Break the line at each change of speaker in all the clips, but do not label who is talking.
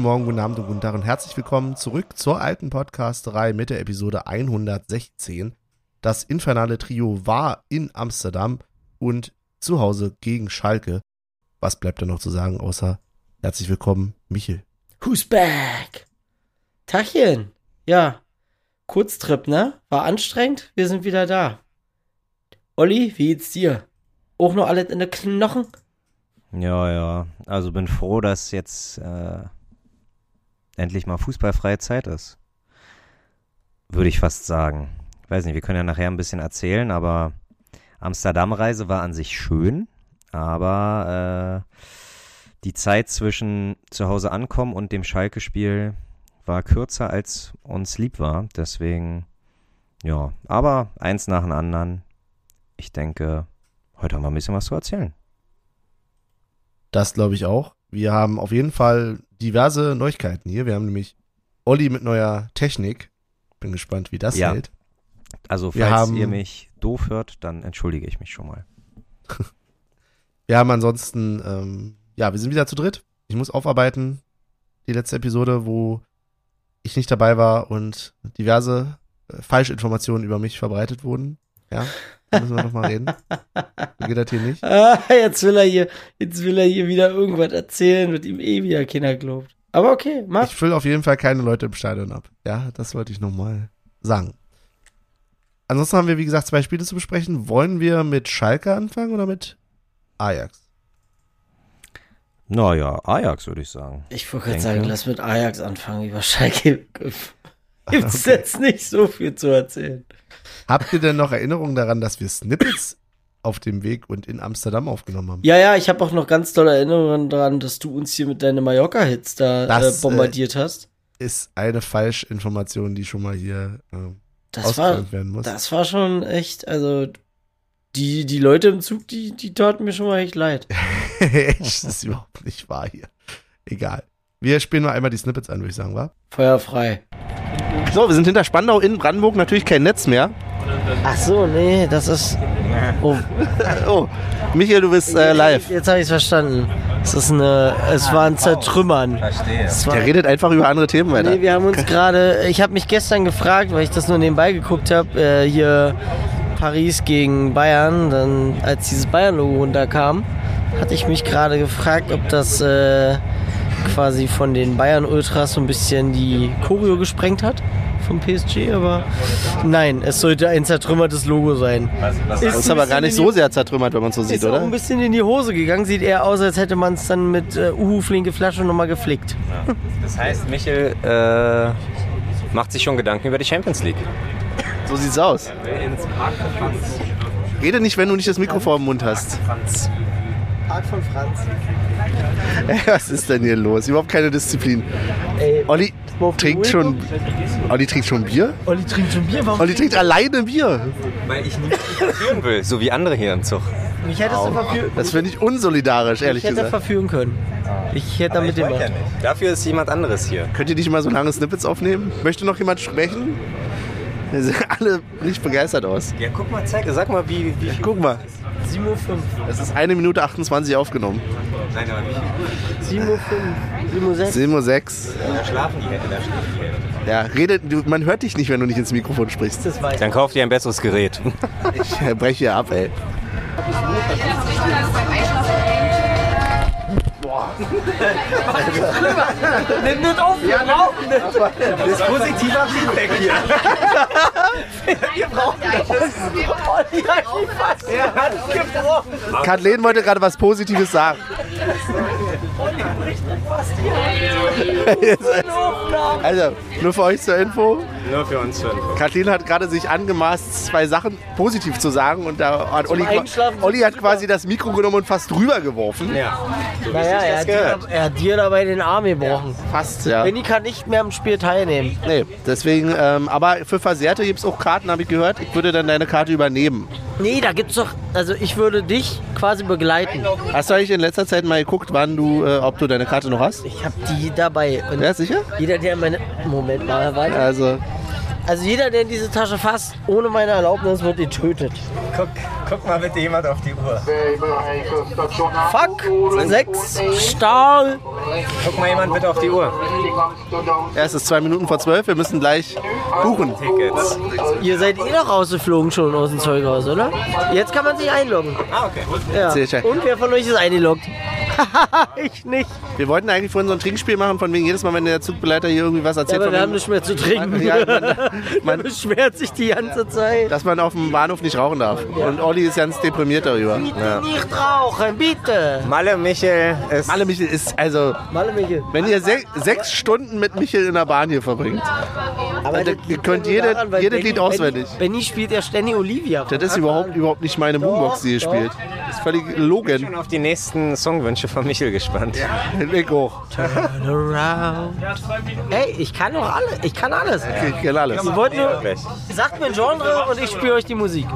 guten Morgen, guten Abend und guten Tag und herzlich willkommen zurück zur alten Podcasterei mit der Episode 116. Das infernale Trio war in Amsterdam und zu Hause gegen Schalke. Was bleibt da noch zu sagen, außer herzlich willkommen, Michel.
Who's back? Tachchen. Ja. Kurztrip, ne? War anstrengend. Wir sind wieder da. Olli, wie geht's dir? Auch noch alles in den Knochen?
Ja, ja. Also bin froh, dass jetzt äh, endlich mal fußballfreie Zeit ist. Würde ich fast sagen. Ich weiß nicht, wir können ja nachher ein bisschen erzählen, aber Amsterdam-Reise war an sich schön, aber äh, die Zeit zwischen zu Hause ankommen und dem Schalke-Spiel war kürzer, als uns lieb war. Deswegen, ja, aber eins nach dem anderen. Ich denke, heute haben wir ein bisschen was zu erzählen.
Das glaube ich auch. Wir haben auf jeden Fall diverse Neuigkeiten hier. Wir haben nämlich Olli mit neuer Technik. Bin gespannt, wie das
Ja.
hält.
Also,
Wir
falls
haben-
ihr mich doof hört, dann entschuldige ich mich schon mal.
Wir haben ansonsten, ähm, ja, wir sind wieder zu dritt. Ich muss aufarbeiten. Die letzte Episode, wo ich nicht dabei war und diverse äh, Falschinformationen über mich verbreitet wurden. Ja, da müssen wir nochmal reden. So geht das hier nicht.
Ah, jetzt will er hier, jetzt will er hier wieder irgendwas erzählen, wird ihm eh wieder keiner glaubt. Aber okay, mach.
Ich fülle auf jeden Fall keine Leute im Stadion ab. Ja, das wollte ich nochmal sagen. Ansonsten haben wir, wie gesagt, zwei Spiele zu besprechen. Wollen wir mit Schalke anfangen oder mit Ajax?
Naja, Ajax würde ich sagen.
Ich wollte gerade sagen, lass mit Ajax anfangen. Über Schalke gibt's jetzt nicht so viel zu erzählen.
Habt ihr denn noch Erinnerungen daran, dass wir Snippets auf dem Weg und in Amsterdam aufgenommen haben?
Ja, ja, ich habe auch noch ganz tolle Erinnerungen daran, dass du uns hier mit deinen Mallorca-Hits da
Das,
äh, bombardiert hast.
Ist eine Falschinformation, die schon mal hier äh,
Das war,
werden muss.
das war schon echt, also die, die Leute im Zug, die, die taten mir schon mal echt leid.
Das ist überhaupt nicht wahr hier. Egal. Wir spielen mal einmal die Snippets an, würde ich sagen, wa?
Feuerfrei.
So, wir sind hinter Spandau in Brandenburg, natürlich kein Netz mehr.
Ach so, nee, das ist. Oh,
Oh, Michael, du bist äh, live.
jetzt habe ich es verstanden. Es ist eine, es war ein Zertrümmern.
Verstehe.
Der redet einfach über andere Themen weiter.
nee, wir haben uns gerade, ich habe mich gestern gefragt, weil ich das nur nebenbei geguckt habe, äh, hier Paris gegen Bayern, dann als dieses Bayern-Logo runterkam, hatte ich mich gerade gefragt, ob das äh, quasi von den Bayern-Ultras so ein bisschen die Choreo gesprengt hat vom PSG, aber nein, es sollte ein zertrümmertes Logo sein.
Das ist aber gar nicht so sehr zertrümmert, wenn man so sieht,
Ist
oder?
ein bisschen in die Hose gegangen. Sieht eher aus, als hätte man es dann mit äh, Uhu flinke Flasche nochmal geflickt.
Das heißt, Michel äh, macht sich schon Gedanken über die Champions League.
So sieht's aus.
Ins Park von Franz.
Rede nicht, wenn du nicht das Mikrofon im Mund hast.
Franz.
Park von Franz.
Was ist denn hier los? Überhaupt keine Disziplin.
Ey,
Olli trinkt schon. Olli trinkt schon Bier?
Olli trinkt schon Bier. Warum?
Olli trinkt alleine Bier.
Weil ich niemanden verführen will, so wie andere hier im Zug.
Mich hättest du verführen,
Das finde ich unsolidarisch, ehrlich
ich hätte
gesagt.
verführen können. Ich hätte damit
ich
gemacht.
ja nicht. Dafür ist jemand anderes hier.
Könnt ihr nicht mal so lange Snippets aufnehmen? Möchte noch jemand sprechen? Wir sehen alle nicht begeistert aus.
Ja, guck mal, zeig, sag mal, wie, wie viel.
Guck mal,
7.05 Uhr.
es ist eine Minute 28 aufgenommen.
Nein, aber viel?
7.05 Uhr. 7.06
7.06 Uhr.
Da schlafen die Hände, da schläft die Hälfte.
Ja, redet, du, man hört dich nicht, wenn du nicht ins Mikrofon sprichst.
Dann kauft ihr ein besseres Gerät.
Ich äh, breche hier ab, ey.
Nimm das auf, wir brauchen das.
Das ist positiver Feedback hier.
Olli hat die fast er hat gebrochen.
Kathleen wollte gerade was Positives sagen. Also, nur für euch zur Info.
Nur für uns fünf.
Kathleen hat gerade sich angemaßt, zwei Sachen positiv zu sagen und da hat Olli, Olli hat quasi das Mikro genommen und fast drüber geworfen.
Ja.
Naja, er hat, dir, er hat dir dabei den Arm gebrochen.
Fast, ja.
Benny kann nicht mehr am Spiel teilnehmen.
Nee, deswegen, ähm, aber für Versehrte gibt es auch Karten, habe ich gehört. Ich würde dann deine Karte übernehmen.
Nee, da gibt's doch. Also ich würde dich quasi begleiten.
Hast du eigentlich in letzter Zeit mal geguckt, wann du, äh, ob du deine Karte noch hast?
Ich habe die dabei. Und
Ja, sicher?
jeder, der meine. Moment mal, warte.
Also,
Also jeder, der in diese Tasche fasst, ohne meine Erlaubnis, wird getötet.
Guck, Guck mal bitte jemand auf die Uhr.
Fuck! Sechs Stahl!
Guck mal jemand bitte auf die Uhr.
Ja, es ist zwei Minuten vor zwölf, wir müssen gleich buchen.
Tickets.
Ihr seid eh noch rausgeflogen schon aus dem Zeughaus, oder? Jetzt kann man sich einloggen.
Ah, okay.
Ja.
Sehr schön.
Und wer von euch ist eingeloggt? ich nicht.
Wir wollten eigentlich vorhin so ein Trinkspiel machen, von wegen jedes Mal, wenn der Zugbegleiter hier irgendwie was
Ja,
erzählt,
aber
von
wir haben nicht mehr zu trinken.
Ja, man-
man beschwert sich die ganze Zeit.
dass man auf dem Bahnhof nicht rauchen darf. Und Olli ist ganz deprimiert darüber.
Bitte nicht rauchen, bitte.
Malle Michel ist.
Alle Michel ist, also,
Malle Michel.
wenn ihr se sechs Stunden mit Michel in der Bahn hier verbringt,
Aber
das ihr könnt jede- jedes
Benny-
Lied auswendig.
Benny, Benny spielt ja ständig Olivia.
das ist überhaupt, überhaupt nicht meine Boombox, die ihr spielt. Das ist völlig Logan.
schon auf die nächsten Songwünsche von Michel gespannt.
Weg hoch.
Around. Ey, ich kann doch alles. Ich kann alles.
Ich kenne alles.
Ihr wollt nur, sagt mir ein Genre und ich spiele euch die Musik.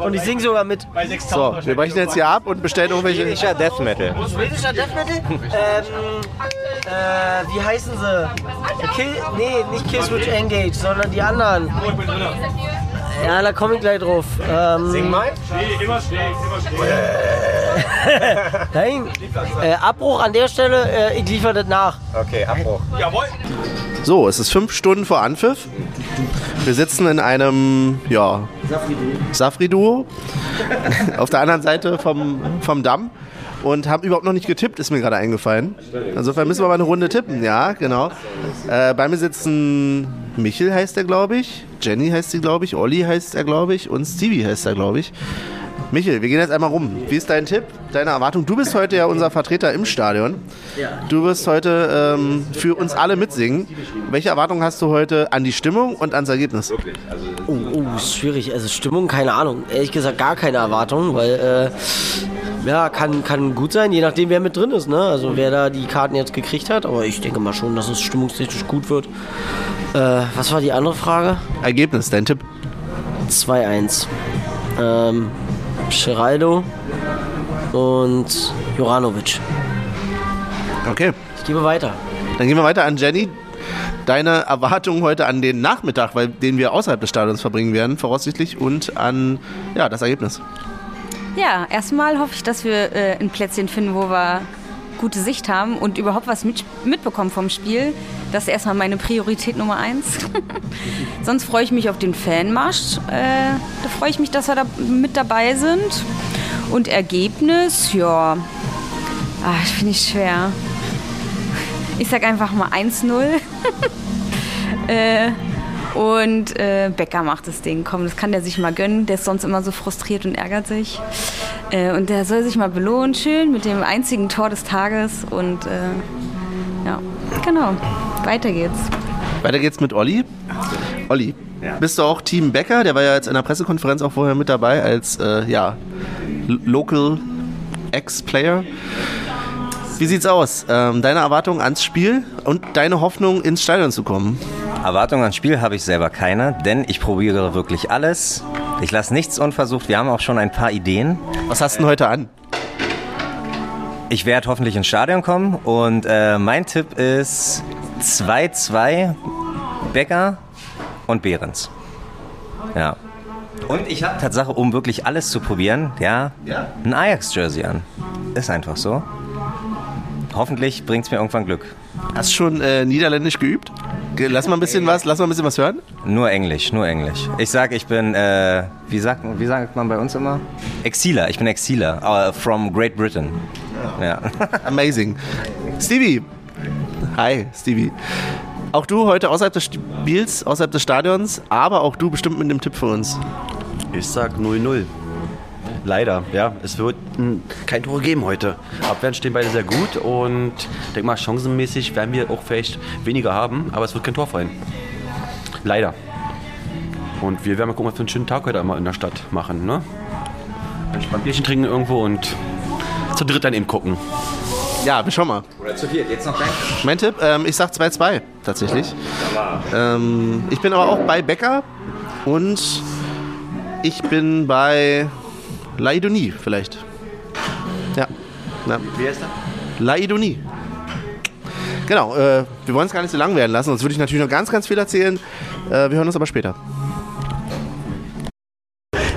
Und ich singe sogar mit.
So, wir brechen jetzt hier ab und bestellen irgendwelche.
Schwedischer Death Metal.
Schwedischer Death Metal? ähm, äh, wie heißen sie? Kill, nee, nicht Kill Switch Engage, sondern die anderen. Ja, da komme ich gleich drauf. Ähm,
Sing mal.
Nein, äh, Abbruch an der Stelle, äh, ich liefere das nach.
Okay, Abbruch.
So, es ist fünf Stunden vor Anpfiff. Wir sitzen in einem, ja, Safri-Duo. Auf der anderen Seite vom, vom Damm. Und haben überhaupt noch nicht getippt, ist mir gerade eingefallen. Insofern müssen wir mal eine Runde tippen, ja, genau. Äh, bei mir sitzen Michel heißt er, glaube ich. Jenny heißt sie, glaube ich. Olli heißt er, glaube ich. Und Stevie heißt er, glaube ich. Michel, wir gehen jetzt einmal rum. Wie ist dein Tipp, deine Erwartung? Du bist heute ja unser Vertreter im Stadion. Du wirst heute ähm, für uns alle mitsingen. Welche Erwartungen hast du heute an die Stimmung und ans Ergebnis?
Oh, oh, ist schwierig. Also Stimmung, keine Ahnung. Ehrlich gesagt gar keine Erwartungen, weil äh, ja, kann, kann gut sein, je nachdem wer mit drin ist, ne? Also wer da die Karten jetzt gekriegt hat. Aber ich denke mal schon, dass es stimmungstechnisch gut wird. Äh, was war die andere Frage?
Ergebnis, dein Tipp.
2-1. Ähm, Geraldo und Joranovic.
Okay,
Ich gebe weiter.
dann gehen wir weiter an Jenny. Deine Erwartungen heute an den Nachmittag, weil den wir außerhalb des Stadions verbringen werden, voraussichtlich, und an ja, das Ergebnis.
Ja, erstmal hoffe ich, dass wir äh, ein Plätzchen finden, wo wir gute Sicht haben und überhaupt was mit, mitbekommen vom Spiel. Das ist erstmal meine Priorität Nummer eins. Sonst freue ich mich auf den Fanmarsch. Äh, da freue ich mich, dass wir da mit dabei sind. Und Ergebnis, ja, ah, finde ich schwer. Ich sag einfach mal 1-0. äh, und äh, Becker macht das Ding. Komm, das kann der sich mal gönnen. Der ist sonst immer so frustriert und ärgert sich. Äh, und der soll sich mal belohnen, schön mit dem einzigen Tor des Tages. Und äh, ja, genau. Weiter geht's.
Weiter geht's mit Olli. Olli, bist du auch Team Becker? Der war ja jetzt in der Pressekonferenz auch vorher mit dabei als äh, ja, Local Ex-Player. Wie sieht's aus? Ähm, deine Erwartungen ans Spiel und deine Hoffnung ins Stadion zu kommen?
Erwartungen ans Spiel habe ich selber keine, denn ich probiere wirklich alles. Ich lasse nichts unversucht. Wir haben auch schon ein paar Ideen.
Was hast du denn heute an?
Ich werde hoffentlich ins Stadion kommen und äh, mein Tipp ist 2-2 Becker und Behrens. Ja. Und ich habe Tatsache, um wirklich alles zu probieren, ja,
Ja.
ein Ajax-Jersey an. Ist einfach so. Hoffentlich bringt es mir irgendwann Glück.
Hast du schon äh, Niederländisch geübt? Ge- Lass mal ein bisschen was, lass mal ein bisschen was hören.
Nur Englisch, nur Englisch. Ich sage, ich bin, äh, wie, sagt, wie sagt man bei uns immer? Exiler, ich bin Exiler, uh, from Great Britain. Ja.
Amazing. Stevie. Hi, Stevie. Auch du heute außerhalb des Spiels, außerhalb des Stadions, aber auch du bestimmt mit dem Tipp für uns.
Ich sag 0-0. Leider, ja. Es wird mh, kein Tor geben heute. Abwehren stehen beide sehr gut und denk mal, chancenmäßig werden wir auch vielleicht weniger haben, aber es wird kein Tor fallen. Leider. Und wir werden mal gucken, was wir für einen schönen Tag heute einmal in der Stadt machen, ne? Entspannt Bierchen trinken irgendwo und zu dritt dann eben gucken.
Ja, wir schauen mal.
Oder zu viert, jetzt noch dein
Mein Tipp, ähm, ich sag 2-2 tatsächlich. Ähm, ich bin aber auch bei Becker und ich bin bei Laidonie vielleicht. Ja. Na,
Wer ist da?
Laidonie. Genau, äh, wir wollen es gar nicht so lang werden lassen, sonst würde ich natürlich noch ganz, ganz viel erzählen. Äh, wir hören uns aber später.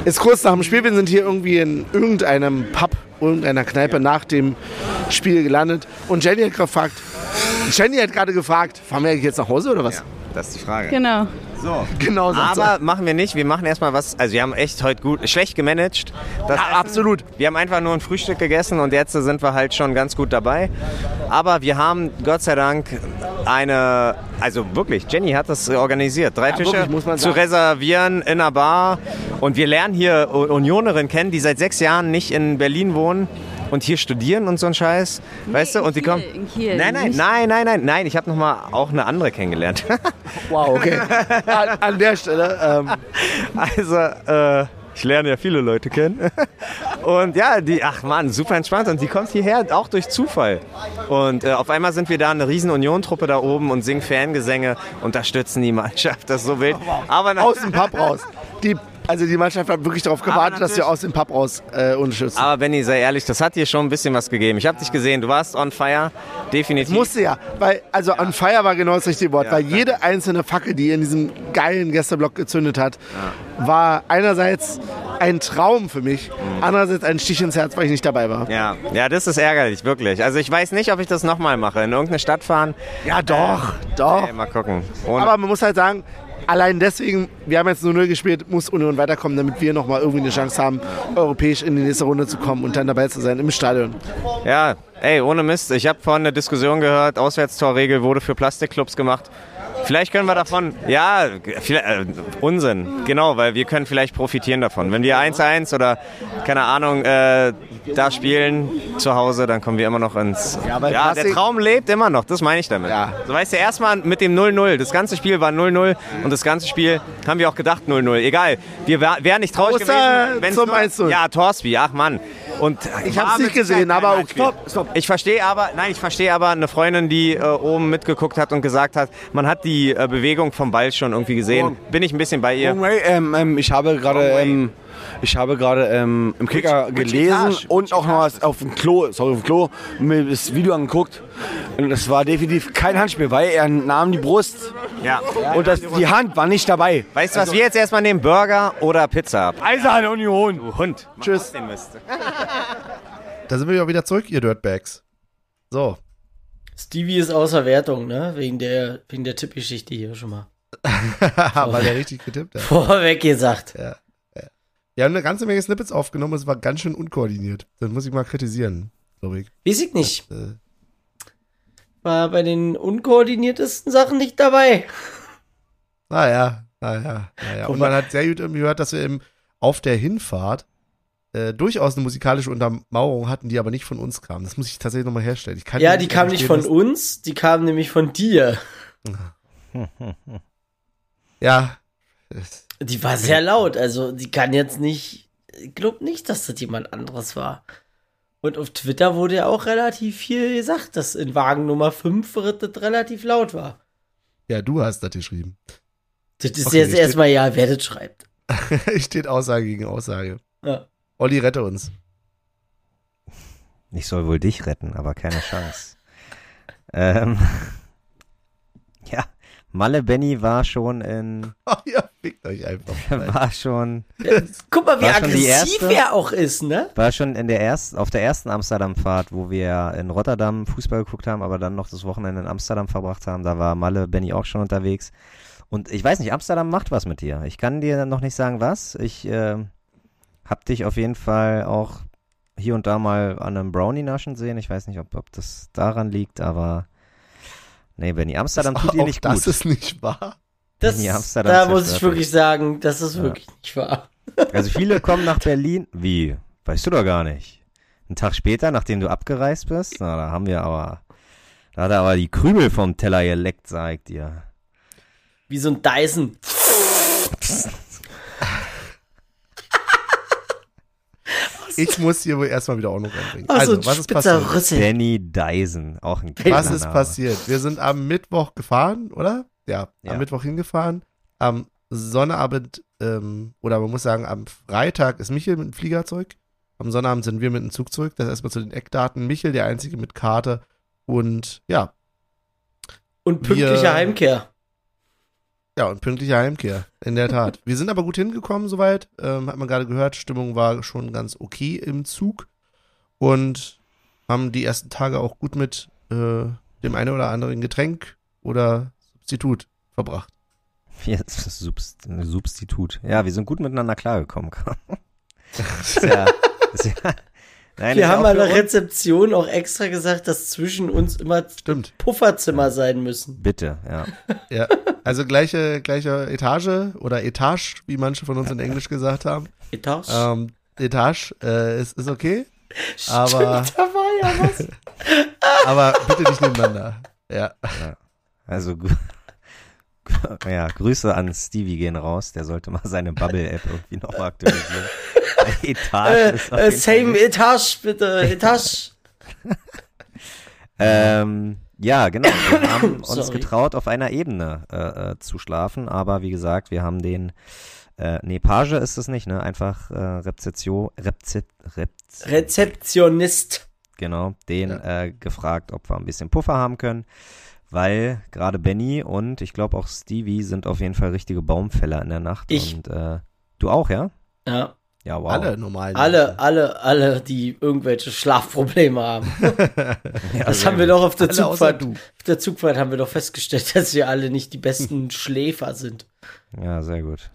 Ist kurz nach dem Spiel, wir sind hier irgendwie in irgendeinem Pub, irgendeiner Kneipe nach dem Spiel gelandet. Und Jenny hat gefragt, Jenny hat gerade gefragt, fahren wir jetzt nach Hause oder was?
Das ist die Frage.
Genau.
So.
Genau, sie.
Aber machen wir nicht. Wir machen erstmal was. Also, wir haben echt heute gut, schlecht gemanagt. Das
Ja,
Essen.
absolut.
Wir haben einfach nur ein Frühstück gegessen und jetzt sind wir halt schon ganz gut dabei. Aber wir haben Gott sei Dank eine, also wirklich, Jenny hat das organisiert, drei Tische
wirklich, muss man
zu reservieren in einer Bar. Und wir lernen hier Unionerinnen kennen, die seit sechs Jahren nicht in Berlin wohnen und hier studieren und so ein Scheiß. weißt du? Und die
Kiel,
kommen.
in Kiel,
nein, nein, nein, nein, nein, nein. Ich habe noch mal auch eine andere kennengelernt.
Wow, okay. an, an der Stelle. Ähm,
Also, äh, ich lerne ja viele Leute kennen. Und ja, die, ach man, super entspannt. Und die kommt hierher auch durch Zufall. Und äh, auf einmal sind wir da eine riesen Union-Truppe da oben und singen Fangesänge, unterstützen die Mannschaft. Das ist so wild. Aber na-
aus dem Pub raus. Die, also die Mannschaft hat wirklich darauf gewartet, dass wir aus dem Pub raus äh, unterstützen.
aber Benny, sei ehrlich, das hat dir schon ein bisschen was gegeben. Ich habe dich gesehen, du warst on fire. Definitiv.
Musste ja, weil, also on fire war genau das richtige Wort, weil jede einzelne Fackel, die in diesem geilen Gästeblock gezündet hat, war einerseits ein Traum für mich, andererseits ein Stich ins Herz, weil ich nicht dabei war.
ja, ja, das ist ärgerlich, wirklich. Also ich weiß nicht, ob ich das nochmal mache. In irgendeine Stadt fahren.
Ja, doch, doch.
Ey, mal gucken. Ohne,
Aber man muss halt sagen, allein deswegen, wir haben jetzt 0-0 gespielt, muss Union weiterkommen, damit wir nochmal irgendwie eine Chance haben, europäisch in die nächste Runde zu kommen und dann dabei zu sein im Stadion.
Ja, ey, ohne Mist. Ich habe vorhin eine Diskussion gehört, Auswärtstorregel wurde für Plastikclubs gemacht. Vielleicht können wir davon, ja, vielleicht, äh, Unsinn, genau, weil wir können vielleicht profitieren davon. Wenn wir 1-1 oder, keine Ahnung, äh, da spielen zu Hause, dann kommen wir immer noch ins...
Ja, weil
der Traum lebt immer noch, das meine ich damit.
Ja.
So weißt du, erstmal mit dem 0-0, das ganze Spiel war 0-0 und das ganze Spiel haben wir auch gedacht 0-0. Egal, wir wär- wären nicht traurig
Außer
gewesen.
zum
nur-
1-0.
Ja, Torsby, ach Mann. Und
Ich hab's nicht gesehen, aber okay.
Stopp, stopp. Ich verstehe aber, nein, ich verstehe aber eine Freundin, die äh, oben mitgeguckt hat und gesagt hat, man hat die äh, Bewegung vom Ball schon irgendwie gesehen. Bin ich ein bisschen bei ihr.
Way, ähm, ähm, ich habe gerade ich habe gerade ähm, im Kicker
which
gelesen
etage?
und auch noch was auf dem Klo, sorry, auf dem Klo, mir das Video angeguckt. Und es war definitiv kein Handspiel, weil er nahm die Brust
Ja.
und das, die Hand war nicht dabei.
Weißt du, was wir jetzt erstmal nehmen? Burger oder Pizza?
Eiserne Union.
Du Hund. Mach
Tschüss. Da sind wir auch wieder zurück, ihr Dirtbags. So.
Stevie ist außer Wertung, ne? Wegen der, wegen der Tippgeschichte hier schon mal.
Weil der richtig getippt hat.
Vorweg gesagt.
Wir haben eine ganze Menge Snippets aufgenommen, es war ganz schön unkoordiniert. Das muss ich mal kritisieren, glaube ich.
Weiß ich nicht.
Äh,
War bei den unkoordiniertesten Sachen nicht dabei.
Naja, naja, naja. Und man hat sehr gut irgendwie gehört, dass wir eben auf der Hinfahrt äh, durchaus eine musikalische Untermauerung hatten, die aber nicht von uns kam. Das muss ich tatsächlich nochmal herstellen. Ich kann
Ja, die kam nicht von uns, die kam nämlich von dir.
Ja.
Die war sehr laut, also die kann jetzt nicht. Ich glaube nicht, dass das jemand anderes war. Und auf Twitter wurde ja auch relativ viel gesagt, dass in Wagen Nummer 5 das relativ laut war.
Ja, du hast das geschrieben.
Das ist
Okay,
jetzt erstmal ja, wer das schreibt.
Steht Aussage gegen Aussage.
Ja.
Olli, rette uns.
Ich soll wohl dich retten, aber keine Chance. ähm, Malle Benny war schon in,
Oh, ihr fickt euch einfach.
war schon,
Guck mal, wie
War schon die
aggressiv
erste?
er auch ist, ne?
war schon in der ersten, auf der ersten Amsterdam-Fahrt, wo wir in Rotterdam Fußball geguckt haben, aber dann noch das Wochenende in Amsterdam verbracht haben. Da war Malle Benny auch schon unterwegs. Und ich weiß nicht, Amsterdam macht was mit dir. Ich kann dir noch nicht sagen, was. Ich äh, hab dich auf jeden Fall auch hier und da mal an einem Brownie naschen sehen. Ich weiß nicht, ob, ob das daran liegt, aber nee, Benny, Amsterdam tut dir
Auch
nicht
das
gut.
ist nicht wahr.
Das,
Ja, Amsterdam
da muss ich wirklich sagen, das ist
Ja.
wirklich nicht wahr.
Also viele kommen nach Berlin. Wie? Weißt du doch gar nicht. Einen Tag später, nachdem du abgereist bist, na, da haben wir aber, da hat er aber die Krümel vom Teller geleckt, sag ich dir.
Wie so ein Dyson.
Ich muss hier wohl erstmal wieder Ordnung reinbringen.
Oh, so
Also,
ein
was ist passiert?
Rüssel.
Benny Dyson, auch ein
Was
geiler
ist
Name.
passiert? Wir sind am Mittwoch gefahren, oder? Ja,
Ja.
am Mittwoch hingefahren. Am Sonnabend, ähm, oder man muss sagen, am Freitag ist Michel mit dem Fliegerzeug. Am Sonnabend sind wir mit dem Zug zurück. Das erstmal zu den Eckdaten. Michel, der Einzige mit Karte. Und ja,
Und pünktliche
Wir-
Heimkehr.
Ja, und pünktliche Heimkehr, in der Tat. Wir sind aber gut hingekommen soweit, ähm, hat man gerade gehört, Stimmung war schon ganz okay im Zug und haben die ersten Tage auch gut mit äh, dem einen oder anderen Getränk oder Substitut verbracht.
Jetzt Subst Substitut. Ja, wir sind gut miteinander klargekommen. ist ist ja, nein,
Wir haben
ja
an der Rezeption auch extra gesagt, dass zwischen uns immer
Stimmt.
Pufferzimmer sein müssen.
Bitte, ja.
Ja, also gleiche, gleiche Etage oder Etage, wie manche von uns in Englisch gesagt haben.
Etage.
Ähm, Etage äh, ist, ist okay, aber,
Stimmt, da war ja was.
aber bitte nicht nebeneinander. Ja,
Also, gu- ja, Grüße an Stevie gehen raus. Der sollte mal seine Bubble-App irgendwie nochmal aktualisieren. Etage
äh,
ist auf
äh,
jeden Fall
same Etage, bitte. Etage.
Ähm, ja, genau. Wir haben uns getraut, auf einer Ebene äh, äh, zu schlafen, aber wie gesagt, wir haben den, äh, nee, Page ist es nicht, ne? Einfach äh, Rezeption, Rezep, Rez,
Rezeptionist.
genau, den äh, gefragt, ob wir ein bisschen Puffer haben können, weil gerade Benny und ich glaube auch Stevie sind auf jeden Fall richtige Baumfäller in der Nacht.
Ich.
Und äh, du auch, ja?
Ja.
Ja, wow.
alle normalen.
Alle, alle, alle, die irgendwelche Schlafprobleme haben.
Ja,
Das haben wir doch auf der
Alle
Zugfahrt.
du.
Auf der Zugfahrt haben wir doch festgestellt, dass wir alle nicht die besten Schläfer sind.
Ja, sehr gut.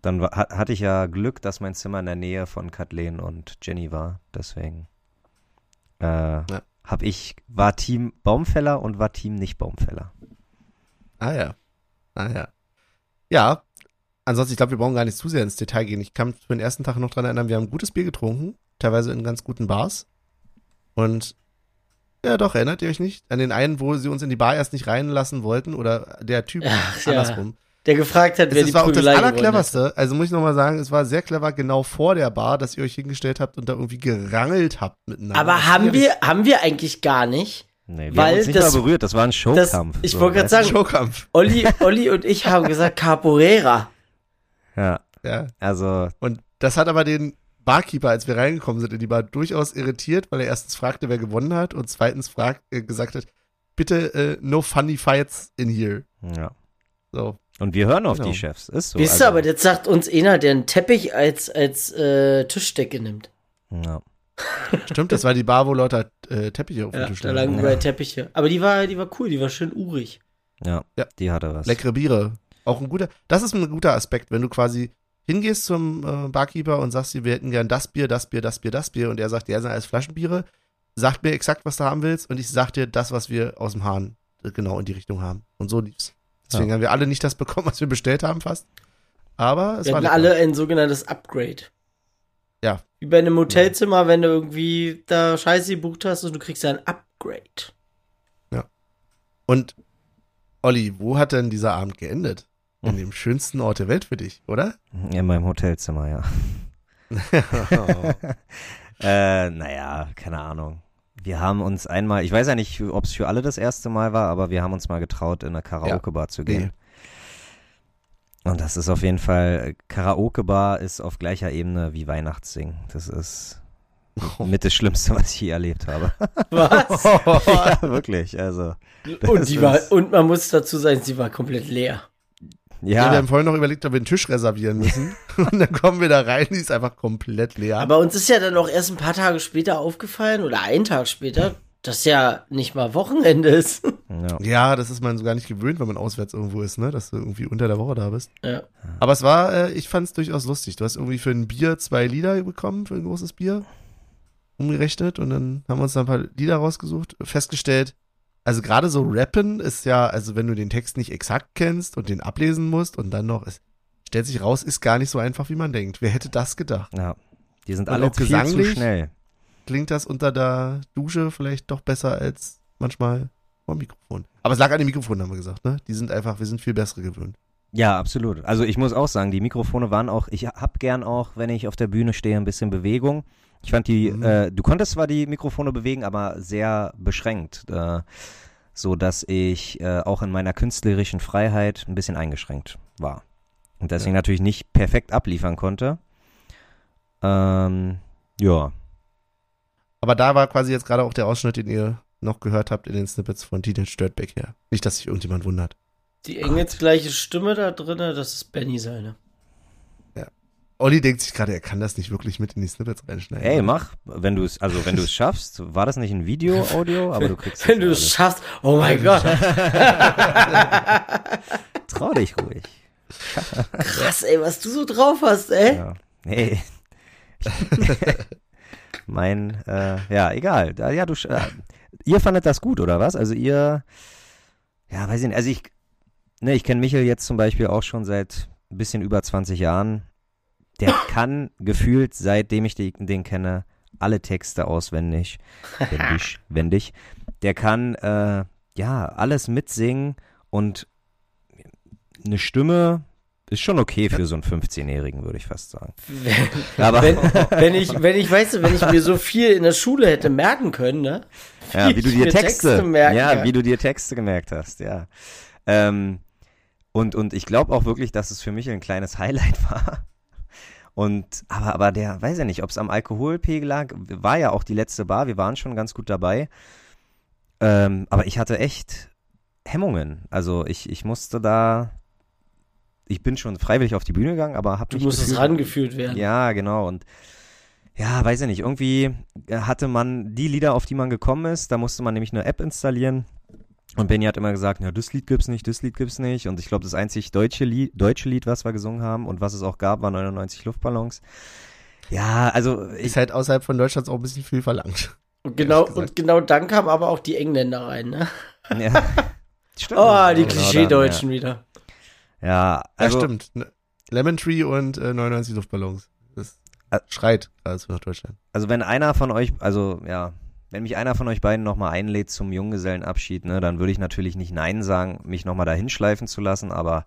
Dann hatte ich ja Glück, dass mein Zimmer in der Nähe von Kathleen und Jenny war. Deswegen äh, hab ich, war Team Baumfäller und war Team nicht Baumfäller.
Ah ja. Ah ja. Ja. Ansonsten, ich glaube, wir brauchen gar nicht zu sehr ins Detail gehen. Ich kann mich für den ersten Tag noch dran erinnern, wir haben gutes Bier getrunken, teilweise in ganz guten Bars. Und ja, doch, erinnert ihr euch nicht? An den einen, wo sie uns in die Bar erst nicht reinlassen wollten oder der Typ
Ach, ja. Der gefragt hat, wer
Es
die
war auch das
Prügelei gewonnen hat.
Allercleverste. Also muss ich nochmal sagen, es war sehr clever genau vor der Bar, dass ihr euch hingestellt habt und da irgendwie gerangelt habt miteinander.
Aber
Das
haben wir, haben wir eigentlich gar nicht.
Weil
Nee, wir haben uns nicht
das-
mal berührt, das war ein Showkampf.
ich
so,
wollte
weißt du?
sagen-
Showkampf.
Olli, Olli und ich haben gesagt Capoeira.
Ja,
Ja.
also,
Und das hat aber den Barkeeper, als wir reingekommen sind in die Bar, durchaus irritiert, weil er erstens fragte, wer gewonnen hat und zweitens fragt, äh, gesagt hat, bitte äh, no funny fights in here.
ja.
So.
Und wir hören auf
Genau.
die Chefs, ist so.
Wisst ihr,
also,
aber jetzt sagt uns einer, der einen Teppich als, als äh, Tischdecke nimmt.
ja.
Stimmt, das war die Bar, wo Leute äh, Teppiche auf dem
Ja,
Tisch
da
lagen.
überall Teppiche. Aber die war, die war cool, die war schön urig.
ja,
Ja.
die hatte was.
Leckere Biere. Auch ein guter, das ist ein guter Aspekt, wenn du quasi hingehst zum äh, Barkeeper und sagst, wir hätten gern das Bier, das Bier, das Bier, das Bier und er sagt, ja, sind alles Flaschenbiere, sagt mir exakt, was du haben willst und ich sag dir das, was wir aus dem Hahn äh, genau in die Richtung haben. Und so lief's. Deswegen
Ja.
haben wir alle nicht das bekommen, was wir bestellt haben fast. Aber es
Wir
war
hatten alle ein sogenanntes Upgrade.
Ja.
Wie bei einem Hotelzimmer, wenn du irgendwie da Scheiße gebucht hast und du kriegst ein Upgrade.
Und Olli, wo hat denn dieser Abend geendet? In dem schönsten Ort der Welt für dich, oder?
In meinem Hotelzimmer, ja. Äh, naja, keine Ahnung. Wir haben uns einmal, ich weiß ja nicht, ob es für alle das erste Mal war, aber wir haben uns mal getraut, in eine Karaoke-Bar zu gehen. Und das ist auf jeden Fall, Karaoke-Bar ist auf gleicher Ebene wie Weihnachtssingen. Das ist mit das Schlimmste, was ich je erlebt habe.
Was?
ja, wirklich, also.
und, die war, und man muss dazu sagen, sie war komplett leer.
Ja. wir
Ja,
haben vorhin noch überlegt, ob wir einen Tisch reservieren müssen. und dann kommen wir da rein, die ist einfach komplett leer.
Aber uns ist ja dann auch erst ein paar Tage später aufgefallen, oder einen Tag später, dass ja nicht mal Wochenende ist.
ja.
ja, das ist man so gar nicht gewöhnt, wenn man auswärts irgendwo ist, ne? Dass du irgendwie unter der Woche da bist.
ja.
Aber es war, äh, ich fand es durchaus lustig. Du hast irgendwie für ein Bier zwei Lieder bekommen, für ein großes Bier. Umgerechnet und dann haben wir uns da ein paar Lieder rausgesucht, festgestellt, also gerade so Rappen ist ja, also wenn du den Text nicht exakt kennst und den ablesen musst und dann noch, es stellt sich raus, ist gar nicht so einfach, wie man denkt. Wer hätte das gedacht?
ja. Die sind
Und
alle viel zu
gesanglich?
schnell.
Klingt das unter der Dusche vielleicht doch besser als manchmal vor dem Mikrofon. Aber es lag an den Mikrofonen, haben wir gesagt, ne? Die sind einfach, wir sind viel bessere gewöhnt.
Ja, absolut. Also ich muss auch sagen, die Mikrofone waren auch, ich hab gern auch, wenn ich auf der Bühne stehe, ein bisschen Bewegung. Ich fand die,
Mhm.
äh, du konntest zwar die Mikrofone bewegen, aber sehr beschränkt, äh, so dass ich äh, auch in meiner künstlerischen Freiheit ein bisschen eingeschränkt war. Und deswegen
Ja.
natürlich nicht perfekt abliefern konnte. Ähm, ja.
Aber da war quasi jetzt gerade auch der Ausschnitt, den ihr noch gehört habt in den Snippets von Teenage Dirtbag her. Nicht, dass sich irgendjemand wundert.
Die engelsgleiche Stimme da drin, das ist Benny seine.
Olli denkt sich gerade, er kann das nicht wirklich mit in die Snippets reinschneiden.
Ey, mach, wenn du es, also wenn du es schaffst, war das nicht ein Video, Audio, aber du kriegst
Wenn du es schaffst, oh mein Gott.
Trau dich ruhig.
Krass, ey, was du so drauf hast, ey.
Ja. Hey. mein, äh, ja, egal. Ja, du, äh, ihr fandet das gut, oder was? Also ihr, ja, weiß ich nicht, also ich, ne, ich kenne Michel jetzt zum Beispiel auch schon seit ein bisschen über 20 Jahren. Der kann gefühlt, seitdem ich den, den kenne, alle Texte auswendig. Wendig, wendig. Der kann, äh, ja, alles mitsingen und eine Stimme ist schon okay für so einen 15-Jährigen, würde ich fast sagen. Aber
Wenn, wenn ich, wenn ich, weißt du, wenn ich mir so viel in der Schule hätte merken können, ne?
Ja, wie du dir Texte,
Texte merken
ja, wie du dir Texte gemerkt hast, ja. Ähm, und, und ich glaube auch wirklich, dass es für mich ein kleines Highlight war. Und, aber, aber der, weiß ja nicht, ob es am Alkoholpegel lag, war ja auch die letzte Bar, wir waren schon ganz gut dabei. Ähm, aber ich hatte echt Hemmungen. Also ich, ich musste da, ich bin schon freiwillig auf die Bühne gegangen, aber habe
Du
mich
musstest
gefühlt-
rangeführt werden.
ja, genau. Und ja, weiß ich nicht. Irgendwie hatte man die Lieder, auf die man gekommen ist, da musste man nämlich eine App installieren. Und Benny hat immer gesagt, ja, das Lied gibt's nicht, das Lied gibt's nicht. Und ich glaube, das einzig deutsche Lied, deutsche Lied, was wir gesungen haben und was es auch gab, war 99 Luftballons. Ja, also ich,
Ist halt außerhalb von Deutschland auch ein bisschen viel verlangt.
Und genau, und genau dann kamen aber auch die Engländer rein, ne?
ja. Stimmt.
Oh, die
Genau
Klischee-Deutschen wieder.
Dann, ja. ja, also,
ja, stimmt. Ne- Lemon Tree und äh, 99 Luftballons. Das schreit also nach Deutschland.
Also wenn einer von euch, also ja, wenn mich einer von euch beiden nochmal einlädt zum Junggesellenabschied, ne, dann würde ich natürlich nicht Nein sagen, mich nochmal dahin schleifen zu lassen, aber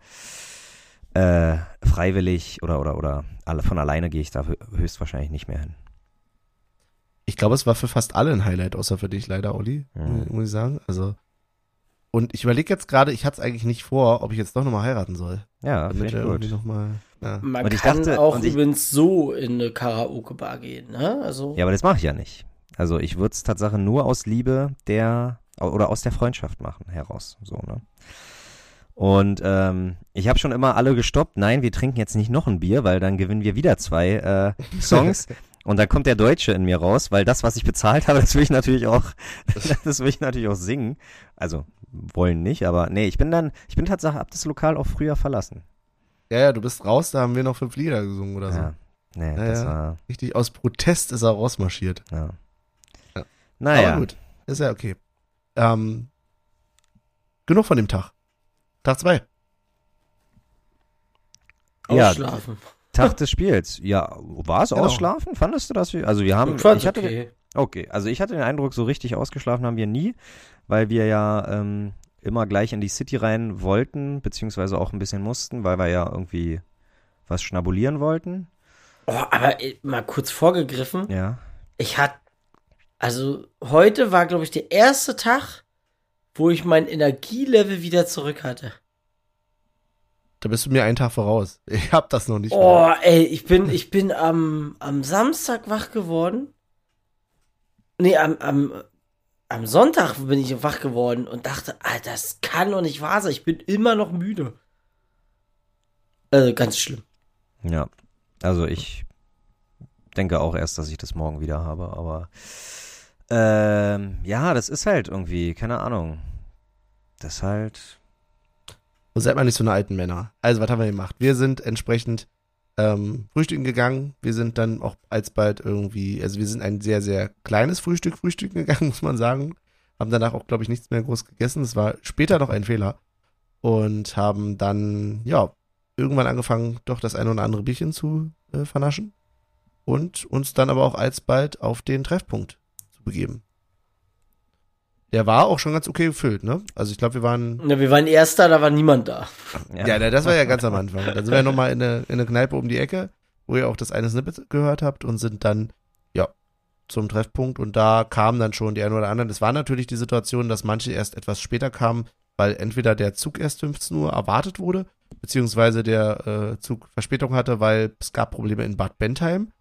äh, freiwillig oder oder oder von alleine gehe ich da hö- höchstwahrscheinlich nicht mehr hin.
Ich glaube, es war für fast alle ein Highlight, außer für dich leider, Olli,
Mhm.
muss ich sagen. Also und ich überlege jetzt gerade, ich hatte es eigentlich nicht vor, ob ich jetzt doch nochmal heiraten soll.
Ja,
Damit
ich gut.
nochmal. Ja.
Man
Und ich
kann
dachte-
auch
ich-
übrigens so in eine Karaoke-Bar gehen, ne? Also,
Ja, aber das mache ich ja nicht. Also ich würde es Tatsache nur aus Liebe der oder aus der Freundschaft machen heraus, so ne. Und ähm, ich habe schon immer alle gestoppt. Nein, wir trinken jetzt nicht noch ein Bier, weil dann gewinnen wir wieder zwei äh, Songs. Und dann kommt der Deutsche in mir raus, weil das, was ich bezahlt habe, das will ich natürlich auch, das will ich natürlich auch singen. Also wollen nicht, aber nee, ich bin dann, ich bin Tatsache ab das Lokal auch früher verlassen.
ja, ja, du bist raus, da haben wir noch fünf Lieder gesungen oder so.
Ja, nee,
Ja,
das
ja.
war,
Richtig aus Protest ist er rausmarschiert.
ja.
Ja.
Naja,
Aber gut, ist ja okay. Ähm, genug von dem Tag. Tag zwei.
Ja,
ausschlafen.
Tag des Spiels. Ja, war es
Genau.
ausschlafen? Fandest du das? Also wir haben,
ich
hatte,
okay.
okay, also ich hatte den Eindruck, so richtig ausgeschlafen haben wir nie, weil wir ja ähm, immer gleich in die City rein wollten, beziehungsweise auch ein bisschen mussten, weil wir ja irgendwie was schnabulieren wollten.
Oh, aber äh, mal kurz vorgegriffen.
Ja.
Ich hatte, also heute war, glaube ich, der erste Tag, wo ich mein Energielevel wieder zurück hatte.
Da bist du mir einen Tag voraus. Ich hab das noch nicht.
Oh, ey, ich bin, ich bin am, am Samstag wach geworden. Nee, am, am, am Sonntag bin ich wach geworden und dachte, Alter, das kann doch nicht wahr sein. Ich bin immer noch müde. Also ganz schlimm.
Ja. Also ich denke auch erst, dass ich das morgen wieder habe, aber ähm, ja, das ist halt irgendwie, keine Ahnung. Das halt.
Und seid mal nicht so eine alten Männer. Also, was haben wir gemacht? Wir sind entsprechend ähm, frühstücken gegangen. Wir sind dann auch alsbald irgendwie, also wir sind ein sehr, sehr kleines Frühstück frühstücken gegangen, muss man sagen. Haben danach auch, glaube ich, nichts mehr groß gegessen. Das war später noch ein Fehler. Und haben dann, ja, irgendwann angefangen, doch das eine oder andere Bierchen zu äh, vernaschen. Und uns dann aber auch alsbald auf den Treffpunkt begeben. Der war auch schon ganz okay gefüllt, ne? Also ich glaube, wir waren
Ja, wir waren Erster, da war niemand da.
ja, na, das war ja ganz am Anfang. Dann sind wir nochmal in eine, in eine Kneipe um die Ecke, wo ihr auch das eine Snippet gehört habt und sind dann, ja, zum Treffpunkt und da kamen dann schon die einen oder anderen. Es war natürlich die Situation, dass manche erst etwas später kamen, weil entweder der Zug erst 15 Uhr erwartet wurde, beziehungsweise der äh, Zug Verspätung hatte, weil es gab Probleme in Bad Bentheim.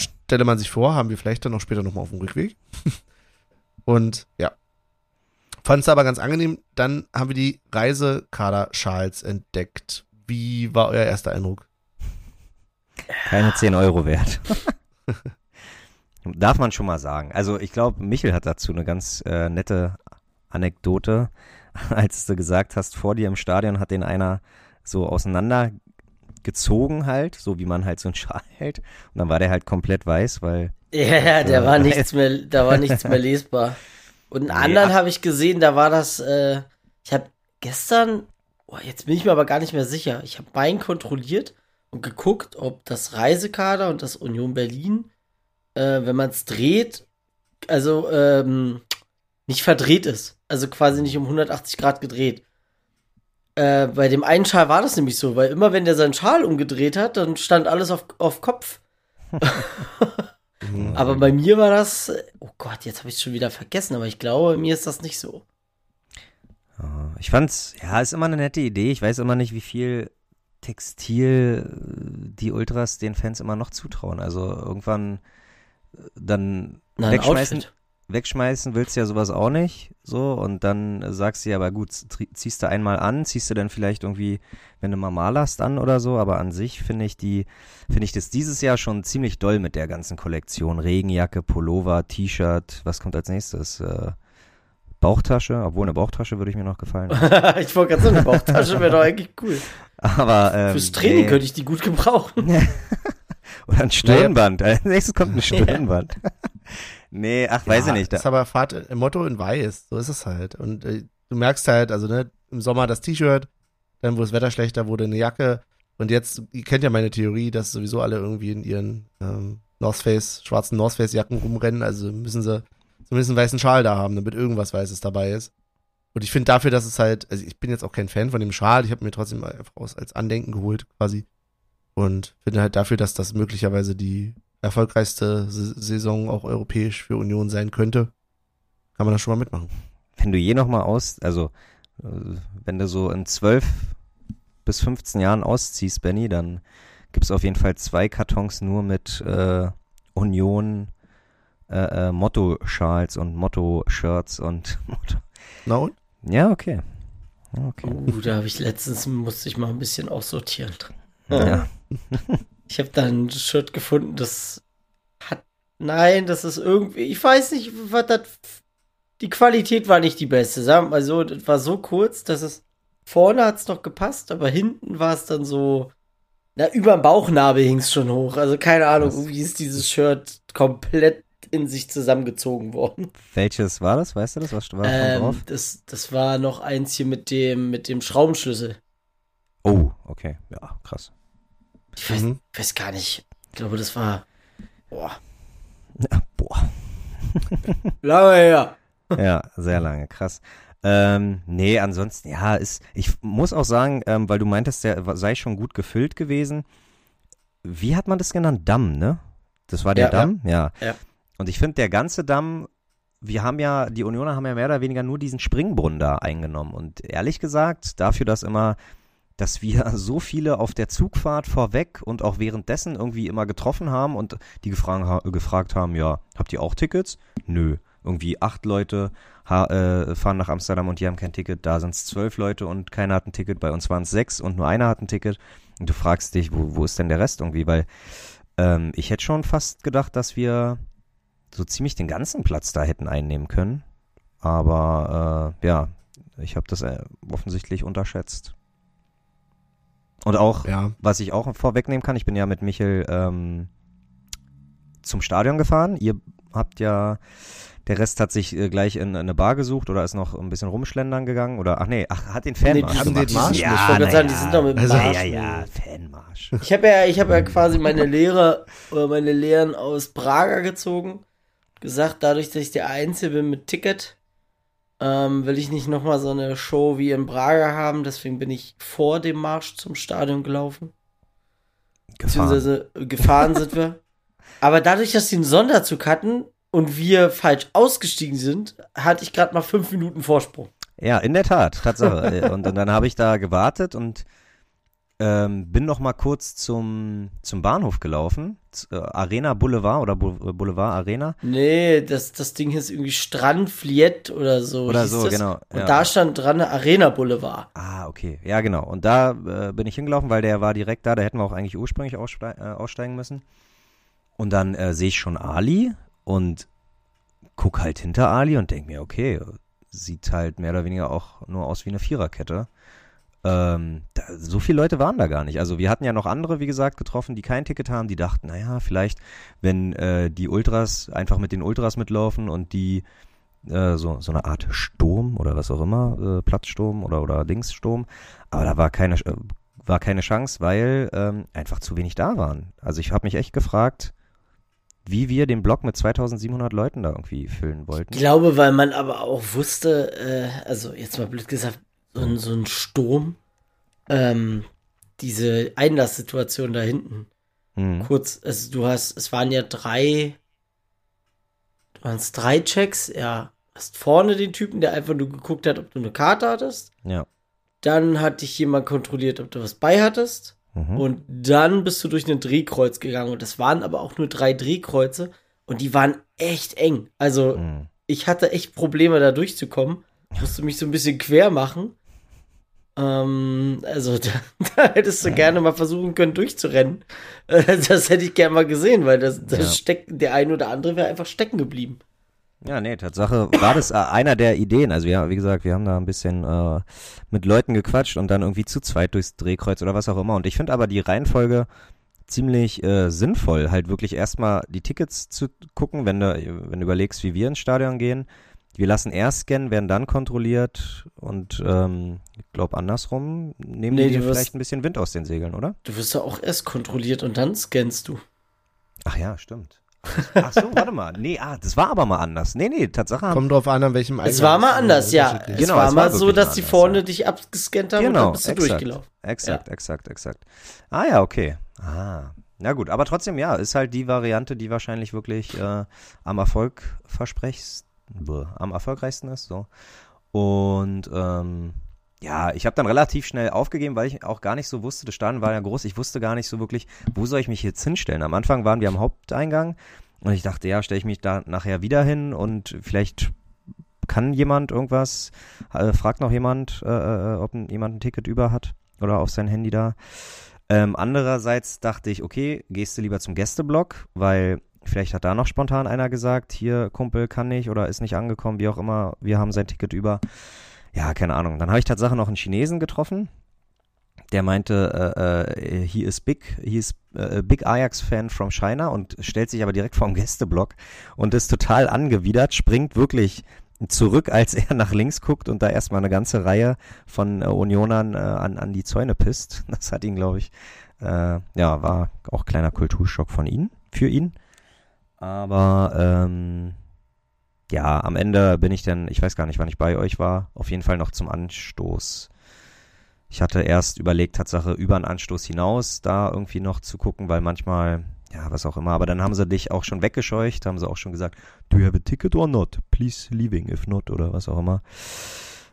Stelle man sich vor, haben wir vielleicht dann auch später nochmal auf dem Rückweg. und ja. Fand es aber ganz angenehm. Dann haben wir die Reisekader-Schals entdeckt. Wie war euer erster Eindruck?
Keine 10 Euro wert. Darf man schon mal sagen. Also ich glaube, Michel hat dazu eine ganz äh, nette Anekdote, als du gesagt hast, vor dir im Stadion hat den einer so auseinandergezogen halt, so wie man halt so einen Schal hält. Und dann war der halt komplett weiß, weil.
Ja, ja, da war nichts mehr, da war nichts mehr lesbar. Und einen anderen
ach-
habe ich gesehen, da war das, äh, ich habe gestern, oh, jetzt bin ich mir aber gar nicht mehr sicher, ich habe Bein kontrolliert und geguckt, ob das Reisekader und das Union Berlin, äh, wenn man es dreht, also ähm, nicht verdreht ist. Also quasi nicht um 180 Grad gedreht. Äh, bei dem einen Schal war das nämlich so, weil immer wenn der seinen Schal umgedreht hat, dann stand alles auf, auf Kopf. Aber bei mir war das, oh Gott, jetzt habe ich es schon wieder vergessen, aber ich glaube, mir ist das nicht so.
Ja, Ich fand's, ja, ist immer eine nette Idee. Ich weiß immer nicht, wie viel Textil äh, die Ultras den Fans immer noch zutrauen. Also irgendwann äh, dann
Na,
wegschmeißen,
Outfit.
Wegschmeißen willst du ja sowas auch nicht. So, und dann sagst du ja, aber gut, ziehst du einmal an, ziehst du dann vielleicht irgendwie, wenn du mal malerst an oder so, aber an sich finde ich die, finde ich das dieses Jahr schon ziemlich doll mit der ganzen Kollektion. Regenjacke, Pullover, T-Shirt, was kommt als nächstes? Äh, Bauchtasche, obwohl eine Bauchtasche würde ich mir noch gefallen.
ich wollte gerade sagen, eine Bauchtasche wäre doch eigentlich cool.
Aber ähm,
Fürs Training
nee.
könnte ich die gut gebrauchen.
Oder ein Stirnband. Als nächstes kommt ein Stirnband. Nee, ach, weiß
ja,
ich nicht.
Das ist aber Fahrt im Motto in weiß. So ist es halt. Und äh, du merkst halt, also ne, im Sommer das T-Shirt, dann wo das Wetter schlechter wurde, eine Jacke. Und jetzt, ihr kennt ja meine Theorie, dass sowieso alle irgendwie in ihren ähm, North Face, schwarzen North Face Jacken rumrennen. Also müssen sie zumindest einen weißen Schal da haben, damit irgendwas Weißes dabei ist. Und ich finde dafür, dass es halt, also ich bin jetzt auch kein Fan von dem Schal, ich habe mir trotzdem einfach aus, als Andenken geholt quasi. Und finde halt dafür, dass das möglicherweise die erfolgreichste Saison auch europäisch für Union sein könnte, kann man das schon mal mitmachen.
Wenn du je noch mal aus, also äh, wenn du so in 12 bis 15 Jahren ausziehst, Benny, dann gibt's auf jeden Fall zwei Kartons nur mit äh, Union äh, äh, Motto-Schals und Motto-Shirts und Motto.
Na und?
Ja, okay. Ja, Okay.
Uh, da habe ich letztens, musste ich mal ein bisschen aussortieren.
Ja.
Ich habe da ein Shirt gefunden, das hat, nein, das ist irgendwie, ich weiß nicht, was das, die Qualität war nicht die beste, sagen wir mal so, das war so kurz, dass es, vorne hat es noch gepasst, aber hinten war es dann so, na, über dem Bauchnabel hing es schon hoch, also keine Ahnung,
Was?
irgendwie ist dieses Shirt komplett in sich zusammengezogen worden.
Welches war das? Weißt du das? Was war
Ähm,
drauf?
das, das war noch eins hier mit dem, mit dem Schraubenschlüssel.
Oh, okay. Ja, krass.
Ich weiß,
Mhm.
weiß gar nicht. Ich glaube, das war, boah,
Ja, boah.
lange her.
Ja, sehr lange, krass. Ähm, nee, ansonsten, ja, ist, ich muss auch sagen, ähm, weil du meintest, der sei schon gut gefüllt gewesen. Wie hat man das genannt? Damm, ne? Das war der
Ja,
Damm? Ja.
Ja.
Und ich finde, der ganze Damm, wir haben ja, die Unioner haben ja mehr oder weniger nur diesen Springbrunnen da eingenommen. Und ehrlich gesagt, dafür, dass immer, dass wir so viele auf der Zugfahrt vorweg und auch währenddessen irgendwie immer getroffen haben und die gefragt, ha gefragt haben, ja, habt ihr auch Tickets? Nö. Irgendwie acht Leute äh, fahren nach Amsterdam und die haben kein Ticket. Da sind es zwölf Leute und keiner hat ein Ticket. Bei uns waren es sechs und nur einer hat ein Ticket. Und du fragst dich, wo, wo ist denn der Rest irgendwie? Weil ähm, ich hätte schon fast gedacht, dass wir so ziemlich den ganzen Platz da hätten einnehmen können. Aber äh, ja, ich habe das äh, offensichtlich unterschätzt. Und auch,
Ja.
was ich auch vorwegnehmen kann, ich bin ja mit Michel ähm, zum Stadion gefahren. Ihr habt ja, der Rest hat sich äh, gleich in, eine Bar gesucht oder ist noch ein bisschen rumschlendern gegangen oder, ach nee, ach, hat den Fanmarsch
die
haben
gemacht.
den Marsch
ja.
Ich wollte gerade sagen, die sind doch mit dem
Also-
ja,
Marsch.
ja, ja, Fanmarsch.
Ich habe ja, ich habe ja quasi meine Lehre oder meine Lehren aus Prager gezogen. Gesagt, dadurch, dass ich der Einzige bin mit Ticket, ähm, will ich nicht nochmal so eine Show wie in Prager haben. Deswegen bin ich vor dem Marsch zum Stadion gelaufen.
Gefahren.
Beziehungsweise äh, gefahren sind wir. Aber dadurch, dass sie einen Sonderzug hatten und wir falsch ausgestiegen sind, hatte ich gerade mal fünf Minuten Vorsprung.
Ja, in der Tat, Tatsache. Und, und dann habe ich da gewartet und Ähm, bin noch mal kurz zum, zum Bahnhof gelaufen. Äh, Arena Boulevard oder Bu- Boulevard Arena.
Nee, das, das Ding hieß irgendwie Strand Fliet oder so.
Oder so,
das.
genau,
Und
ja.
da stand dran Arena Boulevard.
Ah, okay. Ja, genau. Und da äh, bin ich hingelaufen, weil der war direkt da. Da hätten wir auch eigentlich ursprünglich ausste äh, aussteigen müssen. Und dann äh, sehe ich schon Ali und guck halt hinter Ali und denk mir, okay, sieht halt mehr oder weniger auch nur aus wie eine Viererkette. Ähm, da, so viele Leute waren da gar nicht. Also wir hatten ja noch andere, wie gesagt, getroffen, die kein Ticket haben, die dachten, naja, vielleicht, wenn äh, die Ultras einfach mit den Ultras mitlaufen und die äh, so, so eine Art Sturm oder was auch immer, äh, Platzsturm oder, oder Dingssturm. Aber da war keine, äh, war keine Chance, weil ähm, einfach zu wenig da waren. Also ich habe mich echt gefragt, wie wir den Block mit 2700 Leuten da irgendwie füllen wollten.
Ich glaube, weil man aber auch wusste, äh, also jetzt mal blöd gesagt, so ein, so ein Sturm, ähm, diese Einlasssituation da hinten.
Mhm.
Kurz, also du hast, es waren ja drei, waren es drei Checks, ja. Hast vorne den Typen, der einfach nur geguckt hat, ob du eine Karte hattest.
Ja.
Dann hat dich jemand kontrolliert, ob du was bei hattest.
Mhm.
Und dann bist du durch ein Drehkreuz gegangen. Und das waren aber auch nur drei Drehkreuze. Und die waren echt eng. Also,
Mhm.
ich hatte echt Probleme, da durchzukommen. Musste mich so ein bisschen quer machen. Ähm, also, da, da hättest du gerne mal versuchen können, durchzurennen. Äh, Das hätte ich gerne mal gesehen, weil das, das
Ja.
steckt, der ein oder andere wäre einfach stecken geblieben.
Ja, nee, Tatsache war das äh, einer der Ideen. Also ja, wie gesagt, wir haben da ein bisschen äh, mit Leuten gequatscht und dann irgendwie zu zweit durchs Drehkreuz oder was auch immer. Und ich finde aber die Reihenfolge ziemlich äh, sinnvoll, halt wirklich erstmal die Tickets zu gucken, wenn du, wenn du überlegst, wie wir ins Stadion gehen. Wir lassen erst scannen, werden dann kontrolliert und ähm, ich glaube andersrum nehmen
Nee,
die dir
wirst-
vielleicht ein bisschen Wind aus den Segeln, oder?
Du wirst ja auch erst kontrolliert und dann scannst du.
Ach ja, stimmt. Ach so, warte mal. Nee, ah, das war aber mal anders. Nee, nee, Tatsache
Kommt drauf an, an welchem
Es war mal anders, ja.
unterschiedlich.
Es
Genau,
war
es
mal
war
so,
wirklich
dass
mal
die
anders,
vorne
ja.
dich abgescannt haben und
Genau,
dann bist du
exakt.
durchgelaufen.
Exakt, exakt, exakt. Ah ja, okay. Ah. Na gut, aber trotzdem, ja, ist halt die Variante, die wahrscheinlich wirklich äh, am Erfolg versprechst, am erfolgreichsten ist. So. Und ähm, ja, ich habe dann relativ schnell aufgegeben, weil ich auch gar nicht so wusste, das Stadion war ja groß, ich wusste gar nicht so wirklich, wo soll ich mich jetzt hinstellen. Am Anfang waren wir am Haupteingang und ich dachte, ja, stelle ich mich da nachher wieder hin und vielleicht kann jemand irgendwas, äh, fragt noch jemand, äh, äh, ob jemand ein Ticket über hat oder auf sein Handy da. Ähm, andererseits dachte ich, okay, gehst du lieber zum Gästeblock, weil vielleicht hat da noch spontan einer gesagt, hier Kumpel kann nicht oder ist nicht angekommen, wie auch immer, wir haben sein Ticket über. Ja, keine Ahnung. Dann habe ich tatsächlich noch einen Chinesen getroffen, der meinte, äh, äh, he is big, he is äh, big Ajax-Fan from China und stellt sich aber direkt vorm Gästeblock und ist total angewidert, springt wirklich zurück, als er nach links guckt und da erstmal eine ganze Reihe von äh, Unionern äh, an, an die Zäune pisst. Das hat ihn, glaube ich, äh, ja, war auch kleiner Kulturschock von ihm, für ihn. Aber ähm, ja, am Ende bin ich dann, ich weiß gar nicht, wann ich bei euch war, auf jeden Fall noch zum Anstoß. Ich hatte erst überlegt, Tatsache über einen Anstoß hinaus da irgendwie noch zu gucken, weil manchmal, ja, was auch immer, aber dann haben sie dich auch schon weggescheucht, haben sie auch schon gesagt, do you have a ticket or not? Please leaving, if not, oder was auch immer.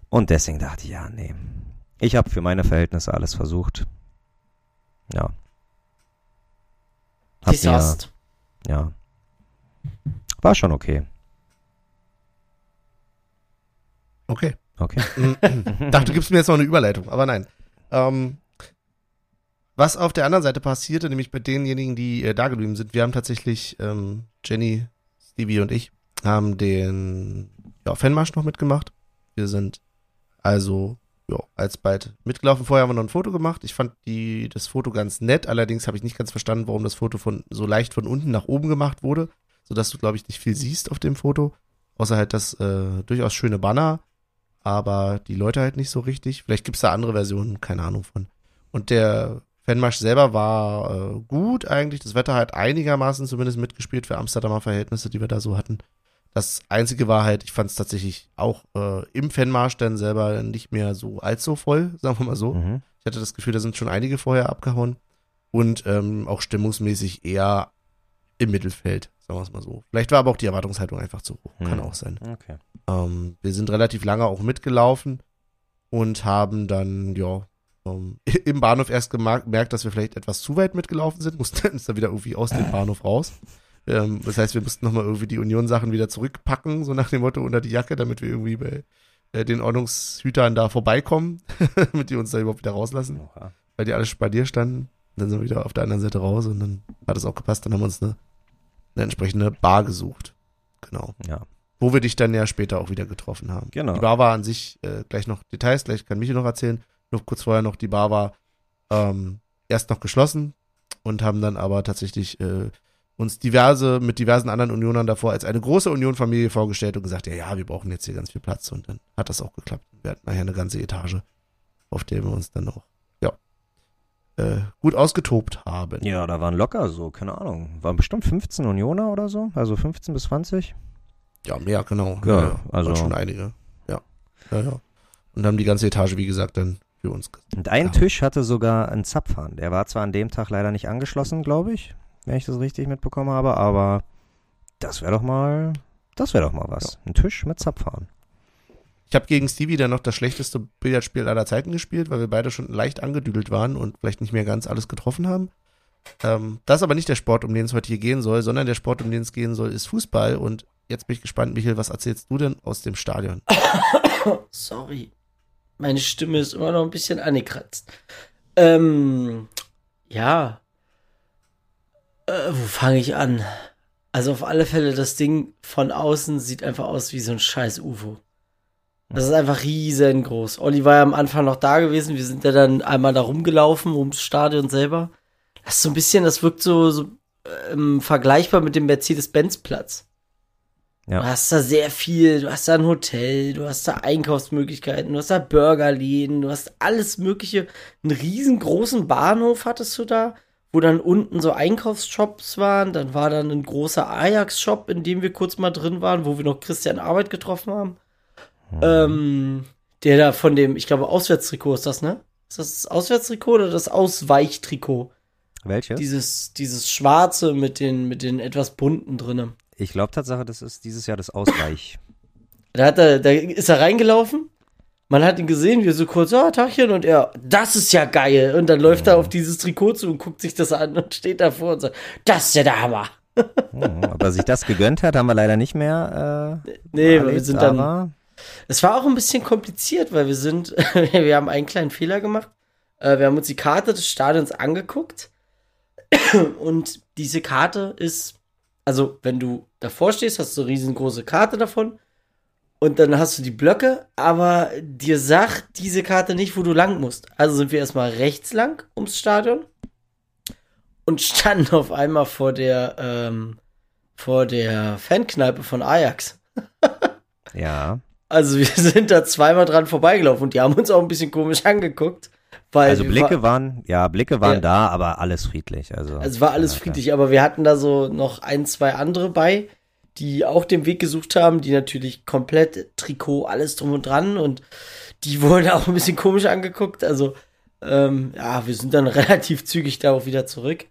Und deswegen dachte ich, ja, nee. Ich habe für meine Verhältnisse alles versucht. Ja. Hab
Dies
mir, ja. War schon okay.
Okay.
Okay.
dachte, du gibst mir jetzt noch eine Überleitung, aber nein. Ähm, was auf der anderen Seite passierte, nämlich bei denjenigen, die äh, da geblieben sind, wir haben tatsächlich, ähm, Jenny, Stevie und ich, haben den ja, Fanmarsch noch mitgemacht. Wir sind also ja, alsbald mitgelaufen. Vorher haben wir noch ein Foto gemacht. Ich fand die, das Foto ganz nett, allerdings habe ich nicht ganz verstanden, warum das Foto von so leicht von unten nach oben gemacht wurde, sodass du, glaube ich, nicht viel siehst auf dem Foto. Außer halt das äh, durchaus schöne Banner aber die Leute halt nicht so richtig. Vielleicht gibt's da andere Versionen, keine Ahnung von. Und der Fanmarsch selber war äh, gut eigentlich. Das Wetter hat einigermaßen zumindest mitgespielt für Amsterdamer Verhältnisse, die wir da so hatten. Das Einzige war halt, ich fand es tatsächlich auch äh, im Fanmarsch dann selber nicht mehr so allzu voll, sagen wir mal so.
Mhm.
Ich hatte das Gefühl, da sind schon einige vorher abgehauen. Und ähm, auch stimmungsmäßig eher im Mittelfeld, sagen wir es mal so. Vielleicht war aber auch die Erwartungshaltung einfach zu hoch. Kann
Hm.
auch sein.
Okay.
Ähm, wir sind relativ lange auch mitgelaufen und haben dann, ja, ähm, im Bahnhof erst gemerkt, dass wir vielleicht etwas zu weit mitgelaufen sind, mussten uns dann wieder irgendwie aus dem Bahnhof raus. Ähm, das heißt, wir mussten nochmal irgendwie die Union-Sachen wieder zurückpacken, so nach dem Motto unter die Jacke, damit wir irgendwie bei äh, den Ordnungshütern da vorbeikommen, damit die uns da überhaupt wieder rauslassen. Oha. Weil die alle bei dir standen. Dann sind wir wieder auf der anderen Seite raus und dann hat es auch gepasst. Dann haben wir uns eine, eine entsprechende Bar gesucht. Genau.
Ja.
Wo wir dich dann ja später auch wieder getroffen haben.
Genau.
Die Bar war an sich äh, gleich noch Details, gleich kann Michi noch erzählen. Nur kurz vorher noch, die Bar war ähm, erst noch geschlossen und haben dann aber tatsächlich äh, uns diverse, mit diversen anderen Unionern davor als eine große Unionfamilie vorgestellt und gesagt, ja, ja, wir brauchen jetzt hier ganz viel Platz und dann hat das auch geklappt. Wir hatten nachher eine ganze Etage, auf der wir uns dann auch, äh, gut ausgetobt haben.
Ja, da waren locker so, keine Ahnung, waren bestimmt 15 Unioner oder so, also 15 bis 20.
Ja, mehr, genau.
Ja, ja also
waren schon einige. Ja, ja, ja. Und haben die ganze Etage, wie gesagt, dann für uns.
Und ein Tisch hatte sogar einen Zapfhahn. Der war zwar an dem Tag leider nicht angeschlossen, glaube ich wenn ich das richtig mitbekommen habe, aber das wäre doch mal, das wäre doch mal was. Ja. Ein Tisch mit Zapfhahn.
Ich habe gegen Stevie dann noch das schlechteste Billardspiel aller Zeiten gespielt, weil wir beide schon leicht angedüdelt waren und vielleicht nicht mehr ganz alles getroffen haben. Ähm, das ist aber nicht der Sport, um den es heute hier gehen soll, sondern der Sport, um den es gehen soll, ist Fußball. Und jetzt bin ich gespannt, Michael, was erzählst du denn aus dem Stadion?
Sorry. Meine Stimme ist immer noch ein bisschen angekratzt. Ähm, ja, äh, wo fange ich an? Also auf alle Fälle, das Ding von außen sieht einfach aus wie so ein scheiß UFO. Das ist einfach riesengroß. Olli war ja am Anfang noch da gewesen. Wir sind ja dann einmal da rumgelaufen, ums Stadion selber. Das ist so ein bisschen, das wirkt so, so ähm, vergleichbar mit dem Mercedes-Benz-Platz. Ja. Du hast da sehr viel, du hast da ein Hotel, du hast da Einkaufsmöglichkeiten, du hast da Burgerläden, du hast alles Mögliche. Einen riesengroßen Bahnhof hattest du da wo dann unten so Einkaufsshops waren. Dann war dann ein großer Ajax-Shop, in dem wir kurz mal drin waren, wo wir noch Christian Arbeit getroffen haben. Mhm. Ähm, der da von dem, ich glaube, Auswärtstrikot ist das, ne? Ist das das Auswärtstrikot oder das Ausweichtrikot?
Welches?
Dieses, dieses schwarze mit den, mit den etwas bunten drinnen.
Ich glaube Tatsache, das ist dieses Jahr das Ausweich.
da, hat er, da ist er reingelaufen man hat ihn gesehen, wie er so kurz, ah, oh, Tachchen, und er, das ist ja geil. Und dann läuft er auf dieses Trikot zu und guckt sich das an und steht davor und sagt, das ist ja der Hammer.
Hm, ob er sich das gegönnt hat, haben wir leider nicht mehr.
Äh, nee, wir sind dann. Es war auch ein bisschen kompliziert, weil wir sind, wir haben einen kleinen Fehler gemacht. Äh, wir haben uns die Karte des Stadions angeguckt. Und diese Karte ist, also wenn du davor stehst, hast du eine riesengroße Karte davon und dann hast du die Blöcke, aber dir sagt diese Karte nicht, wo du lang musst. Also sind wir erstmal rechts lang ums Stadion und standen auf einmal vor der, ähm, vor der Fankneipe von Ajax.
ja.
Also wir sind da zweimal dran vorbeigelaufen und die haben uns auch ein bisschen komisch angeguckt. Weil
also Blicke war, waren, ja, Blicke waren ja. da, aber alles friedlich. Also,
es war alles ja, friedlich, aber wir hatten da so noch ein, zwei andere bei, die auch den Weg gesucht haben, die natürlich komplett Trikot, alles drum und dran und die wurden auch ein bisschen komisch angeguckt. Also, ähm, ja, wir sind dann relativ zügig da auch wieder zurück.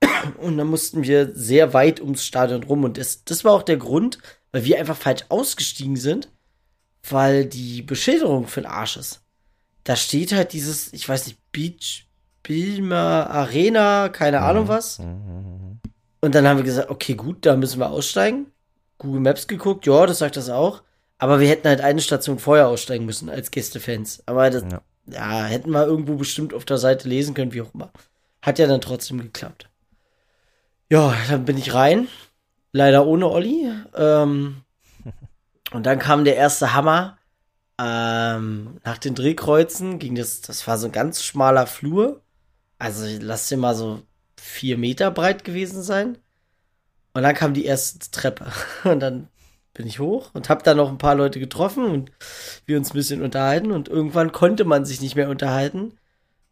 Und dann mussten wir sehr weit ums Stadion rum. Und das, das war auch der Grund, weil wir einfach falsch ausgestiegen sind, weil die Beschilderung für den Arsch ist. Da steht halt dieses, ich weiß nicht, Beach, Bilmer Arena, keine Ahnung mhm. was. Mhm. Und dann haben wir gesagt, okay, gut, da müssen wir aussteigen. Google Maps geguckt, ja, das sagt das auch. Aber wir hätten halt eine Station vorher aussteigen müssen als Gästefans. Aber das, ja. ja. hätten wir irgendwo bestimmt auf der Seite lesen können, wie auch immer. Hat ja dann trotzdem geklappt. Ja, dann bin ich rein. Leider ohne Olli. Ähm, und dann kam der erste Hammer. Ähm, nach den Drehkreuzen ging das, das war so ein ganz schmaler Flur. Also lass dir mal so vier Meter breit gewesen sein. Und dann kam die erste Treppe. Und dann bin ich hoch und habe da noch ein paar Leute getroffen und wir uns ein bisschen unterhalten. Und irgendwann konnte man sich nicht mehr unterhalten,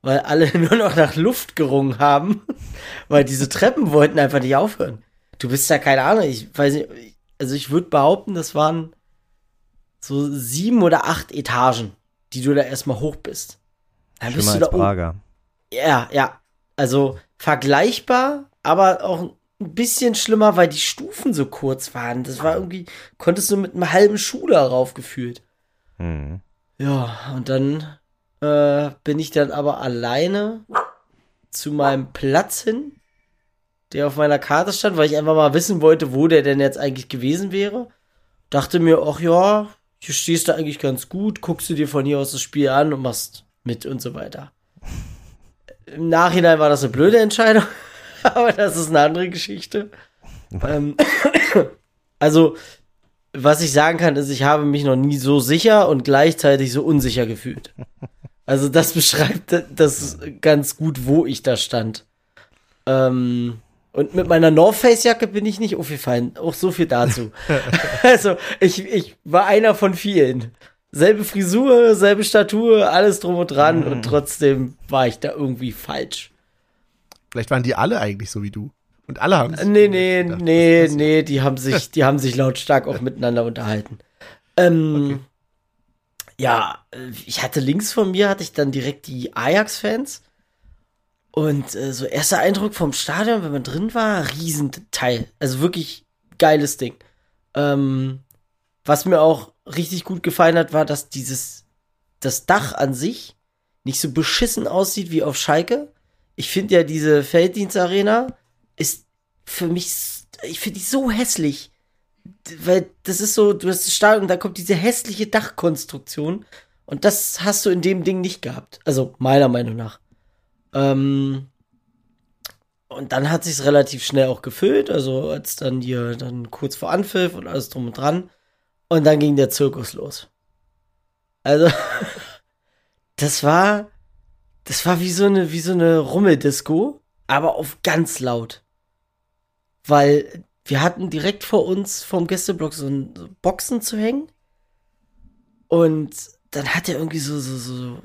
weil alle nur noch nach Luft gerungen haben, weil diese Treppen wollten einfach nicht aufhören. Du bist ja keine Ahnung, ich weiß nicht, also ich würde behaupten, das waren so sieben oder acht Etagen, die du da erstmal hoch bist.
Dann bist du da Prager.
Ja, ja. Also vergleichbar, aber auch ein bisschen schlimmer, weil die Stufen so kurz waren. Das war irgendwie, konntest du mit einem halben Schuh darauf gefühlt. Mhm. Ja, und dann äh, bin ich dann aber alleine zu meinem Platz hin, der auf meiner Karte stand, weil ich einfach mal wissen wollte, wo der denn jetzt eigentlich gewesen wäre. Dachte mir, ach ja, hier stehst du eigentlich ganz gut, guckst du dir von hier aus das Spiel an und machst mit und so weiter. Im Nachhinein war das eine blöde Entscheidung, aber das ist eine andere Geschichte. ähm, also, was ich sagen kann, ist, ich habe mich noch nie so sicher und gleichzeitig so unsicher gefühlt. Also, das beschreibt das ganz gut, wo ich da stand. Ähm, und mit meiner North Face Jacke bin ich nicht aufgefallen. Auch so viel dazu. also, ich, ich war einer von vielen. Selbe Frisur, selbe Statur, alles drum und dran mhm. und trotzdem war ich da irgendwie falsch.
Vielleicht waren die alle eigentlich so wie du. Und alle haben sich
Nee, nee, gedacht, nee, nee, die haben sich, die haben sich lautstark auch miteinander unterhalten. Ähm, okay. Ja, ich hatte links von mir hatte ich dann direkt die Ajax-Fans. Und äh, so erster Eindruck vom Stadion, wenn man drin war, Riesenteil. Also wirklich geiles Ding. Ähm, was mir auch richtig gut gefallen hat, war, dass dieses, das Dach an sich nicht so beschissen aussieht wie auf Schalke. Ich finde ja diese Felddienstarena ist für mich, ich finde die so hässlich. Weil das ist so, du hast das Stadion und da kommt diese hässliche Dachkonstruktion. Und das hast du in dem Ding nicht gehabt. Also meiner Meinung nach. Ähm, und dann hat sich's relativ schnell auch gefüllt. Also als dann hier dann kurz vor Anpfiff und alles drum und dran. Und dann ging der Zirkus los. Also, das war, das war wie so eine, wie so eine Rummeldisco, aber auf ganz laut. Weil wir hatten direkt vor uns vom Gästeblock so ein Boxen zu hängen. Und dann hat er irgendwie so, so, so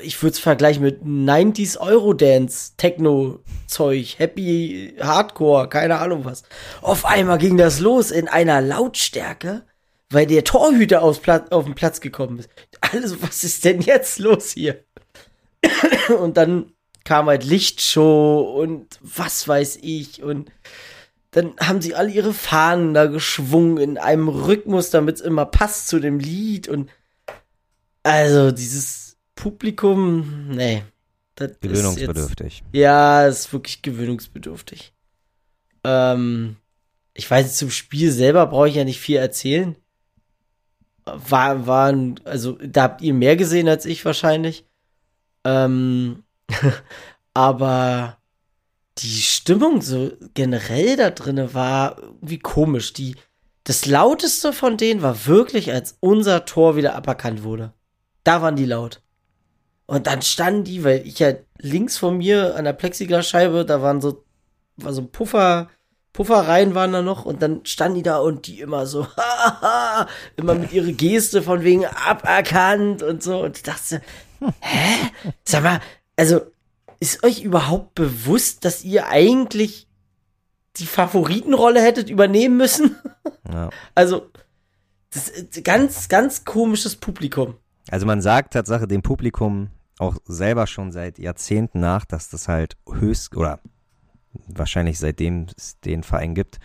ich würde es vergleichen mit 90s Eurodance, Techno-Zeug, Happy Hardcore, keine Ahnung was. Auf einmal ging das los in einer Lautstärke weil der Torhüter aufs Platz, auf den Platz gekommen ist. Also, was ist denn jetzt los hier? und dann kam halt Lichtshow und was weiß ich und dann haben sie alle ihre Fahnen da geschwungen in einem Rhythmus, damit es immer passt zu dem Lied und also dieses Publikum, nee.
Das gewöhnungsbedürftig.
Jetzt, ja, ist wirklich gewöhnungsbedürftig. Ähm, ich weiß, zum Spiel selber brauche ich ja nicht viel erzählen war, waren, also da habt ihr mehr gesehen als ich wahrscheinlich. Ähm, aber die Stimmung so generell da drinne war irgendwie komisch. Die, das lauteste von denen war wirklich, als unser Tor wieder aberkannt wurde. Da waren die laut. Und dann standen die, weil ich ja links von mir an der Plexiglasscheibe, da waren so, war so ein Puffer, Pufferreihen waren da noch und dann standen die da und die immer so, haha, immer mit ihrer Geste von wegen aberkannt und so. Und ich dachte, hä? Sag mal, also ist euch überhaupt bewusst, dass ihr eigentlich die Favoritenrolle hättet übernehmen müssen? Ja. Also, das ist ganz, ganz komisches Publikum.
Also man sagt Tatsache dem Publikum auch selber schon seit Jahrzehnten nach, dass das halt höchst oder wahrscheinlich seitdem es den Verein gibt,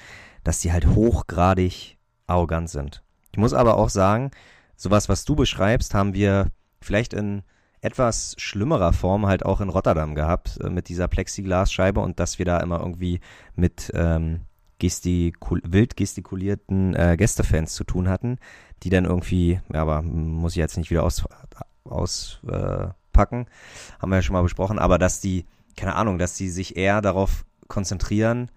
dass die halt hochgradig arrogant sind. Ich muss aber auch sagen, sowas, was du beschreibst, haben wir vielleicht in etwas schlimmerer Form halt auch in Rotterdam gehabt, äh, mit dieser Plexiglasscheibe und dass wir da immer irgendwie mit ähm, gestikul wild gestikulierten äh, Gästefans zu tun hatten, die dann irgendwie, ja, aber muss ich jetzt nicht wieder auspacken, aus, äh, packen, haben wir ja schon mal besprochen, aber dass die, keine Ahnung, dass die sich eher darauf konzentrieren,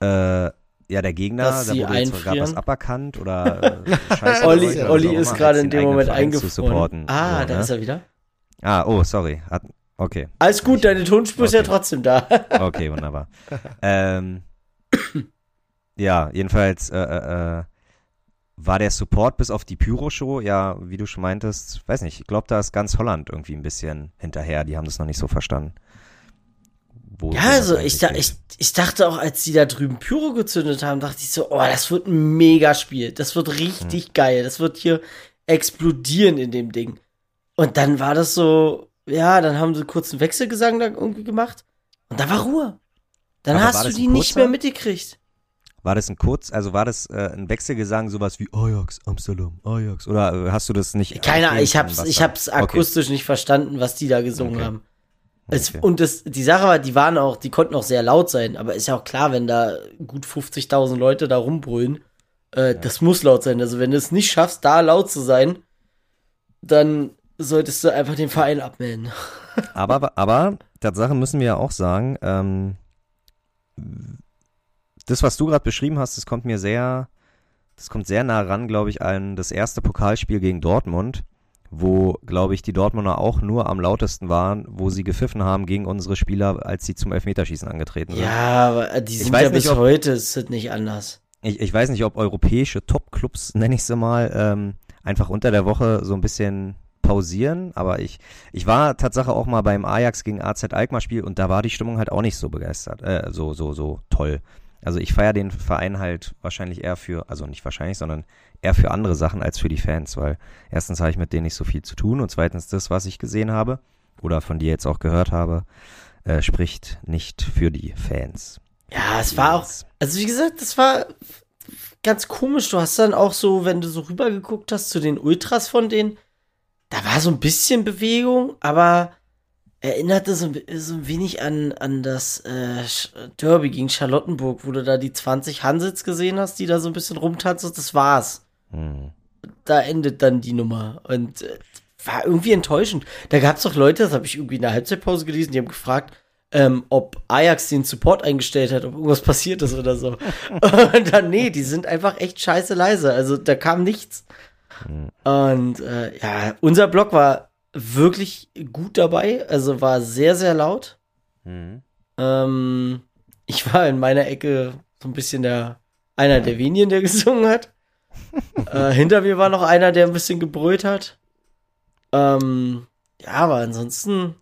äh, ja, der Gegner,
Dass
da
wurde
jetzt sogar was aberkannt oder äh, Scheiße
Olli, Olli ist gerade in dem Moment eingefroren.
Ah,
so, da ne? ist er wieder.
Ah, oh, sorry. Hat, okay.
Alles gut, deine Tonspur ist ja trotzdem da.
okay, wunderbar. ähm, ja, jedenfalls äh, äh, äh, war der Support bis auf die Pyro-Show, ja, wie du schon meintest, weiß nicht, ich glaube, da ist ganz Holland irgendwie ein bisschen hinterher, die haben das noch nicht so verstanden
wo. Ja, also ich, da, ich, ich dachte auch, als die da drüben Pyro gezündet haben, dachte ich so, oh, das wird ein Mega-Spiel. Das wird richtig hm. geil. Das wird hier explodieren in dem Ding. Und dann war das so, ja, dann haben sie kurz einen Wechselgesang da irgendwie gemacht. Und da war Ruhe. Dann Aber hast du die nicht mehr mitgekriegt.
War das ein kurz, also war das äh, ein Wechselgesang, sowas wie Ajax, Amsterdam, Ajax? Oder äh, hast du das nicht?
Keine Ahnung,
aufnehmen
ich hab's, ich hab's akustisch nicht verstanden, was die da gesungen
Okay.
haben. Es,
Okay.
Und das, die Sache war, die waren auch, die konnten auch sehr laut sein, aber ist ja auch klar, wenn da gut 50.000 Leute da rumbrüllen, äh, das muss laut sein. Also wenn du es nicht schaffst, da laut zu sein, dann solltest du einfach den Verein abmelden.
Aber, aber, Tatsache müssen wir ja auch sagen, ähm, das, was du gerade beschrieben hast, das kommt mir sehr, das kommt sehr nah ran, glaube ich, an das erste Pokalspiel gegen Dortmund, wo, glaube ich, die Dortmunder auch nur am lautesten waren, wo sie gepfiffen haben gegen unsere Spieler, als sie zum Elfmeterschießen angetreten sind.
Ja, aber äh, die sind
weiß
ja
nicht,
bis
ob-
heute, ist das nicht anders.
Ich, ich weiß nicht, ob europäische Top-Clubs, nenne ich sie mal, ähm, einfach unter der Woche so ein bisschen pausieren, aber ich, ich war Tatsache auch mal beim Ajax gegen AZ Alkmaar Spiel und da war die Stimmung halt auch nicht so begeistert, äh, so, so, so toll. Also ich feiere den Verein halt wahrscheinlich eher für, also nicht wahrscheinlich, sondern eher für andere Sachen als für die Fans, weil erstens habe ich mit denen nicht so viel zu tun und zweitens das, was ich gesehen habe oder von dir jetzt auch gehört habe, äh, spricht nicht für die Fans.
Ja, es war auch, also wie gesagt, das war ganz komisch. Du hast dann auch so, wenn du so rübergeguckt hast zu den Ultras von denen, da war so ein bisschen Bewegung, aber erinnerte so, ein- so ein wenig an, an das äh, Derby gegen Charlottenburg, wo du da die 20 Hansits gesehen hast, die da so ein bisschen rumtanzen. Das war's.
Hm.
Da endet dann die Nummer. Und äh, war irgendwie enttäuschend. Da gab's doch Leute, das habe ich irgendwie in der Halbzeitpause gelesen, die haben gefragt, ähm, ob Ajax den Support eingestellt hat, ob irgendwas passiert ist oder so. Und dann, nee, die sind einfach echt scheiße leise. Also da kam nichts. Und äh, ja, unser Block war wirklich gut dabei. Also war sehr, sehr laut.
Hm.
Ähm, ich war in meiner Ecke so ein bisschen der einer der wenigen, der gesungen hat. äh, hinter mir war noch einer, der ein bisschen gebrüllt hat. Ähm, ja, aber ansonsten,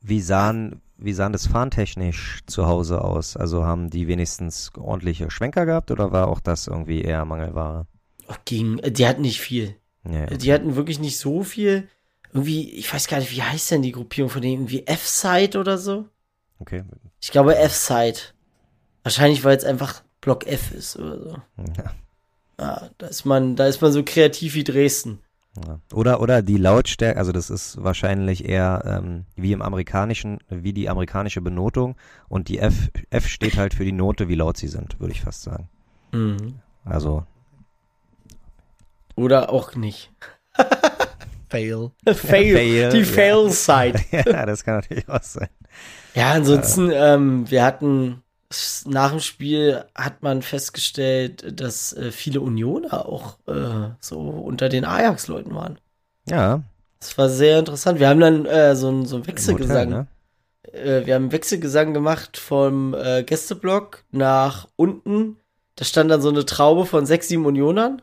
Wie sahen, wie sahen das fahntechnisch zu Hause aus? Also haben die wenigstens ordentliche Schwenker gehabt oder war auch das irgendwie eher Mangelware?
oh, ging, die hatten nicht viel.
Ja,
Die hatten wirklich nicht so viel. Irgendwie, ich weiß gar nicht, wie heißt denn die Gruppierung von denen? Irgendwie F-Side oder so?
okay.
Ich glaube F-Side. Wahrscheinlich, weil es einfach Block F ist oder so.
Ja.
Ja, da ist man, da ist man so kreativ wie Dresden.
Ja. Oder, oder die Lautstärke, also das ist wahrscheinlich eher ähm, wie im amerikanischen, wie die amerikanische Benotung und die F, F steht halt für die Note, wie laut sie sind, würde ich fast sagen.
Mhm.
Also,
Oder auch nicht.
Fail.
Fail,
Fail,
die
ja.
Fail-Side.
ja, das kann natürlich auch sein.
Ja, ansonsten, ähm, wir hatten nach dem Spiel hat man festgestellt, dass äh, viele Unioner auch äh, so unter den Ajax-Leuten waren.
Ja,
Das war sehr interessant. Wir haben dann äh, so ein so Wechselgesang.
Hotel, ne?
äh, wir haben einen Wechselgesang gemacht vom äh, Gästeblock nach unten. Da stand dann so eine Traube von sechs, sieben Unionern.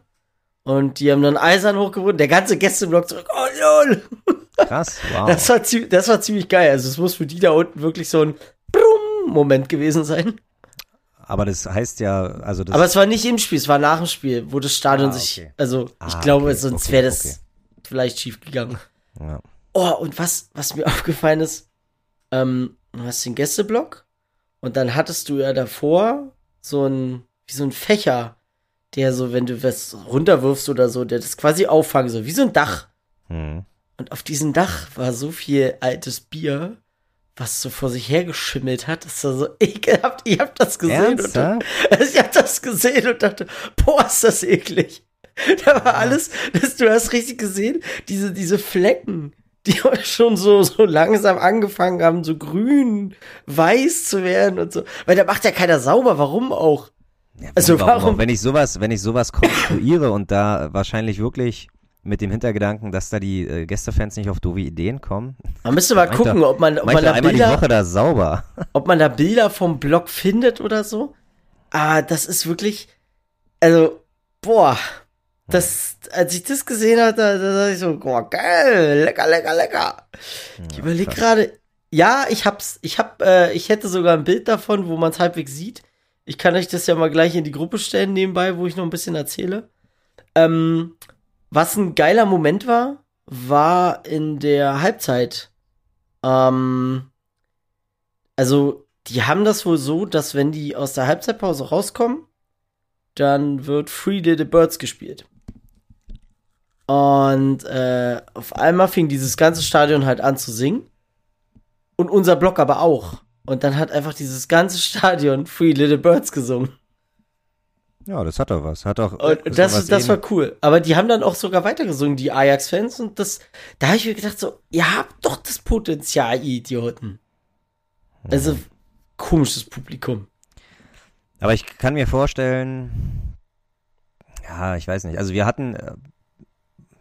Und die haben dann eisern hochgewonnen. Der ganze Gästeblock zurück. Oh, lol.
Krass, wow.
Das war, das war ziemlich geil. Also es muss für die da unten wirklich so ein Brumm-Moment gewesen sein.
Aber das heißt ja, also das
Aber es war nicht im Spiel, es war nach dem Spiel, wo das Stadion
Ah,
sich,
okay.
also ich
Ah,
glaube,
okay,
sonst
okay,
wäre das vielleicht schief gegangen.
ja.
Oh, und was, was mir aufgefallen ist, ähm, du hast den Gästeblock und dann hattest du ja davor so ein, wie so ein Fächer, der so, wenn du was runterwirfst oder so, der das quasi auffangen soll, wie so ein Dach.
Hm.
Und auf diesem Dach war so viel altes Bier, was so vor sich hergeschimmelt hat. Das war so ekelhaft. Ihr habt das gesehen. Und
Ernsthaft?
ich hab das gesehen und dachte, boah, ist das eklig. Da war alles, das, du hast richtig gesehen, diese, diese Flecken, die schon so, so langsam angefangen haben, so grün, weiß zu werden und so. Weil da macht ja keiner sauber, warum auch?
Ja,
Also
warum,
warum-
Wenn ich sowas, wenn ich sowas konstruiere und da wahrscheinlich wirklich mit dem Hintergedanken, dass da die äh, Gästefans nicht auf doofe Ideen kommen.
Man müsste mal gucken, ob man, ob man
ich doch
da
einmal die
Bilder,
Woche da sauber.
ob man da Bilder vom Blog findet oder so. Ah, das ist wirklich, also, boah, das, als ich das gesehen hatte, da, da dachte ich so, boah, geil, lecker, lecker, lecker. Ich
Ja,
überlege gerade, ja, ich hab's, ich hab, äh, ich hätte sogar ein Bild davon, wo man es halbwegs sieht. Ich kann euch das ja mal gleich in die Gruppe stellen nebenbei, wo ich noch ein bisschen erzähle. Ähm, was ein geiler Moment war, war in der Halbzeit. Ähm, also, die haben das wohl so, dass wenn die aus der Halbzeitpause rauskommen, dann wird Free Little Birds gespielt. Und äh, auf einmal fing dieses ganze Stadion halt an zu singen. Und unser Block aber auch. Und dann hat einfach dieses ganze Stadion Free Little Birds gesungen.
Ja, das hat doch was. Hat doch.
Und das, das war cool. Aber die haben dann auch sogar weitergesungen, die Ajax-Fans. Und das, da habe ich mir gedacht, so, ihr habt doch das Potenzial, ihr Idioten. Also, komisches Publikum.
Aber ich kann mir vorstellen, ja, ich weiß nicht. Also wir hatten, äh,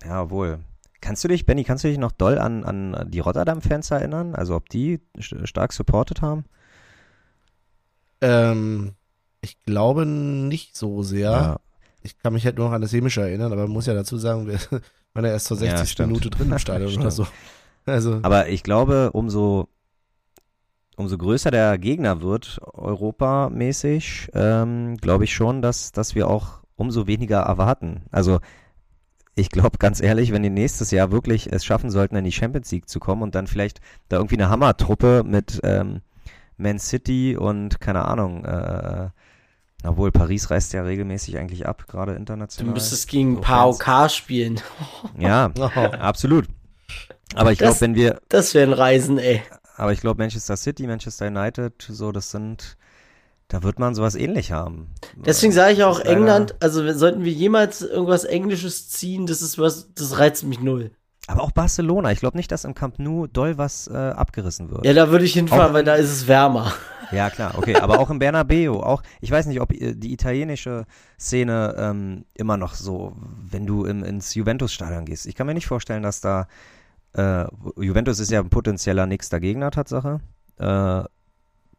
ja, wohl. Kannst du dich, Benny, kannst du dich noch doll an, an die Rotterdam-Fans erinnern? Also ob die st- stark supportet haben?
Ähm, ich glaube nicht so sehr. Ich kann mich halt nur noch an das Hemische erinnern, aber man muss ja dazu sagen, wir waren ja erst zur
Ja,
60.
stimmt.
Minute drin im Stadion oder so. Also,
Aber ich glaube, umso, umso größer der Gegner wird, europamäßig, ähm, glaube ich schon, dass, dass wir auch umso weniger erwarten. Also ich glaube ganz ehrlich, wenn die nächstes Jahr wirklich es schaffen sollten, in die Champions League zu kommen und dann vielleicht da irgendwie eine Hammertruppe mit ähm, Man City und keine Ahnung, äh, obwohl Paris reist ja regelmäßig eigentlich ab, gerade
Du
international.
müsstest gegen
So.
PAOK spielen.
Ja,
oh,
absolut. Aber ich glaube, wenn wir
Das wäre ein Reisen, ey.
aber ich glaube, Manchester City, Manchester United, so, das sind, da wird man sowas ähnlich haben.
Deswegen sage ich auch England, also sollten wir jemals irgendwas Englisches ziehen, das ist was, das reizt mich null.
Aber auch Barcelona. Ich glaube nicht, dass im Camp Nou doll was äh, abgerissen wird.
Ja, da würde ich hinfahren,
Auch-
weil da ist es wärmer.
Ja, klar, okay. Aber auch im Bernabeu, auch, ich weiß nicht, ob äh, die italienische Szene ähm, immer noch so, wenn du im, ins Juventus-Stadion gehst. Ich kann mir nicht vorstellen, dass da, äh, Juventus ist ja ein potenzieller nächster Gegner, Tatsache. Äh,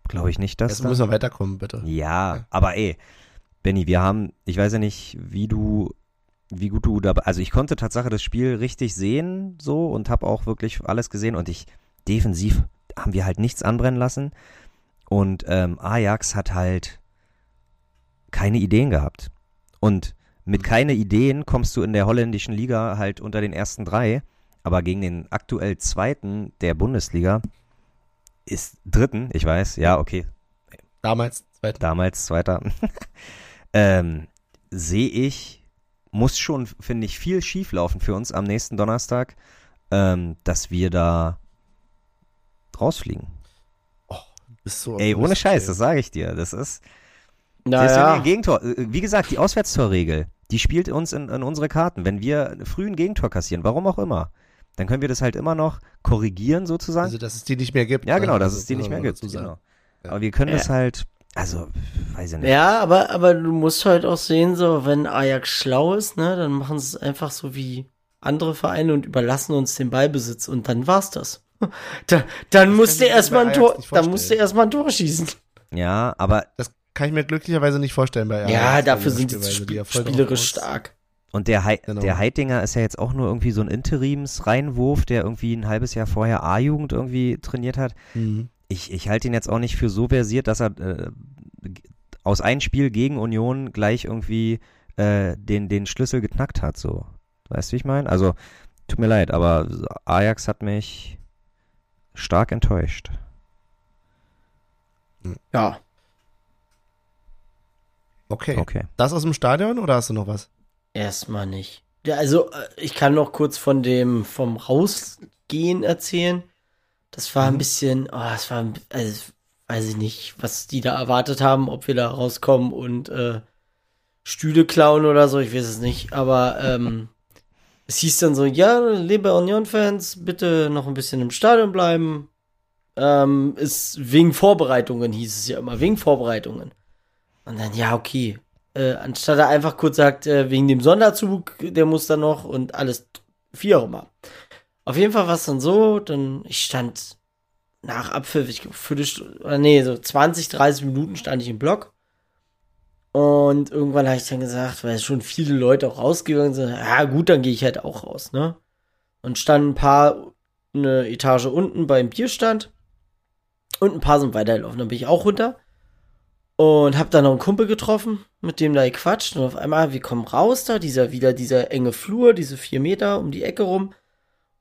Glaube ich nicht, dass
jetzt müssen wir weiterkommen, bitte.
Ja, aber ey, Benny, wir haben, ich weiß ja nicht, wie du, wie gut du dabei, also ich konnte Tatsache das Spiel richtig sehen, so, und habe auch wirklich alles gesehen und ich, defensiv haben wir halt nichts anbrennen lassen und ähm, Ajax hat halt keine Ideen gehabt und mit keine Ideen kommst du in der holländischen Liga halt unter den ersten drei, aber gegen den aktuell zweiten der Bundesliga ist dritten, ich weiß, ja, okay,
Damals, zweiten.
damals Zweiter, ähm, sehe ich, muss schon, finde ich, viel schief laufen für uns am nächsten Donnerstag, ähm, dass wir da rausfliegen.
Bist so
Ey, ohne Scheiß, das sage ich dir. Das ist, das ist ja
Naja,
ein Gegentor. Äh, Wie gesagt, die Auswärtstorregel, die spielt uns in, in unsere Karten. Wenn wir früh ein Gegentor kassieren, warum auch immer, dann können wir das halt immer noch korrigieren sozusagen.
Also, dass es die nicht mehr gibt.
ja, genau,
ne?
dass
Also,
es die nicht mehr gibt. Genau.
Ja.
Aber wir können
Ja.
das halt, also, weiß ich nicht.
ja, aber, aber du musst halt auch sehen, so, wenn Ajax schlau ist, ne, dann machen sie es einfach so wie andere Vereine und überlassen uns den Ballbesitz und dann war's das. Da, dann
Das
musst
kann
du
ich mir
erstmal ein Tor, dann musst du
vorstellen.
erstmal ein Tor schießen.
Ja, aber
Das kann ich mir glücklicherweise nicht vorstellen bei
Ja,
Ajax,
dafür
bei
sind die
ja drauf
spielerisch
aus-
stark.
Und der, Hei
Genau.
der Heidinger ist ja jetzt auch nur irgendwie so ein Interimsreinwurf, der irgendwie ein halbes Jahr vorher A-Jugend irgendwie trainiert hat.
Mhm.
Ich, ich halte ihn jetzt auch nicht für so versiert, dass er äh, aus einem Spiel gegen Union gleich irgendwie äh, den, den Schlüssel geknackt hat. So. Weißt du, wie ich meine? Also, tut mir leid, aber Ajax hat mich stark enttäuscht.
Ja.
Okay.
Okay.
Das aus dem Stadion oder hast du noch was?
Erstmal nicht. Ja, also, äh, ich kann noch kurz von dem, vom Rausgehen erzählen. Das war ein
Mhm.
bisschen, oh, es war, also, weiß ich nicht, was die da erwartet haben, ob wir da rauskommen und äh, Stühle klauen oder so, ich weiß es nicht. Aber ähm, es hieß dann so, ja, liebe Union-Fans, bitte noch ein bisschen im Stadion bleiben. Ähm, ist wegen Vorbereitungen, hieß es ja immer, wegen Vorbereitungen. Und dann, ja, okay. Äh, anstatt er einfach kurz sagt, äh, wegen dem Sonderzug, der muss dann noch und alles, wie auch immer. Auf jeden Fall war es dann so, dann, ich stand nach Abpfiff, ich Viertelstunde, nee, so 20, 30 Minuten stand ich im Block. Und irgendwann habe ich dann gesagt, weil schon viele Leute auch rausgegangen sind, ja gut, dann gehe ich halt auch raus, ne? Und standen ein paar eine Etage unten beim Bierstand und ein paar sind weitergelaufen. Dann bin ich auch runter und hab dann noch einen Kumpel getroffen, mit dem da gequatscht und auf einmal, wir kommen raus da, dieser wieder dieser enge Flur, diese vier Meter um die Ecke rum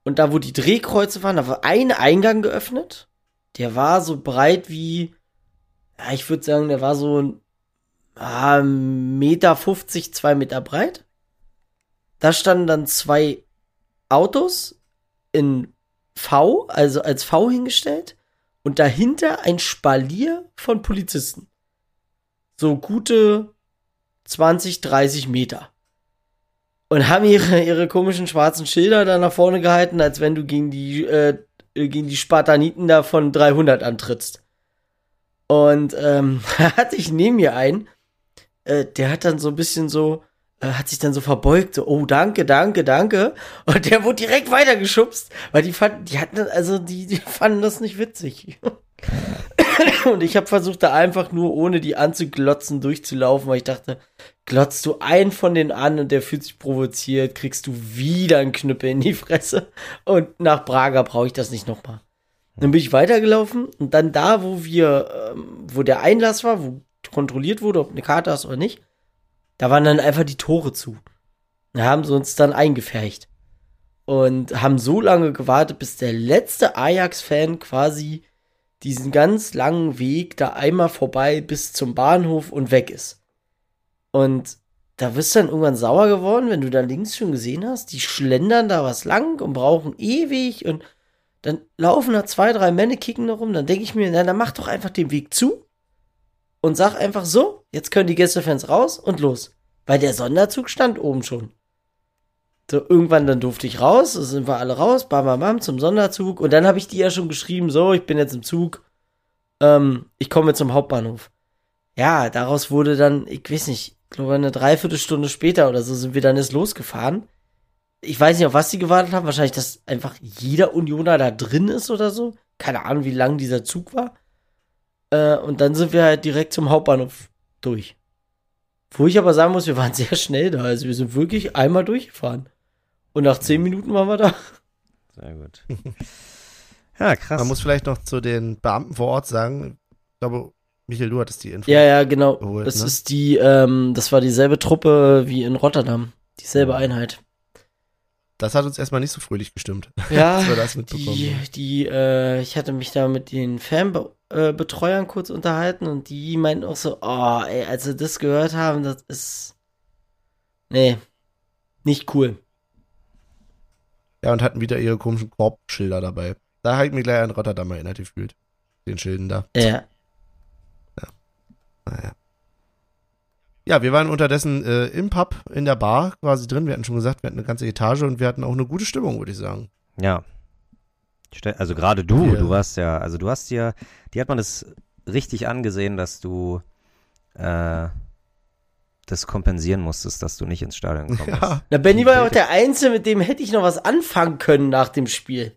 und da, wo die Drehkreuze waren, da war ein Eingang geöffnet, der war so breit wie, ja, ich würde sagen, der war so ah, Meter 50, zwei Meter breit. Da standen dann zwei Autos in V, also als V hingestellt. Und dahinter ein Spalier von Polizisten. So gute 20, 30 Meter. Und haben ihre, ihre komischen schwarzen Schilder da nach vorne gehalten, als wenn du gegen die, äh, gegen die Spartaniten da von 300 antrittst. Und ähm, hatte ich neben mir einen, äh, der hat dann so ein bisschen so, äh, hat sich dann so verbeugt, so, oh, danke, danke, danke. Und der wurde direkt weitergeschubst, weil die fanden, die hatten, also die, die fanden das nicht witzig. Und ich habe versucht, da einfach nur ohne die anzuglotzen durchzulaufen, weil ich dachte, glotzt du einen von denen an und der fühlt sich provoziert, kriegst du wieder einen Knüppel in die Fresse. Und nach Braga brauche ich das nicht nochmal. Dann bin ich weitergelaufen und dann da, wo wir, ähm, wo der Einlass war, wo kontrolliert wurde, ob eine Karte hast oder nicht, da waren dann einfach die Tore zu. Da haben sie uns dann eingefercht. Und haben so lange gewartet, bis der letzte Ajax-Fan quasi diesen ganz langen Weg da einmal vorbei bis zum Bahnhof und weg ist. Und da wirst du dann irgendwann sauer geworden, wenn du da links schon gesehen hast, die schlendern da was lang und brauchen ewig und dann laufen da zwei, drei Männer kicken noch rum, dann denke ich mir, na, dann mach doch einfach den Weg zu und sag einfach so, jetzt können die Gästefans raus und los. Weil der Sonderzug stand oben schon. So, irgendwann dann durfte ich raus, so sind wir alle raus, bam, bam, bam, zum Sonderzug. Und dann habe ich die ja schon geschrieben, so, ich bin jetzt im Zug, ähm, ich komme zum Hauptbahnhof. Ja, daraus wurde dann, ich weiß nicht, ich glaube eine Dreiviertelstunde später oder so sind wir dann jetzt losgefahren. Ich weiß nicht, auf was sie gewartet haben, wahrscheinlich, dass einfach jeder Unioner da drin ist oder so. Keine Ahnung, wie lang dieser Zug war. Äh, und dann sind wir halt direkt zum Hauptbahnhof durch. Wo ich aber sagen muss, wir waren sehr schnell da. Also wir sind wirklich einmal durchgefahren. Und nach zehn Minuten waren wir da.
Sehr gut. Ja, krass.
Man muss vielleicht noch zu den Beamten vor Ort sagen, ich glaube, Michael, du hattest die Info.
Ja, ja, genau.
Geholt,
das
ne?
ist die, ähm, das war dieselbe Truppe wie in Rotterdam. Dieselbe Einheit.
Das hat uns erstmal nicht so fröhlich gestimmt.
Ja, die, die, äh, ich hatte mich da mit den Fanbetreuern kurz unterhalten und die meinten auch so, oh, ey, als sie das gehört haben, das ist, nee, nicht cool.
Ja, und hatten wieder ihre komischen Korbschilder dabei. Da habe ich mich gleich an Rotterdam erinnert gefühlt. Den Schilden da.
Ja,
Naja. Ja, wir waren unterdessen äh, im Pub, in der Bar quasi drin. Wir hatten schon gesagt, wir hatten eine ganze Etage und wir hatten auch eine gute Stimmung, würde ich sagen.
Ja. Also gerade du,
Ja.
du warst ja, also du hast dir, die hat man das richtig angesehen, dass du äh, das kompensieren musstest, dass du nicht ins Stadion kommst.
Ja,
Na, Benny war ja auch der Einzige, mit dem hätte ich noch was anfangen können nach dem Spiel.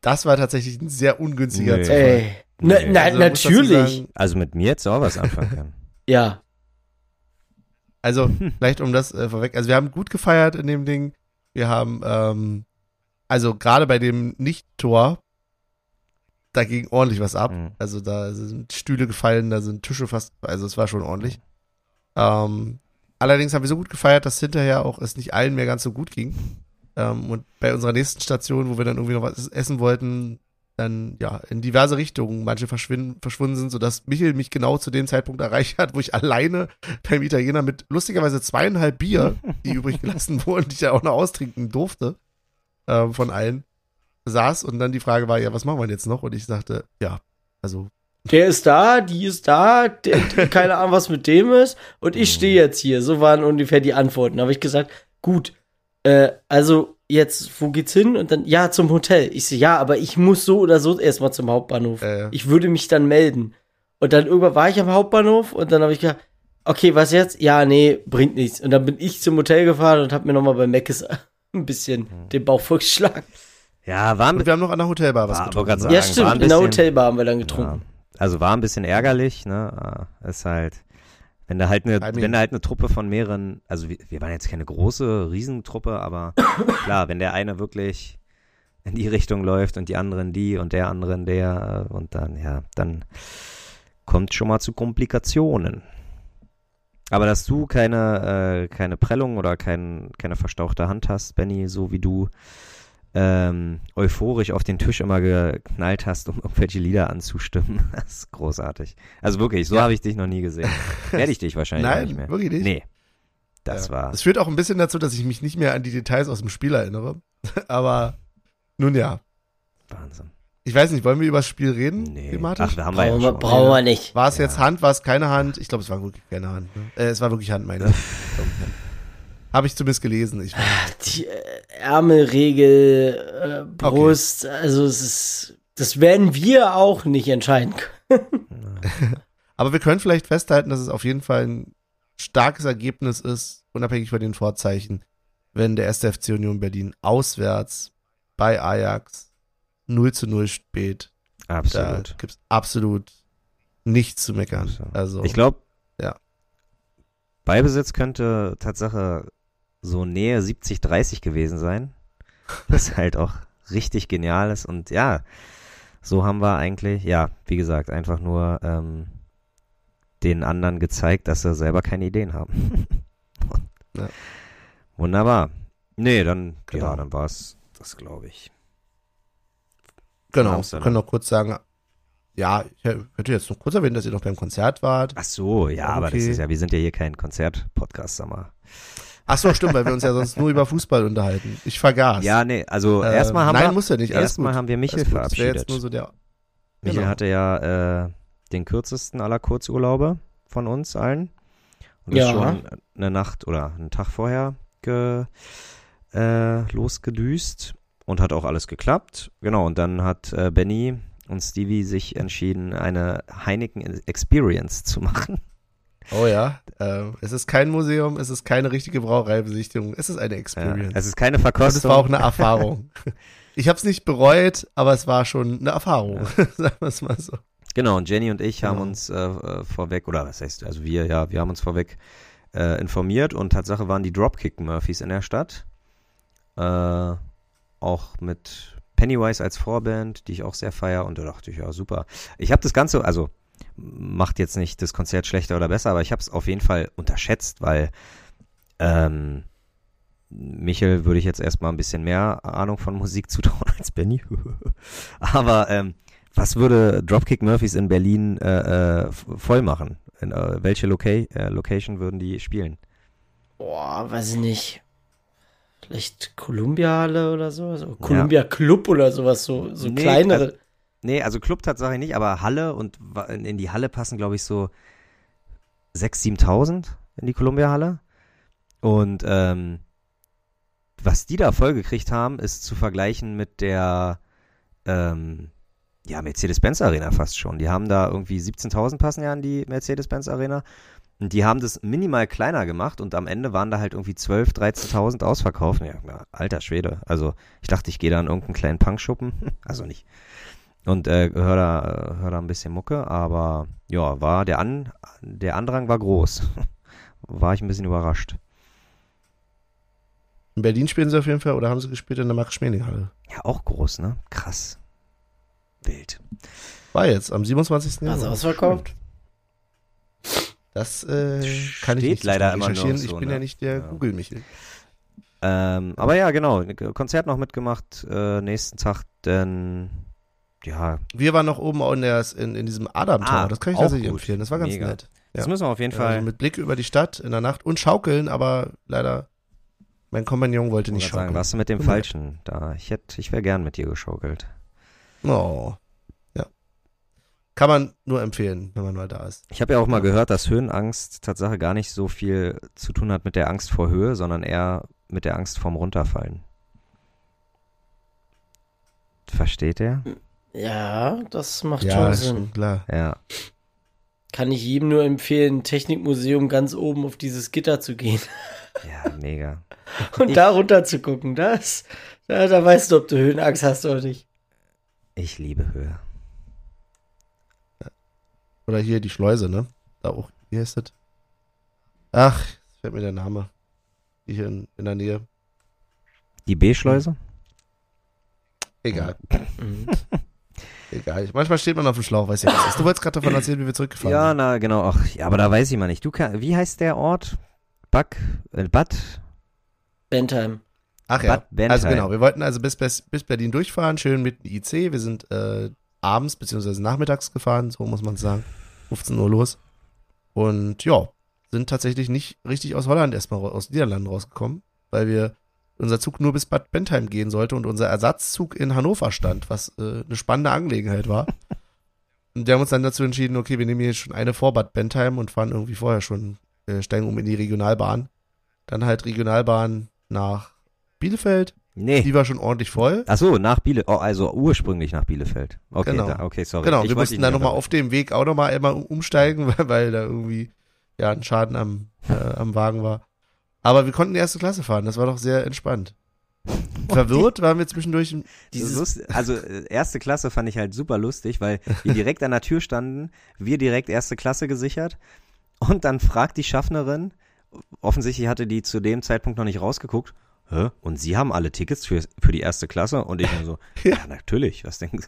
das war tatsächlich ein sehr ungünstiger
Nee.
Zufall.
Ey. Na,
Nee.
na,
Also,
natürlich.
sagen,
Also mit mir jetzt auch was anfangen können.
Ja.
Also, vielleicht um das äh, vorweg. Also, wir haben gut gefeiert in dem Ding. Wir haben, ähm, also gerade bei dem Nicht-Tor, da ging ordentlich was ab.
Mhm.
Also, da sind Stühle gefallen, da sind Tische fast, also es war schon ordentlich. Ähm, allerdings haben wir so gut gefeiert, dass hinterher auch es nicht allen mehr ganz so gut ging. Ähm, und bei unserer nächsten Station, wo wir dann irgendwie noch was essen wollten, dann ja in diverse Richtungen manche verschwinden, verschwunden sind, sodass Michel mich genau zu dem Zeitpunkt erreicht hat, wo ich alleine beim Italiener mit lustigerweise zweieinhalb Bier, die übrig gelassen wurden, die ich ja auch noch austrinken durfte, ähm, von allen, saß und dann die Frage war, ja, was machen wir jetzt noch? Und ich sagte, ja, also
Der ist da, die ist da, der, keine Ahnung, was mit dem ist. Und ich stehe jetzt hier. So waren ungefähr die Antworten. Da habe ich gesagt, gut, äh, also jetzt, wo geht's hin? Und dann, ja, zum Hotel. Ich so, ja, aber ich muss so oder so erstmal zum Hauptbahnhof.
Äh.
Ich würde mich dann melden. Und dann irgendwann war ich am Hauptbahnhof und dann habe ich gesagt, okay, was jetzt? Ja, nee, bringt nichts. Und dann bin ich zum Hotel gefahren und habe mir nochmal bei Meckes ein bisschen den Bauch vorgeschlagen.
Ja, war ein
und wir haben noch an der Hotelbar was
War-
getrunken. ne?
Ja, stimmt. In der Hotelbar haben wir dann getrunken.
Ja. Also war ein bisschen ärgerlich, ne? Äh, Ist halt, wenn da halt eine,
I mean-
wenn da halt eine Truppe von mehreren, also wir, wir waren jetzt keine große Riesentruppe, aber klar, wenn der eine wirklich in die Richtung läuft und die anderen die und der andere in der äh, und dann, ja, dann kommt schon mal zu Komplikationen. Aber dass du keine, äh, keine Prellung oder kein, keine verstauchte Hand hast, Benny, so wie du, ähm, euphorisch auf den Tisch immer geknallt hast, um irgendwelche Lieder anzustimmen. Das ist großartig. Also wirklich, so
Ja.
habe ich dich noch nie gesehen. Werde ich dich wahrscheinlich
Nein,
nicht mehr.
wirklich nicht?
Nee. Das
Ja.
war.
Das führt auch ein bisschen dazu, dass ich mich nicht mehr an die Details aus dem Spiel erinnere. Aber nun ja.
Wahnsinn.
Ich weiß nicht, wollen wir über das Spiel reden?
Nee.
Thematisch?
Ach, da haben wir ja
Brauchen wir,
schon.
brauchen wir nicht.
War es
Ja.
jetzt Hand, war es keine Hand? Ich glaube, es war wirklich keine Hand. Ne? Äh, es war wirklich Hand, meine ich. Habe ich zumindest gelesen. Ich
Die äh, Ärmelregel, äh, Brust, also es ist, das werden wir auch nicht entscheiden können.
Aber wir können vielleicht festhalten, dass es auf jeden Fall ein starkes Ergebnis ist, unabhängig von den Vorzeichen, wenn der 1. FC Union Berlin auswärts bei Ajax 0 zu 0 spät. Da
Absolut.
gibt's absolut nichts zu meckern.
Absolut.
Also,
Ich glaube,
Ja.
Ballbesitz könnte Tatsache so Nähe 70-30 gewesen sein. Was halt auch richtig genial ist. Und ja, so haben wir eigentlich, ja, wie gesagt, einfach nur ähm, den anderen gezeigt, dass sie selber keine Ideen haben.
Ja.
Wunderbar. Nee, dann,
Genau.
ja, dann war es das, glaube ich.
genau, wir können noch kurz sagen, ja, ich hätte jetzt noch kurz erwähnen, dass ihr noch beim Konzert wart.
Ach so, ja, aber das
Okay.
ist ja, wir sind ja hier kein Konzert-Podcast, sag mal.
Ach so, stimmt, weil wir uns ja sonst nur über Fußball unterhalten. Ich vergaß.
Ja, nee, also
Äh,
erstmal haben
nein,
wir,
muss ja nicht.
Erstmal haben wir Michel
gut.
Verabschiedet.
jetzt nur so der.
Michael
Genau.
hatte ja äh, den kürzesten aller Kurzurlaube von uns allen. Und
Ja.
ist schon eine Nacht oder einen Tag vorher ge, äh, losgedüst und hat auch alles geklappt. Genau, und dann hat äh, Benny und Stevie sich entschieden, eine Heineken Experience zu machen.
Oh ja. Ähm, es ist kein Museum, es ist keine richtige Brauereibesichtigung, es ist eine
Ja,
Experience.
es ist keine
Und
Verkostung.
es war auch eine Erfahrung. Ich habe es nicht bereut, aber es war schon eine Erfahrung. Sagen wir es mal so.
Genau, und Jenny und ich haben
Genau.
uns äh, vorweg, oder was heißt, also wir, ja, wir haben uns vorweg äh, informiert und Tatsache waren die Dropkick-Murphys in der Stadt. Äh, auch mit Pennywise als Vorband, die ich auch sehr feier und da dachte ich, ja, super. Ich habe das Ganze, also macht jetzt nicht das Konzert schlechter oder besser, aber ich habe es auf jeden Fall unterschätzt, weil ähm, Michel würde ich jetzt erstmal ein bisschen mehr Ahnung von Musik zutrauen als Benny. aber ähm, was würde Dropkick Murphys in Berlin äh, äh, voll machen? In, äh, welche Loca äh, Location würden die spielen?
Boah, weiß ich nicht. Vielleicht Columbia-Halle oder sowas? Oder Columbia Club oder sowas, so, so
Nee,
kleinere.
Nee, also Club Tatsache nicht, aber Halle und in in die Halle passen, glaube ich, so 6.000, 7.000 in die Columbia-Halle. Und ähm, was die da vollgekriegt haben, ist zu vergleichen mit der ähm, ja, Mercedes-Benz Arena fast schon. Die haben da irgendwie 17.000 passen ja an die Mercedes-Benz Arena. Und die haben das minimal kleiner gemacht und am Ende waren da halt irgendwie 12.000, 13.000 ausverkauft. Ja, alter Schwede. Also ich dachte, ich gehe da in irgendeinen kleinen Punkschuppen. Also nicht. Und äh, hör, da, hör da ein bisschen Mucke, aber ja, war der, An der Andrang war groß. war ich ein bisschen überrascht.
In Berlin spielen sie auf jeden Fall oder haben sie gespielt in der Max-Schmeling-Halle?
Ja, auch groß, ne? Krass. Wild.
War jetzt am 27.
Was
Januar.
ausverkauft?
Das äh, kann ich
Steht
nicht so
leider immer noch so,
ich bin
ne?
ja nicht der
Ja.
Google-Michel.
Ähm, aber ja, genau. Konzert noch mitgemacht. Äh, nächsten Tag dann, ja,
Wir waren noch oben in, der, in, in diesem Adam-Tower.
Ah,
das kann ich tatsächlich
gut.
empfehlen. Das war ganz
Mega.
nett.
das
Ja.
müssen wir auf jeden Fall.
Also mit Blick über die Stadt in der Nacht und schaukeln, aber leider mein Kompagnon wollte nicht
wollte sagen,
schaukeln.
warst du mit dem Falschen da? Ich hätte, ich wäre gern mit dir geschaukelt.
Oh. Ja. Kann man nur empfehlen, wenn man mal da ist.
Ich habe ja auch mal gehört, dass Höhenangst Tatsache gar nicht so viel zu tun hat mit der Angst vor Höhe, sondern eher mit der Angst vorm Runterfallen. Versteht ihr?
Ja, das macht
Ja,
schon
ist
Sinn.
schon klar.
Ja.
Kann ich jedem nur empfehlen, Technikmuseum ganz oben auf dieses Gitter zu gehen
Ja, mega.
und
Ich-
da runter zu gucken. Das, da, da weißt du, ob du Höhenangst hast oder nicht.
Ich liebe Höhe.
Oder hier die Schleuse, ne? Da auch. Wie heißt das? Ach, jetzt fällt mir der Name. Hier in, in der Nähe.
Die B-Schleuse?
Egal.
Mhm.
Egal. Manchmal steht man auf dem Schlauch, weiß ja was ist. Du wolltest gerade davon erzählen, wie wir zurückgefahren
Ja,
sind.
na genau. Ach, ja, aber da weiß ich mal nicht. Du kann, wie heißt der Ort? Back, äh, Bad?
Bentheim.
Ach ja,
Bad Bentheim.
also genau, wir wollten also bis, bis, bis Berlin durchfahren, schön mit dem IC. Wir sind äh, abends beziehungsweise nachmittags gefahren, so muss man sagen. 15 Uhr los. Und ja, sind tatsächlich nicht richtig aus Holland erstmal aus Niederlanden rausgekommen, weil wir unser Zug nur bis Bad Bentheim gehen sollte und unser Ersatzzug in Hannover stand, was äh, eine spannende Angelegenheit war. Und wir haben uns dann dazu entschieden, okay, wir nehmen hier schon eine vor Bad Bentheim und fahren irgendwie vorher schon, äh, steigen um in die Regionalbahn. Dann halt Regionalbahn nach Bielefeld.
Nee.
Die war schon ordentlich voll.
Ach so, nach Bielefeld, oh, also ursprünglich nach Bielefeld. Okay,
Genau.
da, okay, sorry.
Genau,
Ich
wir mussten dann nochmal auf dem Weg auch nochmal einmal umsteigen, weil, weil da irgendwie ja ein Schaden am, äh, am Wagen war. Aber wir konnten die erste Klasse fahren, das war doch sehr entspannt. Verwirrt waren wir zwischendurch.
Dieses,
lust- also äh, erste Klasse fand ich halt super lustig, weil wir direkt an der Tür standen, wir direkt erste Klasse gesichert und dann fragt die Schaffnerin, offensichtlich hatte die zu dem Zeitpunkt noch nicht rausgeguckt, Hä? Und Sie haben alle Tickets für, für die erste Klasse? Und ich so, ja, natürlich, was denken Sie?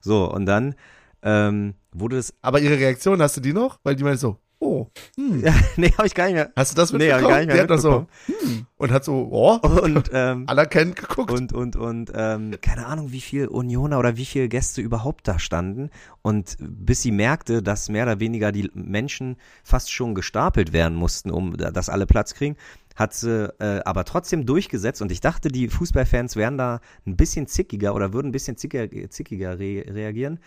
So, und dann ähm, wurde es,
Aber ihre Reaktion, hast du die noch? Weil die meinte so, oh, hm.
ja, nee, habe ich gar nicht mehr.
Hast du das
Nee, hab
mitbekommen?
ich gar nicht mehr
die hat so,
mitbekommen.
hm. Und hat so, oh,
Und, ähm,
anerkennend geguckt.
und und und ähm, keine Ahnung, wie viel Unioner oder wie viele Gäste überhaupt da standen und bis sie merkte, dass mehr oder weniger die Menschen fast schon gestapelt werden mussten, um da- dass alle Platz kriegen, hat sie äh, aber trotzdem durchgesetzt und ich dachte, die Fußballfans wären da ein bisschen zickiger oder würden ein bisschen zickiger, zickiger re reagieren,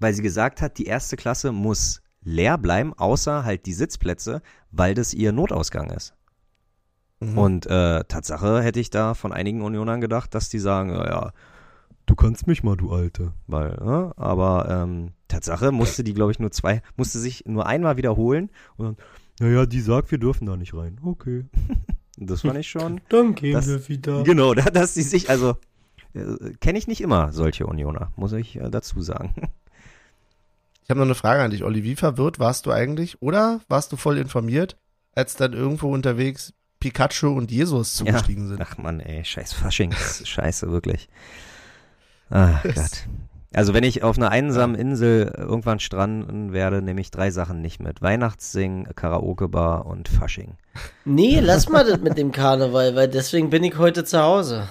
weil sie gesagt hat, die erste Klasse muss leer bleiben, außer halt die Sitzplätze, weil das ihr Notausgang ist.
Mhm.
Und äh, Tatsache hätte ich da von einigen Unionern gedacht, dass die sagen, ja, ja, du kannst mich mal, du Alte. Weil, ne? Aber ähm, Tatsache musste die, glaube ich, nur zwei, musste sich nur einmal wiederholen und dann, naja, die sagt, wir dürfen da nicht rein. Okay. das fand ich schon.
dann gehen
Das-
wir wieder.
Genau, da- dass die sich, also äh, kenne ich nicht immer solche Unioner, muss ich äh, dazu sagen.
Ich habe noch eine Frage an dich, Olli. Wie verwirrt warst du eigentlich? Oder warst du voll informiert, als dann irgendwo unterwegs Pikachu und Jesus zugestiegen sind?
Ach man, ey, scheiß Faschings, scheiße, wirklich. Ach Gott. Also wenn ich auf einer einsamen Insel irgendwann stranden werde, nehme ich drei Sachen nicht mit. Weihnachtssingen, Karaoke-Bar und Fasching.
Nee, lass mal das mit dem Karneval, weil deswegen bin ich heute zu Hause.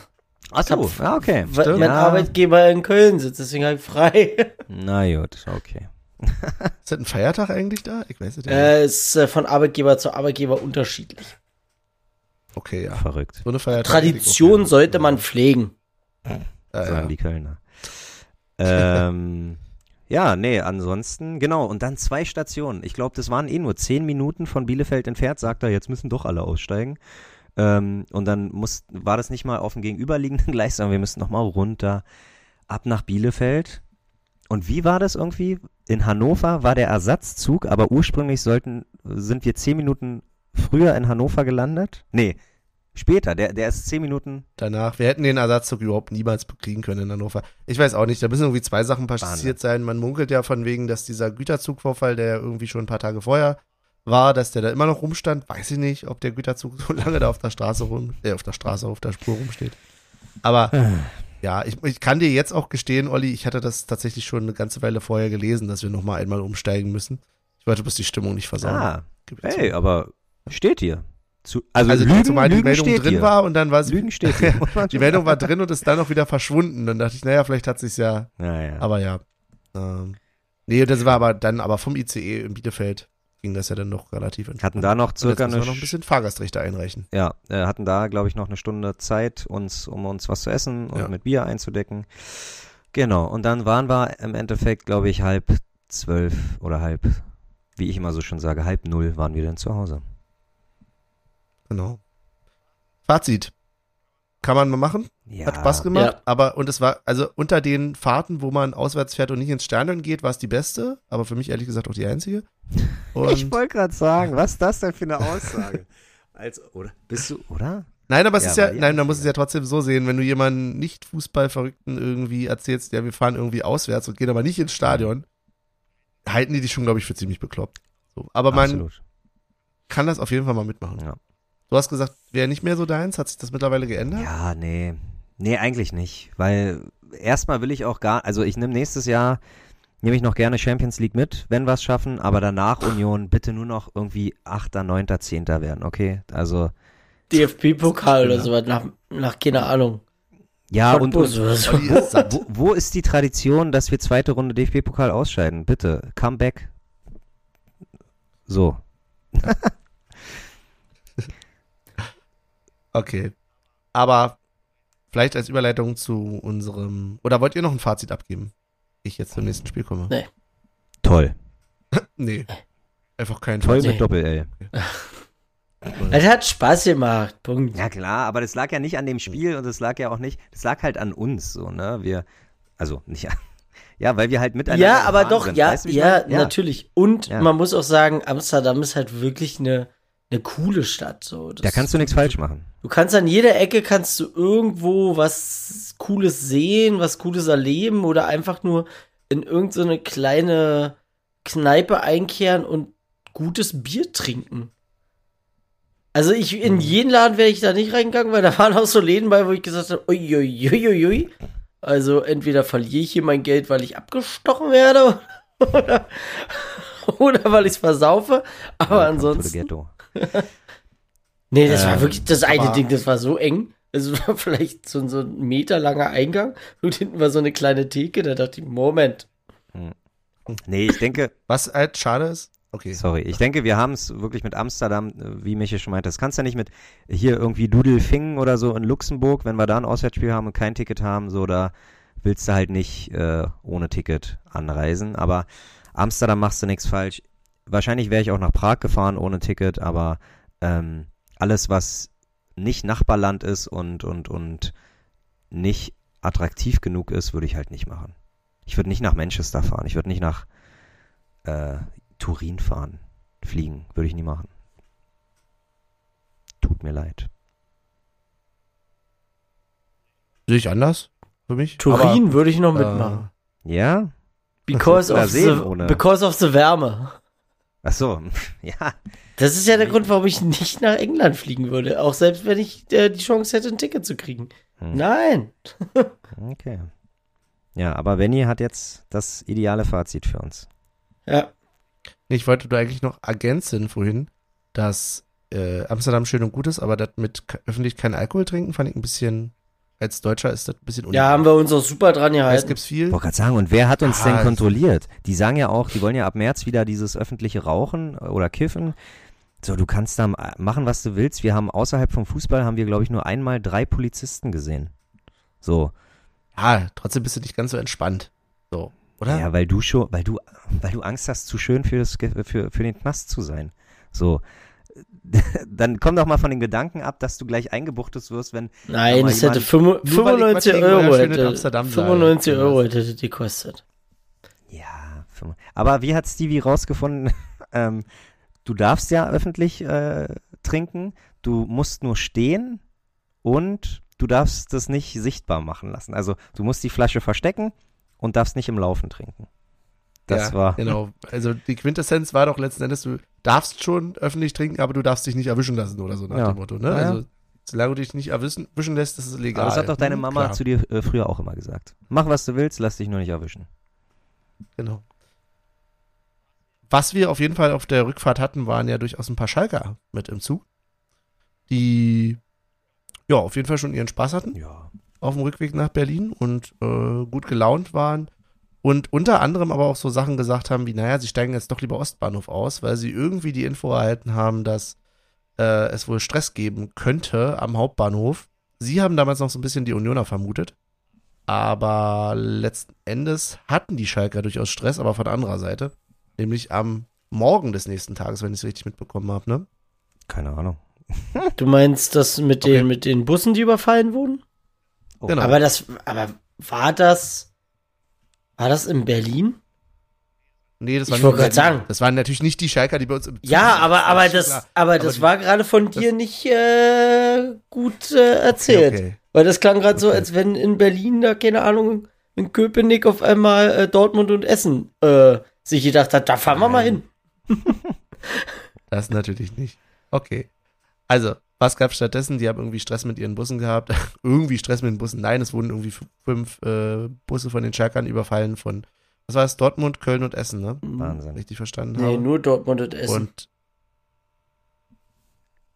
Ach so, ja, okay.
Weil
Stimmt.
mein
Ja.
Arbeitgeber in Köln sitzt, deswegen halt frei.
Na gut, okay.
Ist das ein Feiertag eigentlich da? Ich weiß es ja nicht.
äh, ist äh, von Arbeitgeber zu Arbeitgeber unterschiedlich.
Okay, ja.
Verrückt,
So eine Feiertag.
Tradition sollte man pflegen.
Äh,
sagen
ja.
die Kölner. ähm, ja, nee, ansonsten, genau, und dann zwei Stationen. Ich glaube, das waren eh nur zehn Minuten von Bielefeld entfernt, sagt er, jetzt müssen doch alle aussteigen. Ähm, und dann muss, war das nicht mal auf dem gegenüberliegenden Gleis, sondern wir müssen nochmal runter, ab nach Bielefeld. Und wie war das irgendwie? In Hannover war der Ersatzzug, aber ursprünglich sollten, sind wir zehn Minuten früher in Hannover gelandet? Nee, später, der, der ist zehn Minuten
Danach, wir hätten den Ersatzzug überhaupt niemals kriegen können in Hannover. Ich weiß auch nicht, da müssen irgendwie zwei Sachen passiert sein. Man munkelt ja von wegen, dass dieser Güterzugvorfall, der irgendwie schon ein paar Tage vorher war, dass der da immer noch rumstand. Weiß ich nicht, ob der Güterzug so lange da auf der Straße rum, äh, auf der Straße, auf der Spur rumsteht. Aber ja, ich, ich kann dir jetzt auch gestehen, Olli, ich hatte das tatsächlich schon eine ganze Weile vorher gelesen, dass wir nochmal einmal umsteigen müssen. Ich wollte bloß die Stimmung nicht versauen.
Ah, Hey, aber steht hier. Zu, also,
also
Lügen,
zumal die
Lügen
Meldung drin
hier.
war und dann war sie
Lügen steht hier.
Die Meldung war drin und ist dann auch wieder verschwunden. Dann dachte ich, naja, vielleicht hat sich's ja,
Naja.
aber ja. Ähm, nee, das war aber dann, aber vom ICE in Bielefeld ging das ja dann noch relativ entspannt.
hatten da noch circa eine,
wir noch ein bisschen Fahrgastrechte einreichen.
ja, äh, hatten da, glaube ich, noch eine Stunde Zeit, uns, um uns was zu essen und
Ja.
mit Bier einzudecken. Genau. Und dann waren wir im Endeffekt, glaube ich, halb zwölf oder halb, wie ich immer so schon sage, halb null waren wir dann zu Hause.
Genau. Fazit. Kann man mal machen.
Ja.
Hat Spaß gemacht.
Ja.
Aber, und es war, also unter den Fahrten, wo man auswärts fährt und nicht ins Stadion geht, war es die beste. Aber für mich ehrlich gesagt auch die einzige. Und
Ich wollte gerade sagen, was ist das denn für eine Aussage? Als, oder? Bist du, oder?
Nein, aber es
Ja,
ist ja, nein, man muss es ja trotzdem so sehen, wenn du jemanden nicht Fußballverrückten irgendwie erzählst, ja, wir fahren irgendwie auswärts und gehen aber nicht ins Stadion, halten die dich schon, glaube ich, für ziemlich bekloppt. So. Aber man
Absolut.
kann das auf jeden Fall mal mitmachen.
Ja.
Du hast gesagt, wäre nicht mehr so deins, hat sich das mittlerweile geändert?
Ja, nee. Nee, eigentlich nicht. Weil erstmal will ich auch gar, also ich nehme nächstes Jahr, nehme ich noch gerne Champions League mit, wenn wir es schaffen, aber danach Union bitte nur noch irgendwie 8., 9., 10. werden, okay? Also,
DFB-Pokal oder
Ja.
sowas nach, nach, keine Ahnung.
Ja, und, und
satt.
wo, wo ist die Tradition, dass wir zweite Runde DFB-Pokal ausscheiden? Bitte, come back. So.
Okay. Aber vielleicht als Überleitung zu unserem. Oder wollt ihr noch ein Fazit abgeben? Ich jetzt zum nächsten Spiel komme.
Nee.
Toll.
Nee. Einfach kein
Toll
Fazit.
mit Doppel-L.
Es hat Spaß gemacht. Punkt.
Ja klar, aber das lag ja nicht an dem Spiel und das lag ja auch nicht, das lag halt an uns, so, ne? Wir, also nicht an, ja, weil wir halt miteinander
Ja, aber doch,
sind.
ja,
Weißt du,
ja,
meine?
natürlich. Und
Ja.
man muss auch sagen, Amsterdam ist halt wirklich eine, eine coole Stadt. So. Das-
Da kannst du nichts falsch machen.
Du kannst an jeder Ecke kannst du irgendwo was Cooles sehen, was Cooles erleben oder einfach nur in irgendeine so kleine Kneipe einkehren und gutes Bier trinken. Also ich,
Mhm.
in jeden Laden wäre ich da nicht reingegangen, weil da waren auch so Läden bei, wo ich gesagt habe, uiuiuiui. Also entweder verliere ich hier mein Geld, weil ich abgestochen werde oder, oder weil ich es versaufe. Aber
the
ansonsten. Nee, das war
Ähm,
wirklich das eine
aber-
Ding, das war so eng. Es war vielleicht so, ein- so ein Meter langer Eingang und hinten war so eine kleine Theke. Da dachte ich, Moment.
Nee, ich denke,
Was halt schade ist. Okay.
sorry, ich denke, wir haben es wirklich mit Amsterdam, wie Michi schon meinte, das kannst du ja nicht mit hier irgendwie Dudelfingen oder so in Luxemburg, wenn wir da ein Auswärtsspiel haben und kein Ticket haben, so, da willst du halt nicht äh, ohne Ticket anreisen. Aber Amsterdam machst du nichts falsch. Wahrscheinlich wäre ich auch nach Prag gefahren ohne Ticket, aber ähm, alles, was nicht Nachbarland ist und, und, und nicht attraktiv genug ist, würde ich halt nicht machen. Ich würde nicht nach Manchester fahren. Ich würde nicht nach äh, Turin fahren. Fliegen. Würde ich nie machen. Tut mir leid.
Sehe ich anders für mich.
Turin würde ich noch
Aber,
mitmachen.
Ja?
Because of, the, because of the Wärme.
Ach so. Ja.
Das ist ja der Grund, warum ich nicht nach England fliegen würde. Auch selbst wenn ich äh, die Chance hätte, ein Ticket zu kriegen.
Hm.
Nein.
Okay. Ja, aber Benny hat jetzt das ideale Fazit für uns.
Ja.
Ich wollte nur eigentlich noch ergänzen vorhin, dass äh, Amsterdam schön und gut ist, aber das mit öffentlich kein Alkohol trinken fand ich ein bisschen, als Deutscher ist das ein bisschen
Ja, haben wir uns auch super dran
Es
gehalten.
gibt's viel.
Ich wollte gerade sagen, und wer hat uns
Ja,
denn
es-
kontrolliert? Die sagen ja auch, die wollen ja ab März wieder dieses öffentliche Rauchen oder Kiffen. So, du kannst da machen, was du willst. Wir haben außerhalb vom Fußball, haben wir, glaube ich, nur einmal drei Polizisten gesehen. So,
Ja, trotzdem bist du nicht ganz so entspannt. So, oder?
Ja, weil du schon, weil du, weil du Angst hast, zu schön für, das, für, für den Knast zu sein. So. Dann komm doch mal von den Gedanken ab, dass du gleich eingebuchtet wirst, wenn
Nein, es hätte
jemand-
fünf-
Nur weil ich
95
mal wegen
Euro hätte.
Amsterdam sei.
95 Euro hätte das gekostet.
Ja, aber wie hat Stevie rausgefunden? ähm, du darfst ja öffentlich äh, trinken, du musst nur stehen und du darfst das nicht sichtbar machen lassen. Also du musst die Flasche verstecken und darfst nicht im Laufen trinken. Das
ja,
war.
Genau. Also die Quintessenz war doch letzten Endes, du darfst schon öffentlich trinken, aber du darfst dich nicht erwischen lassen oder so nach
Ja.
dem Motto, ne? Also solange du dich nicht erwischen, erwischen lässt, ist es legal.
Aber das hat doch deine
Hm,
Mama
klar.
zu dir äh, früher auch immer gesagt. Mach, was du willst, lass dich nur nicht erwischen.
Genau. Was wir auf jeden Fall auf der Rückfahrt hatten, waren ja durchaus ein paar Schalker mit im Zug, die ja auf jeden Fall schon ihren Spaß hatten
Ja.
auf dem Rückweg nach Berlin und äh, gut gelaunt waren und unter anderem aber auch so Sachen gesagt haben wie, naja, sie steigen jetzt doch lieber Ostbahnhof aus, weil sie irgendwie die Info erhalten haben, dass äh, es wohl Stress geben könnte am Hauptbahnhof. Sie haben damals noch so ein bisschen die Unioner vermutet, aber letzten Endes hatten die Schalker durchaus Stress, aber von anderer Seite, nämlich am Morgen des nächsten Tages, wenn ich es richtig mitbekommen habe, ne?
Keine Ahnung.
Du meinst das mit
Okay.
den, mit den Bussen, die überfallen wurden?
Oh.
Genau.
Aber das, aber war das, war das in Berlin?
Nee, das
Ich
waren
wollte grad sagen.
Das waren natürlich nicht die Schalker, die bei uns im
Ja, aber, aber das,
klar.
aber das
die-
war gerade von dir nicht äh, gut äh, erzählt.
Okay, okay.
Weil das klang gerade so,
Okay.
als wenn in Berlin da, keine Ahnung, in Köpenick auf einmal äh, Dortmund und Essen äh, sich gedacht hat, da fahren wir mal hin.
Das natürlich nicht. Okay. Also, was gab stattdessen? Die haben irgendwie Stress mit ihren Bussen gehabt. irgendwie Stress mit den Bussen. Nein, es wurden irgendwie fünf äh, Busse von den Schalkern überfallen von, was war es, Dortmund, Köln und Essen, ne?
Wahnsinn.
Richtig verstanden
Nee,
habe.
nur Dortmund und Essen.
Und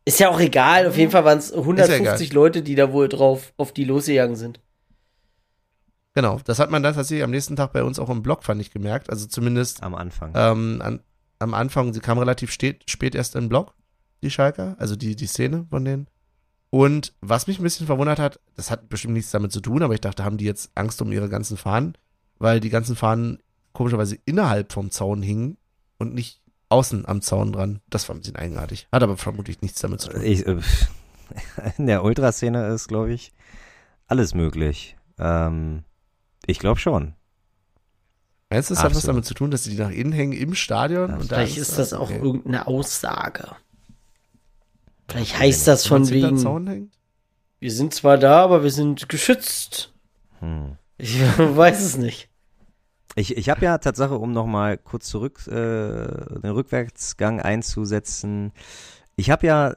Ist ja auch egal, auf jeden Fall waren es 150 Leute, die da wohl drauf auf die losgegangen sind.
Genau, das hat man dann tatsächlich am nächsten Tag bei uns auch im Blog, fand ich, gemerkt. Also zumindest
Am Anfang.
ähm, an, am Anfang, sie kam relativ spät, spät erst im Blog, die Schalker, also die, die Szene von denen. Und was mich ein bisschen verwundert hat, das hat bestimmt nichts damit zu tun, aber ich dachte, haben die jetzt Angst um ihre ganzen Fahnen, weil die ganzen Fahnen komischerweise innerhalb vom Zaun hingen und nicht außen am Zaun dran. Das war ein bisschen eigenartig. Hat aber vermutlich nichts damit zu tun.
Ich, äh, in der Ultraszene ist, glaube ich, alles möglich. Ähm, ich glaube schon.
Meinst du, das hat was damit zu tun, dass die nach innen hängen im Stadion?
Ja,
und da
Vielleicht ist das auch
okay.
irgendeine Aussage. Vielleicht heißt das von wegen,
Zaun hängt?
wir sind zwar da, aber wir sind geschützt.
Hm.
Ich weiß es nicht.
Ich, ich habe ja Tatsache, um nochmal kurz zurück äh, den Rückwärtsgang einzusetzen, ich habe ja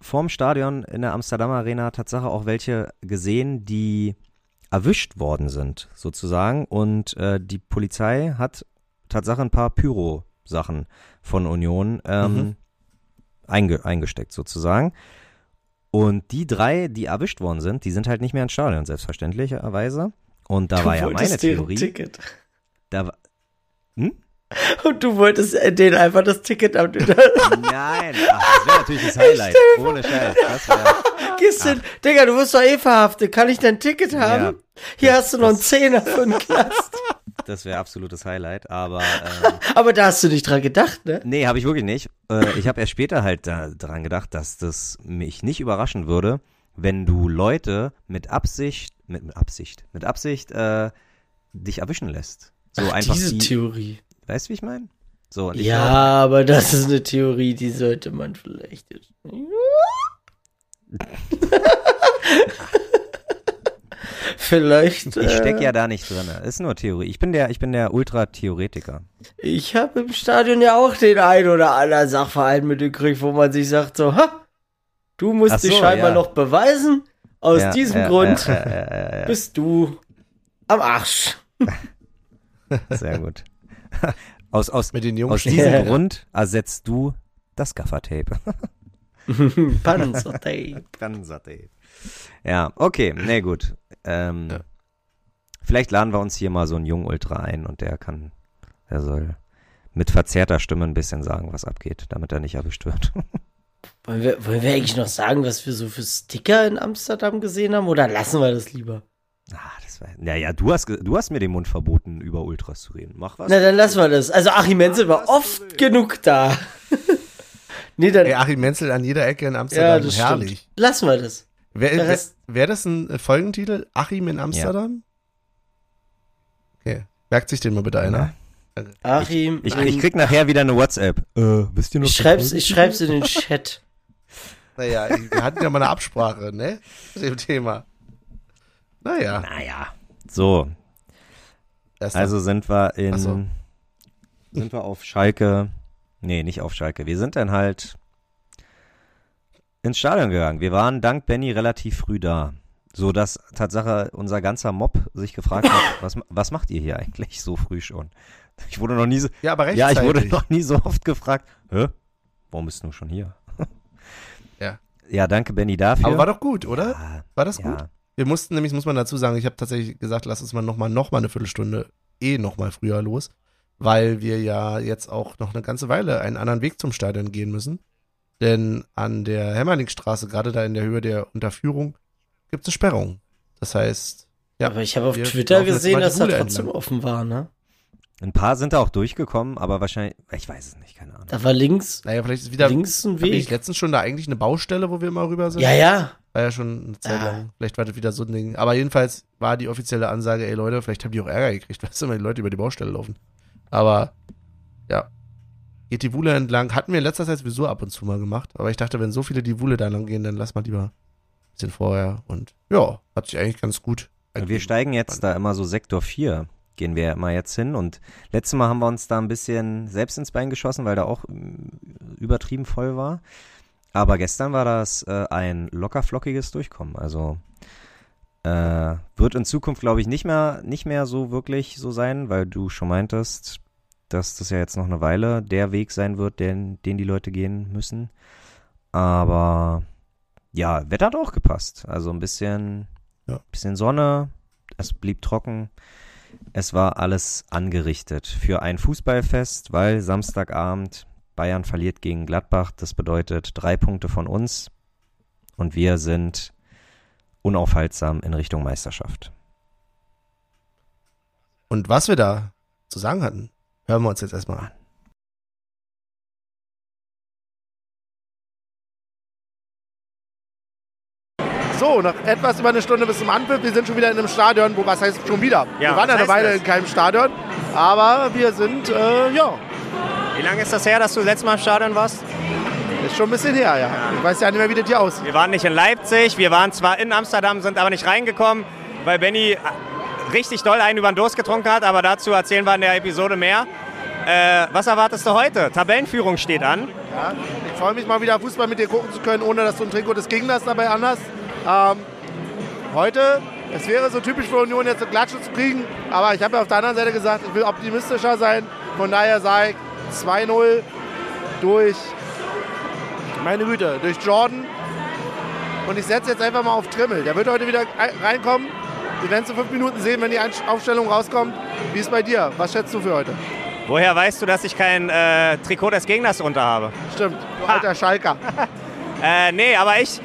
vorm Stadion in der Amsterdam Arena Tatsache auch welche gesehen, die erwischt worden sind, sozusagen. Und äh, die Polizei hat Tatsache ein paar Pyro-Sachen von Union ähm,
Mhm.
Einge eingesteckt, sozusagen. Und die drei, die erwischt worden sind, die sind halt nicht mehr ins Stadion, selbstverständlicherweise. Und da
Du
war ja meine Theorie.
Ticket.
Da, war- hm?
Und du wolltest äh, denen einfach das Ticket ab.
Nein, ach, das wäre natürlich das Highlight. Ohne Scheiß. Das wär,
Gehst du, Digga, du wirst doch eh verhaftet. Kann ich dein Ticket haben? Hier hast du noch einen Zehner für den Knast.
das wäre absolutes Highlight. Aber ähm,
Aber da hast du nicht dran gedacht, ne?
nee, habe ich wirklich nicht. Äh, ich habe erst später halt da, daran gedacht, dass das mich nicht überraschen würde, wenn du Leute mit Absicht, mit, mit Absicht, mit Absicht äh, dich erwischen lässt. So
Ach,
einfach
diese
die,
Theorie.
Weißt du, wie ich meine? So,
Ja,
glaub,
aber das ist eine Theorie, die sollte man vielleicht. vielleicht.
ich steck
äh,
ja da nicht drin. Ist nur Theorie. Ich bin der, ich bin der Ultra-Theoretiker.
Ich habe im Stadion ja auch den ein oder anderen Sachverhalt mitgekriegt, wo man sich sagt so, ha, du musst
Ach so,
dich scheinbar
ja.
noch beweisen. Aus
Ja,
diesem
ja,
Grund bist du am Arsch.
Sehr gut. Aus, aus,
Mit den Jungs.
aus diesem
Ja.
Grund ersetzt du das Gaffertape.
Panzertape.
Panzertape. Ja, okay, nee, gut. Ähm,
Ja.
Vielleicht laden wir uns hier mal so einen jungen Ultra ein und der kann, der soll mit verzerrter Stimme ein bisschen sagen, was abgeht, damit er nicht erwischt wird.
Wollen wir, wollen wir eigentlich noch sagen, was wir so für Sticker in Amsterdam gesehen haben? Oder lassen wir das lieber?
Ah, das war, naja, du hast, du hast mir den Mund verboten, über Ultras zu reden. Mach was.
Na, dann lassen wir das. Also Achim Menzel war oft genug da. nee, dann.
Ey, Achim Menzel an jeder Ecke in
ja,
Amsterdam.
das
Herrlich.
stimmt. Lassen wir das.
Wäre wär, wär das ein äh, Folgentitel? Achim in Amsterdam? Okay. Merkt sich den mal bitte einer.
Achim.
Ich,
in-
ich krieg nachher wieder eine WhatsApp. Äh, wisst ihr noch?
ich schreib's, ich schreib's in den Chat.
Naja, wir hatten ja mal eine Absprache, ne? Zu dem Thema. Naja.
Naja. So,
erst
Also sind wir in,
so.
sind wir auf Schalke, nee, nicht auf Schalke, wir sind dann halt ins Stadion gegangen. Wir waren dank Benny relativ früh da, so dass Tatsache unser ganzer Mob sich gefragt hat, was, was macht ihr hier eigentlich so früh schon? Ich wurde noch nie so,
ja, aber
ja,
rechtzeitig.
ich wurde noch nie so oft gefragt, hä, warum bist du schon hier?
Ja.
Ja, danke Benny dafür.
aber war doch gut, oder?
ja,
War das gut? Wir mussten nämlich, muss man dazu sagen, ich habe tatsächlich gesagt, lass uns mal nochmal noch mal eine Viertelstunde eh nochmal früher los, weil wir ja jetzt auch noch eine ganze Weile einen anderen Weg zum Stadion gehen müssen. Denn an der Hemmerlingstraße, gerade da in der Höhe der Unterführung, gibt es eine Sperrung. Das heißt, ja,
Aber ich habe auf Twitter gesehen, dass da trotzdem
entlang.
offen war, ne?
ein paar sind da auch durchgekommen, aber wahrscheinlich, ich weiß es nicht, keine Ahnung.
Da war links,
naja, vielleicht ist wieder
links ein Weg.
letztens schon da eigentlich eine Baustelle, wo wir immer rüber sind?
Ja, ja.
War ja schon eine Zeit
Ah.
lang. Vielleicht war das wieder so ein Ding. Aber jedenfalls war die offizielle Ansage, ey Leute, vielleicht haben die auch Ärger gekriegt, weißt du, wenn die Leute über die Baustelle laufen. Aber, ja. Geht die Wuhle entlang. Hatten wir in letzter Zeit sowieso ab und zu mal gemacht. Aber ich dachte, wenn so viele die Wuhle da lang gehen, dann lass mal lieber ein bisschen vorher. Und ja, hat sich eigentlich ganz gut.
Wir steigen jetzt da immer so Sektor 4, gehen wir immer jetzt hin. Und letztes Mal haben wir uns da ein bisschen selbst ins Bein geschossen, weil da auch mm, übertrieben voll war. Aber gestern war das äh, ein lockerflockiges Durchkommen. Also äh, wird in Zukunft, glaube ich, nicht mehr, nicht mehr so wirklich so sein, weil du schon meintest, dass das ja jetzt noch eine Weile der Weg sein wird, den, den die Leute gehen müssen. Aber ja, Wetter hat auch gepasst. Also ein bisschen,
Ja.
bisschen Sonne, es blieb trocken. Es war alles angerichtet für ein Fußballfest, weil Samstagabend Bayern verliert gegen Gladbach. Das bedeutet drei Punkte von uns und wir sind unaufhaltsam in Richtung Meisterschaft.
Und was wir da zu sagen hatten, hören wir uns jetzt erstmal an. So, nach etwas über eine Stunde bis zum Anpfiff. Wir sind schon wieder in einem Stadion, wo was heißt schon wieder?
Ja,
wir waren ja eine Weile
das?
in keinem Stadion, aber wir sind, äh, ja,
Wie lange ist das her, dass du letztes Mal im Stadion warst?
ist schon ein bisschen her, ja. Ich weiß ja nicht mehr, wie das hier aussieht.
Wir waren nicht in Leipzig, wir waren zwar in Amsterdam, sind aber nicht reingekommen, weil Benny äh, richtig doll einen über den Durst getrunken hat, aber dazu erzählen wir in der Episode mehr. Äh, was erwartest du heute? Tabellenführung steht an.
Ja, ich freue mich mal wieder Fußball mit dir gucken zu können, ohne dass du ein Trikot des Gegners dabei anhast. Ähm, heute, es wäre so typisch für Union, jetzt eine Klatsche zu kriegen, aber ich habe ja auf der anderen Seite gesagt, ich will optimistischer sein. Von daher sage ich 2-0 durch, meine Güte, durch Jordan. Und ich setze jetzt einfach mal auf Trimmel. Der wird heute wieder ein- reinkommen. Wir werden es in fünf Minuten sehen, wenn die Aufstellung rauskommt. Wie ist bei dir? Was schätzt du für heute?
Woher weißt du, dass ich kein äh, Trikot des Gegners unter habe?
Stimmt, du alter Schalker.
Äh, nee, aber ich.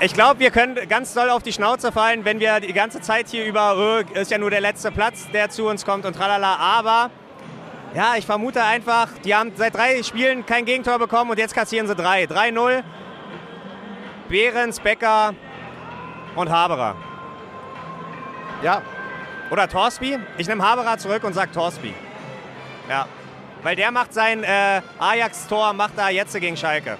Ich glaube, wir können ganz doll auf die Schnauze fallen, wenn wir die ganze Zeit hier über, äh, ist ja nur der letzte Platz, der zu uns kommt und tralala. Aber ja, ich vermute einfach, die haben seit drei Spielen kein Gegentor bekommen und jetzt kassieren sie drei. 3-0. Behrens, Becker und Haberer.
Ja,
Oder Torsby. Ich nehme Haberer zurück und sage Torsby. Ja. Weil der macht sein äh, Ajax-Tor, macht er jetzt gegen Schalke.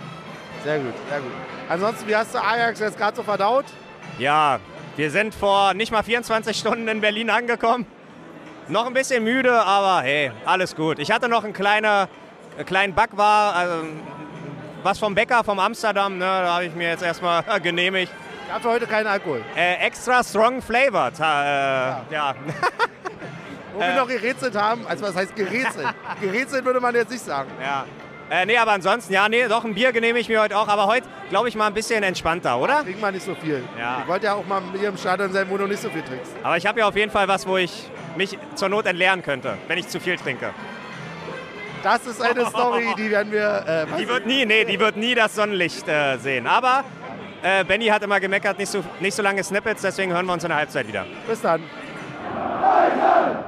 Sehr gut, sehr gut. Ansonsten, wie hast du Ajax jetzt gerade so verdaut?
Ja, wir sind vor nicht mal 24 Stunden in Berlin angekommen. Noch ein bisschen müde, aber hey, alles gut. Ich hatte noch einen kleiner, äh, kleinen Backwar, also was vom Bäcker vom Amsterdam, ne, da habe ich mir jetzt erstmal genehmigt.
Ich habe heute keinen Alkohol.
Äh, extra strong flavored. Äh, ja.
Wo wir noch gerätselt haben, also was heißt gerätselt? gerätselt würde man jetzt nicht sagen.
ja. Äh, nee, aber ansonsten, ja, nee, doch ein Bier genehmige ich mir heute auch, aber heute, glaube ich, mal ein bisschen entspannter, oder?
Trinkt man nicht so viel.
Ja.
Ich wollte ja auch mal hier im Stadion sein, wo du nicht so viel trinkst.
Aber ich habe ja auf jeden Fall was, wo ich mich zur Not entleeren könnte, wenn ich zu viel trinke.
Das ist eine Story, die werden wir. Äh?
Die wird nie, nee, die wird nie das Sonnenlicht äh, sehen. Aber äh, Benny hat immer gemeckert, nicht so, nicht so lange Snippets, deswegen hören wir uns in der Halbzeit wieder.
Bis dann.
Ja?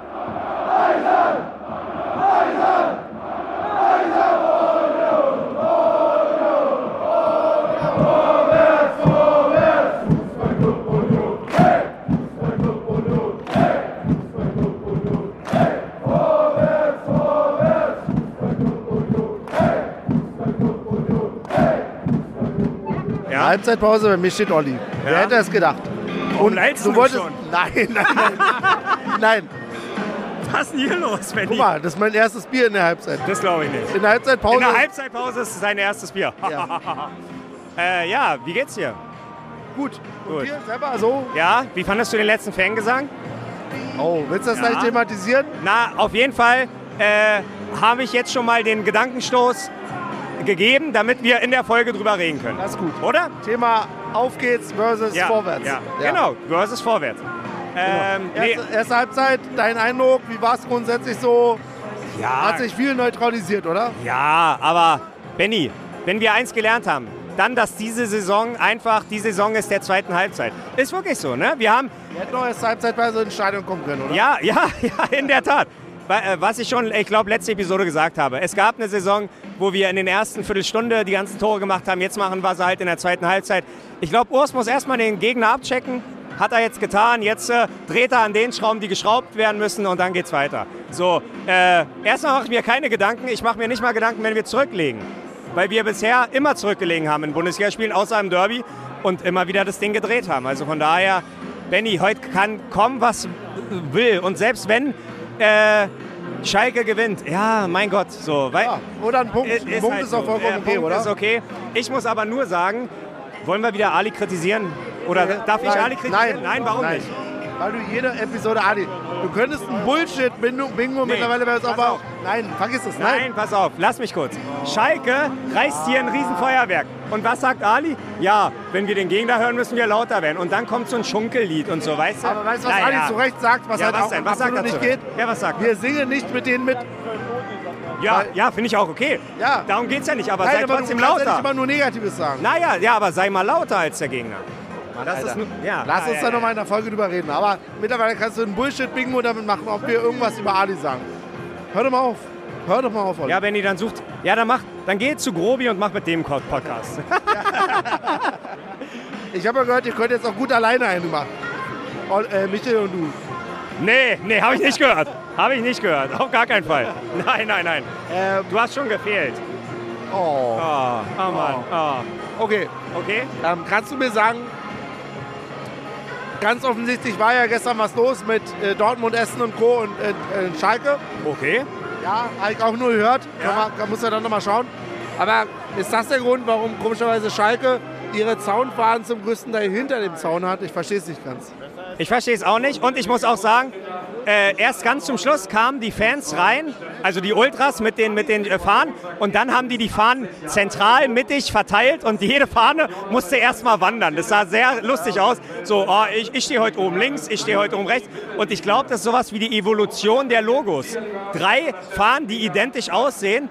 Halbzeitpause, bei mir steht Olli. Wer hätte es gedacht? Und
leidest du
wolltest.
schon?
Nein, nein, nein. nein.
Was ist denn hier los, Benny?
Guck mal, das ist mein erstes Bier in der Halbzeit.
Das glaube ich nicht.
In der Halbzeitpause.
In der Halbzeitpause ist sein erstes Bier.
Ja.
äh, ja, wie geht's dir?
Gut. Und
Gut.
dir selber so?
Ja, wie fandest du den letzten Fangesang?
Oh, willst du das
Ja.
gleich thematisieren?
Na, auf jeden Fall äh, habe ich jetzt schon mal den Gedankenstoß gegeben, damit wir in der Folge drüber reden können.
Das ist gut.
Oder?
Thema Auf geht's versus
Ja,
vorwärts.
Ja, genau. Versus vorwärts. Ähm, nee,
Erste, erste Halbzeit, dein Eindruck, wie war es grundsätzlich so?
ja,
Hat sich viel neutralisiert, oder?
ja, aber Benny, wenn wir eins gelernt haben, dann, dass diese Saison einfach die Saison ist der zweiten Halbzeit. Ist wirklich so, ne? Wir haben,
Wir hätten doch erst Halbzeitweise ins Stadion kommen können, oder?
ja, ja, ja, in der Tat. Äh, Was ich schon, ich glaube, letzte Episode gesagt habe. Es gab eine Saison, wo wir in den ersten Viertelstunde die ganzen Tore gemacht haben. Jetzt machen wir sie halt in der zweiten Halbzeit. Ich glaube, Urs muss erstmal den Gegner abchecken. Hat er jetzt getan. Jetzt äh, dreht er an den Schrauben, die geschraubt werden müssen und dann geht's weiter. So, äh, erstmal mache ich mir keine Gedanken. Ich mache mir nicht mal Gedanken, wenn wir zurücklegen. Weil wir bisher immer zurückgelegen haben in Bundesligaspielen, außer im Derby und immer wieder das Ding gedreht haben. Also von daher, Benny, heute kann kommen, was will. Und selbst wenn äh, Schalke gewinnt, ja, mein Gott, so. Weil,
Ja, oder ein Punkt.
ist
Ein Punkt
halt
ist auch vollkommen okay,
Punkt
oder?
ist okay. Ich muss aber nur sagen, wollen wir wieder Ali kritisieren? Oder darf ich
nein,
Ali kritisieren?
nein,
warum
nein.
nicht?
Weil du jede Episode, Adi, du könntest ein Bullshit-Bingo Bingo
Nee,
mittlerweile bei uns aufbauen.
auf.
Nein, vergiss es,
Nein,
nein.
pass auf, lass mich kurz. Schalke reißt hier ein Riesenfeuerwerk. Und was sagt Ali? Ja, wenn wir den Gegner hören, müssen wir lauter werden. Und dann kommt so ein Schunkellied und so, weißt du?
Aber weißt du, was. Ali zu Recht sagt, was
Ja,
halt
was
auch
denn? Was sagt
absolut
er
nicht geht?
Ja, was sagt er?
Wir singen nicht mit denen mit.
Ja,
Weil-
ja finde ich auch okay.
Ja.
Darum geht's ja nicht, aber
Nein,
sei
aber du
trotzdem
kannst ja nicht
lauter.
immer nur Negatives sagen.
naja, ja, aber sei mal lauter als der Gegner. Das
Alter.
ist, nur- ja,
Lass
ja,
uns
ja,
da nochmal in der Folge drüber reden. Aber mittlerweile kannst du ein Bullshit-Bingo damit machen, ob wir irgendwas über Ali sagen. Hör doch mal auf. Hör doch mal auf, Olli.
Ja, wenn die dann sucht, ja, dann mach, dann geh zu Grobi und mach mit dem Podcast.
Ich habe ja gehört, ihr könnt jetzt auch gut alleine einen machen. Ol- Äh, Michael und du.
nee, nee, habe ich nicht gehört. Habe ich nicht gehört. Auf gar keinen Fall. Nein, nein, nein.
Ähm,
Du hast schon gefehlt.
oh.
Oh, oh Mann. Oh.
Okay,
Okay?
ähm, kannst du mir sagen, ganz offensichtlich war ja gestern was los mit äh, Dortmund, Essen und Co. und äh, äh, Schalke.
Okay.
Ja, habe ich auch nur gehört.
Ja.
Da muss er dann nochmal schauen. Aber ist das der Grund, warum komischerweise Schalke ihre Zaunfahnen zum größten Teil hinter dem Zaun hat? Ich verstehe es nicht ganz.
Ich verstehe es auch nicht. Und ich muss auch sagen, äh, erst ganz zum Schluss kamen die Fans rein, also die Ultras mit den, mit den äh, Fahnen. Und dann haben die die Fahnen zentral mittig verteilt und jede Fahne musste erstmal wandern. Das sah sehr lustig aus. So, oh, ich, ich stehe heute oben links, ich stehe heute oben rechts. Und ich glaube, das ist sowas wie die Evolution der Logos. Drei Fahnen, die identisch aussehen,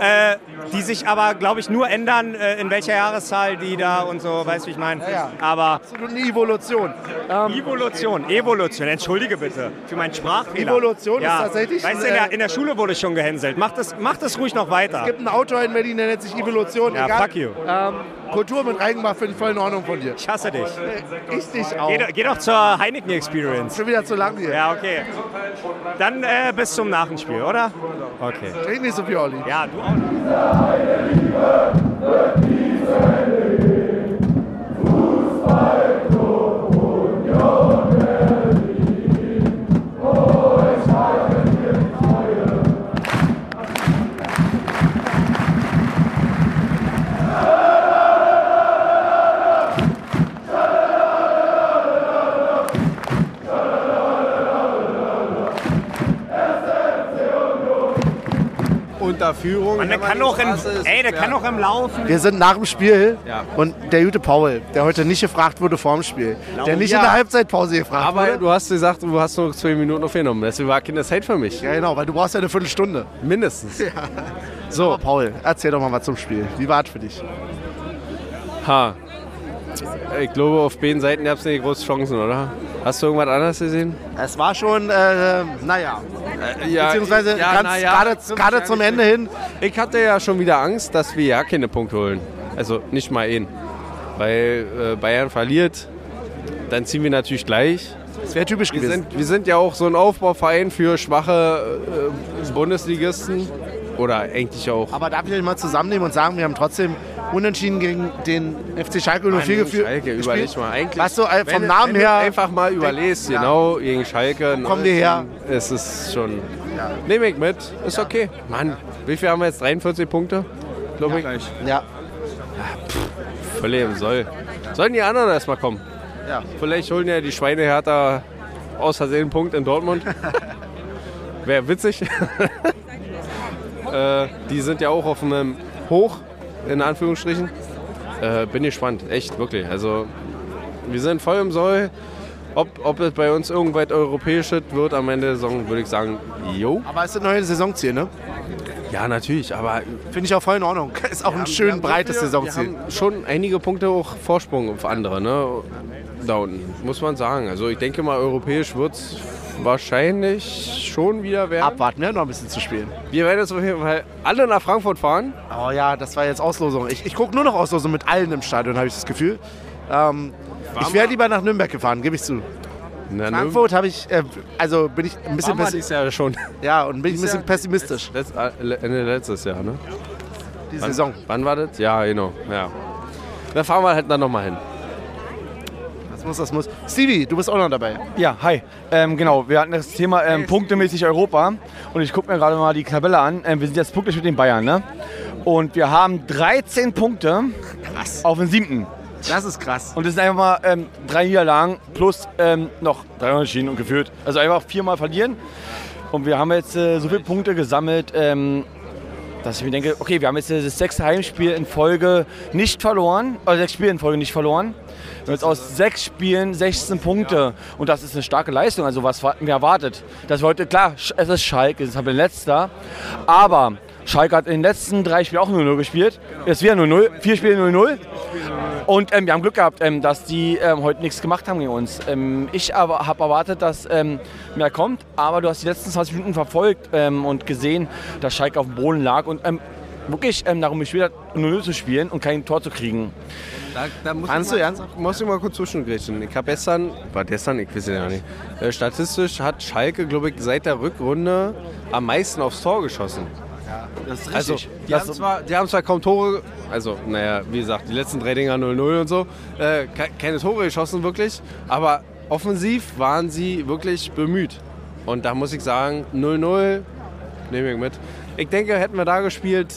äh, die sich aber, glaube ich, nur ändern, äh, in welcher Jahreszahl die da und so, weißt du, wie ich meine?
ja.
Aber
Absolut eine Evolution. Ähm,
Evolution, Evolution, entschuldige bitte für meinen Sprachfehler.
Evolution ist tatsächlich
Weißt du, in
äh,
der, in der Schule wurde ich schon gehänselt. Mach das, mach das ruhig noch weiter.
Es gibt einen Autor in Berlin, der nennt sich Evolution.
Ja,
Egal.
fuck you.
Ähm, Kultur mit Reichenbach finde ich voll in Ordnung von dir.
Ich hasse dich.
Ich dich auch.
Geh, doch- geh doch zur Heineken Experience.
Schon wieder zu lang hier.
Ja, okay. Dann äh, bis zum Nachenspiel, oder? Okay.
Trink nicht so viel, Olli.
Ja, du auch.
Unter Führung.
Man, der kann auch im, ey, der
ja.
kann auch im Laufen.
Wir sind nach dem Spiel
Ja.
und der gute Paul, der heute nicht gefragt wurde vor dem Spiel, der nicht
ja.
in der Halbzeitpause gefragt
Aber
wurde.
du hast gesagt, du hast nur zwei Minuten aufgenommen. Deswegen war keine Zeit für mich.
Ja, genau, weil du brauchst ja eine Viertelstunde.
Mindestens.
So, Paul, erzähl doch mal was zum Spiel. Wie war es für dich?
Ha. Ich glaube, auf beiden Seiten gab es nicht große Chancen, oder? Hast du irgendwas anderes gesehen?
Es war schon, äh, naja,
Ja,
beziehungsweise
ja,
ganz
ja,
gerade gerade zum. Ende hin.
Ich hatte ja schon wieder Angst, dass wir ja keine Punkte holen. Also nicht mal einen. Weil äh, Bayern verliert, dann ziehen wir natürlich gleich.
Das wäre typisch
Wir
gewesen.
sind, wir sind ja auch so ein Aufbauverein für schwache äh, Bundesligisten. Oder eigentlich auch.
Aber darf ich euch mal zusammennehmen und sagen, wir haben trotzdem unentschieden gegen den FC Schalke 04
gegen
geführt.
Schalke, überleg mal. Eigentlich,
Was du äh, vom
wenn,
Namen
wenn
her.
Du einfach mal überlegst,
Ja.
genau, gegen Schalke.
kommen wir her?
Es ist schon. Nehme ich mit, ist okay. Mann, wie viel haben wir jetzt? 43 Punkte? Glaube ich.
Ja,
Völlig im Soll. Sollen die anderen erstmal kommen?
Ja.
Vielleicht holen ja die Schweinehärter aus Versehen einen Punkt in Dortmund. Wäre witzig. äh, die sind ja auch auf einem Hoch, in Anführungsstrichen. Äh, bin gespannt, echt, wirklich. Also, wir sind voll im Soll. Ob, ob es bei uns irgendweit europäisch wird am Ende der Saison, würde ich sagen, jo.
aber es ist ein neues Saisonziel, ne?
Ja, natürlich, aber
Finde ich auch voll in Ordnung. Ist auch ein schön breites
wir,
Saisonziel.
Wir haben schon einige Punkte auch Vorsprung auf andere, ne? Da unten, muss man sagen. Also ich denke mal, europäisch wird es wahrscheinlich schon wieder werden.
Abwarten, wir haben noch ein bisschen zu spielen.
Wir werden jetzt auf jeden Fall alle nach Frankfurt fahren.
Oh ja, das war jetzt Auslosung. Ich, ich gucke nur noch Auslosung mit allen im Stadion, habe ich das Gefühl. Ähm, ich wäre lieber nach Nürnberg gefahren, gebe ich zu.
Na,
Frankfurt habe ich, äh, also bin ich ein bisschen,
Waren wir
pessi
dieses Jahr schon.
ja, und bin ich ein bisschen pessimistisch,
Letz, äh, Ende letztes Jahr, ne?
die Saison.
Wann war das? Ja, genau. Ja. Dann fahren wir halt dann nochmal hin.
Das muss, das muss. Stevie, du bist auch noch dabei.
Ja, hi. Ähm, genau, wir hatten das Thema ähm, punktemäßig Europa. Und ich gucke mir gerade mal die Tabelle an. Ähm, wir sind jetzt punktgleich mit den Bayern, ne? Und wir haben 13 Punkte auf den siebten. Das ist krass. Und es sind einfach mal ähm, drei Niederlagen plus ähm, noch drei Unentschieden und geführt. Also einfach viermal verlieren. Und wir haben jetzt äh, so viele Punkte gesammelt, ähm, dass ich mir denke, okay, wir haben jetzt das sechste Heimspiel in Folge nicht verloren, also sechs Spiele in Folge nicht verloren. Wir haben jetzt aus sechs Spielen 16 Punkte. Und das ist eine starke Leistung. Also was hatten wir erwartet? Dass wir heute, klar, es ist Schalke, es ist aber letzter. Aber Schalke hat in den letzten drei Spielen auch 0-0 gespielt. Jetzt wieder 0-0, vier Spiele 0-0. Und ähm, wir haben Glück gehabt, ähm, dass die ähm, heute nichts gemacht haben gegen uns. Ähm, ich aber habe erwartet, dass ähm, mehr kommt, aber du hast die letzten 20 Minuten verfolgt ähm, und gesehen, dass Schalke auf dem Boden lag und wirklich ähm, darum gespielt hat, 0-0 zu spielen und kein Tor zu kriegen.
Da, da muss
Kannst
ich
du
mal,
ernsthaft?
Muss ich mal kurz zwischengrätschen. Ich habe gestern, war gestern, ich weiß es ja nicht. Äh, statistisch hat Schalke, glaube ich, seit der Rückrunde am meisten aufs Tor geschossen.
Das ist
Also, die haben, zwar, die haben zwar kaum Tore, also, naja, wie gesagt, die letzten drei Dinger 0-0 und so, äh, ke- keine Tore geschossen wirklich, aber offensiv waren sie wirklich bemüht. Und da muss ich sagen, 0-0, nehme ich mit. Ich denke, hätten wir da gespielt,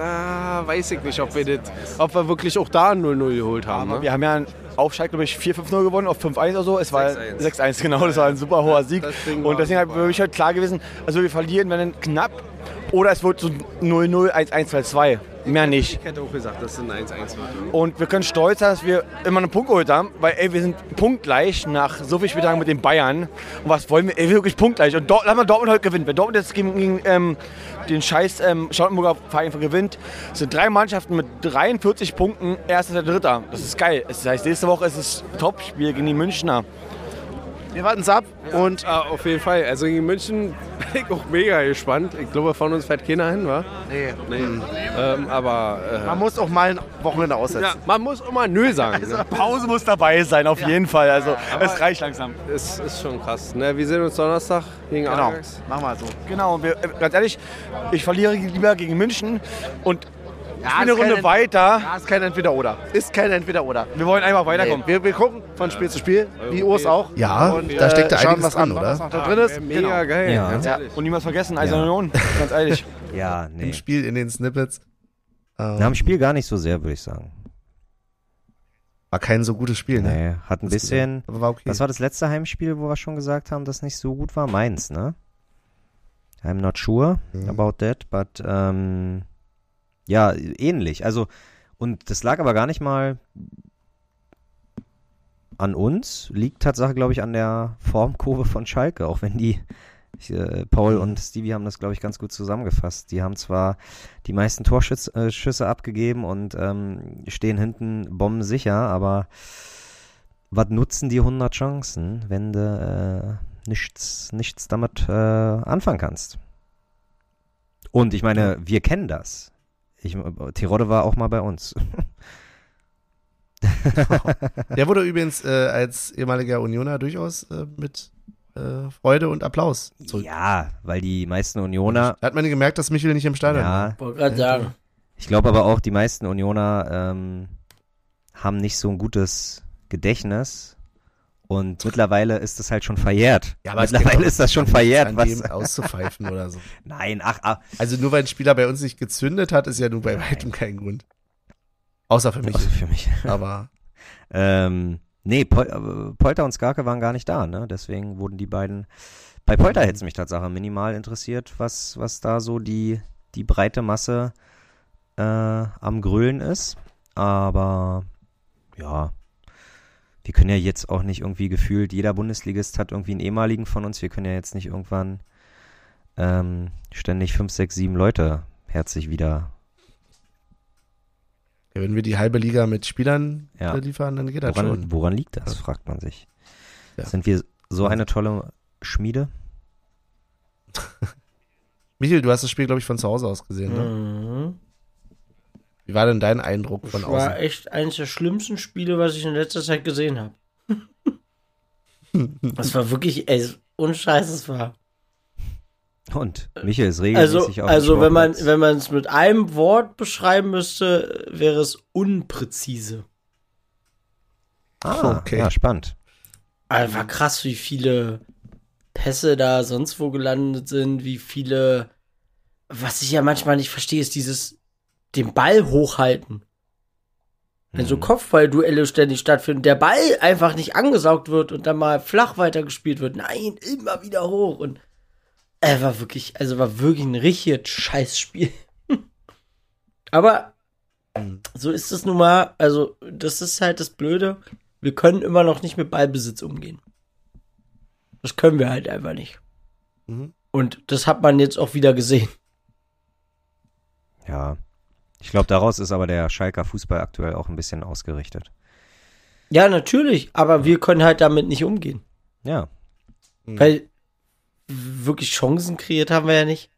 ah, weiß ich nicht, ob wir, das, ob wir wirklich auch da ein 0-0 geholt haben. Ne?
wir haben ja auf Schalke, glaube ich, 4-5-0 gewonnen, auf 5-1 oder so. Es war
6-1.
6-1, genau. Das war ein super hoher Sieg. Und deswegen für mich halt klar gewesen, also wir verlieren, wenn dann knapp. Oder es wird so 0-0, 1-1, 2-2. Mehr nicht.
Ich hätte auch gesagt, das sind 1-1 wird.
Und wir können stolz sein, dass wir immer einen Punkt geholt haben, weil ey, wir sind punktgleich nach so vielen Spieltagen mit den Bayern. Und was wollen wir? Ey, wirklich punktgleich. Und Dort, lass mal Dortmund heute gewinnen. Wenn Dortmund jetzt gegen, gegen ähm, den scheiß ähm, Charlottenburger Verein gewinnt, sind drei Mannschaften mit 43 Punkten, erster, dritter. Das ist geil. Das heißt, nächste Woche ist es Topspiel gegen die Münchner.
Wir warten es ab und
Ah, auf jeden Fall. Also gegen München bin ich auch mega gespannt. Ich glaube, von uns fährt keiner hin, wa?
nee,
Nee. Ähm, aber äh,
man muss auch mal ein Wochenende aussetzen.
ja, man muss immer Nö sagen. Ne?
Pause muss dabei sein, auf jeden Fall. Also, es reicht langsam.
Ist, ist schon krass. Ne? Wir sehen uns Donnerstag gegen
Genau,
Ajax.
mach mal so.
Genau, wir, äh, ganz ehrlich, ich verliere lieber gegen München und
Ja,
eine
ist
Runde weiter.
Ja, ist kein Entweder-Oder. Ist kein Entweder-Oder.
Wir wollen einfach
Nee,
weiterkommen.
wir, wir gucken von Spiel zu Spiel, wie Urs auch. Ja, und, da steckt da schauen, einiges was an, oder? Was noch da drin ist.
Mega geil.
Ja.
Ganz
Ja.
Und niemals vergessen, Eiserne
Ja.
Union, ganz ehrlich.
Ja, nee.
Im Spiel, in den Snippets. Ähm,
Na, im Spiel gar nicht so sehr, würde ich sagen.
War kein so gutes Spiel, ne?
Nee, hat ein
Das-
bisschen.
Aber war okay.
Was war das letzte Heimspiel, wo wir schon gesagt haben, dass nicht so gut war? Mainz, ne? I'm not sure
Mhm.
about that, but ähm, ja, ähnlich. Also, und das lag aber gar nicht mal an uns, liegt Tatsache, glaube ich, an der Formkurve von Schalke, auch wenn die, ich, äh, Paul und Stevie haben das, glaube ich, ganz gut zusammengefasst. Die haben zwar die meisten Torschüsse äh, Schüsse abgegeben und ähm, stehen hinten bombensicher, aber was nutzen die 100 Chancen, wenn du äh, nichts, nichts damit äh, anfangen kannst? Und ich meine, wir kennen das. Ich, Tirode war auch mal bei uns.
Der wurde übrigens äh, als ehemaliger Unioner durchaus äh, mit äh, Freude und Applaus zurück.
ja, weil die meisten Unioner,
hat man gemerkt, dass Michel nicht im Stadion war.
ja,
Wollte gerade sagen.
ich glaube aber auch, die meisten Unioner ähm, haben nicht so ein gutes Gedächtnis. Und mittlerweile ist das halt schon verjährt.
Ja, aber
mittlerweile ist das schon
An
verjährt.
dem
Was,
auszupfeifen oder so.
nein, ach, ach,
Also nur weil ein Spieler bei uns nicht gezündet hat, ist ja nun bei weitem kein Grund. Außer für mich.
also für mich.
Aber
Ähm, nee, Pol äh, Polter und Skarke waren gar nicht da, ne? Deswegen wurden die beiden. Bei Polter hätte es mich Tatsache minimal interessiert, was, was da so die, die breite Masse äh, am Grölen ist. Aber ja, wir können ja jetzt auch nicht irgendwie gefühlt, jeder Bundesligist hat irgendwie einen ehemaligen von uns. Wir können ja jetzt nicht irgendwann ähm, ständig fünf, sechs, sieben Leute herzlich wieder.
ja, wenn wir die halbe Liga mit Spielern
Ja.
liefern, dann geht das
Woran,
schon.
woran liegt das, fragt man sich.
Ja.
Sind wir so eine tolle Schmiede?
Michel, du hast das Spiel, glaube ich, von zu Hause aus gesehen, ne?
Mhm.
Wie war denn dein Eindruck von
Das
außen?
war echt eines der schlimmsten Spiele, was ich in letzter Zeit gesehen habe. Das war wirklich, ey, ohne Scheiß, es war.
Und Michael ist regelmäßig
Also,
auf
also wenn man wenn man es mit einem Wort beschreiben müsste, wäre es unpräzise.
ah,
Okay.
ja, spannend.
Einfach krass, wie viele Pässe da sonst wo gelandet sind, wie viele. Was ich ja manchmal nicht verstehe, ist dieses den Ball hochhalten. Wenn so Kopfballduelle ständig stattfinden, der Ball einfach nicht angesaugt wird und dann mal flach weitergespielt wird. Nein, immer wieder hoch. Und er war wirklich, also war wirklich ein richtiges Scheißspiel. Aber so ist es nun mal. Also, das ist halt das Blöde. Wir können immer noch nicht mit Ballbesitz umgehen. Das können wir halt einfach nicht.
Mhm.
Und das hat man jetzt auch wieder gesehen.
Ja. Ich glaube, daraus ist aber der Schalker Fußball aktuell auch ein bisschen ausgerichtet.
Ja, natürlich, aber wir können halt damit nicht umgehen.
Ja.
Mhm.
Weil wirklich Chancen kreiert haben wir ja nicht.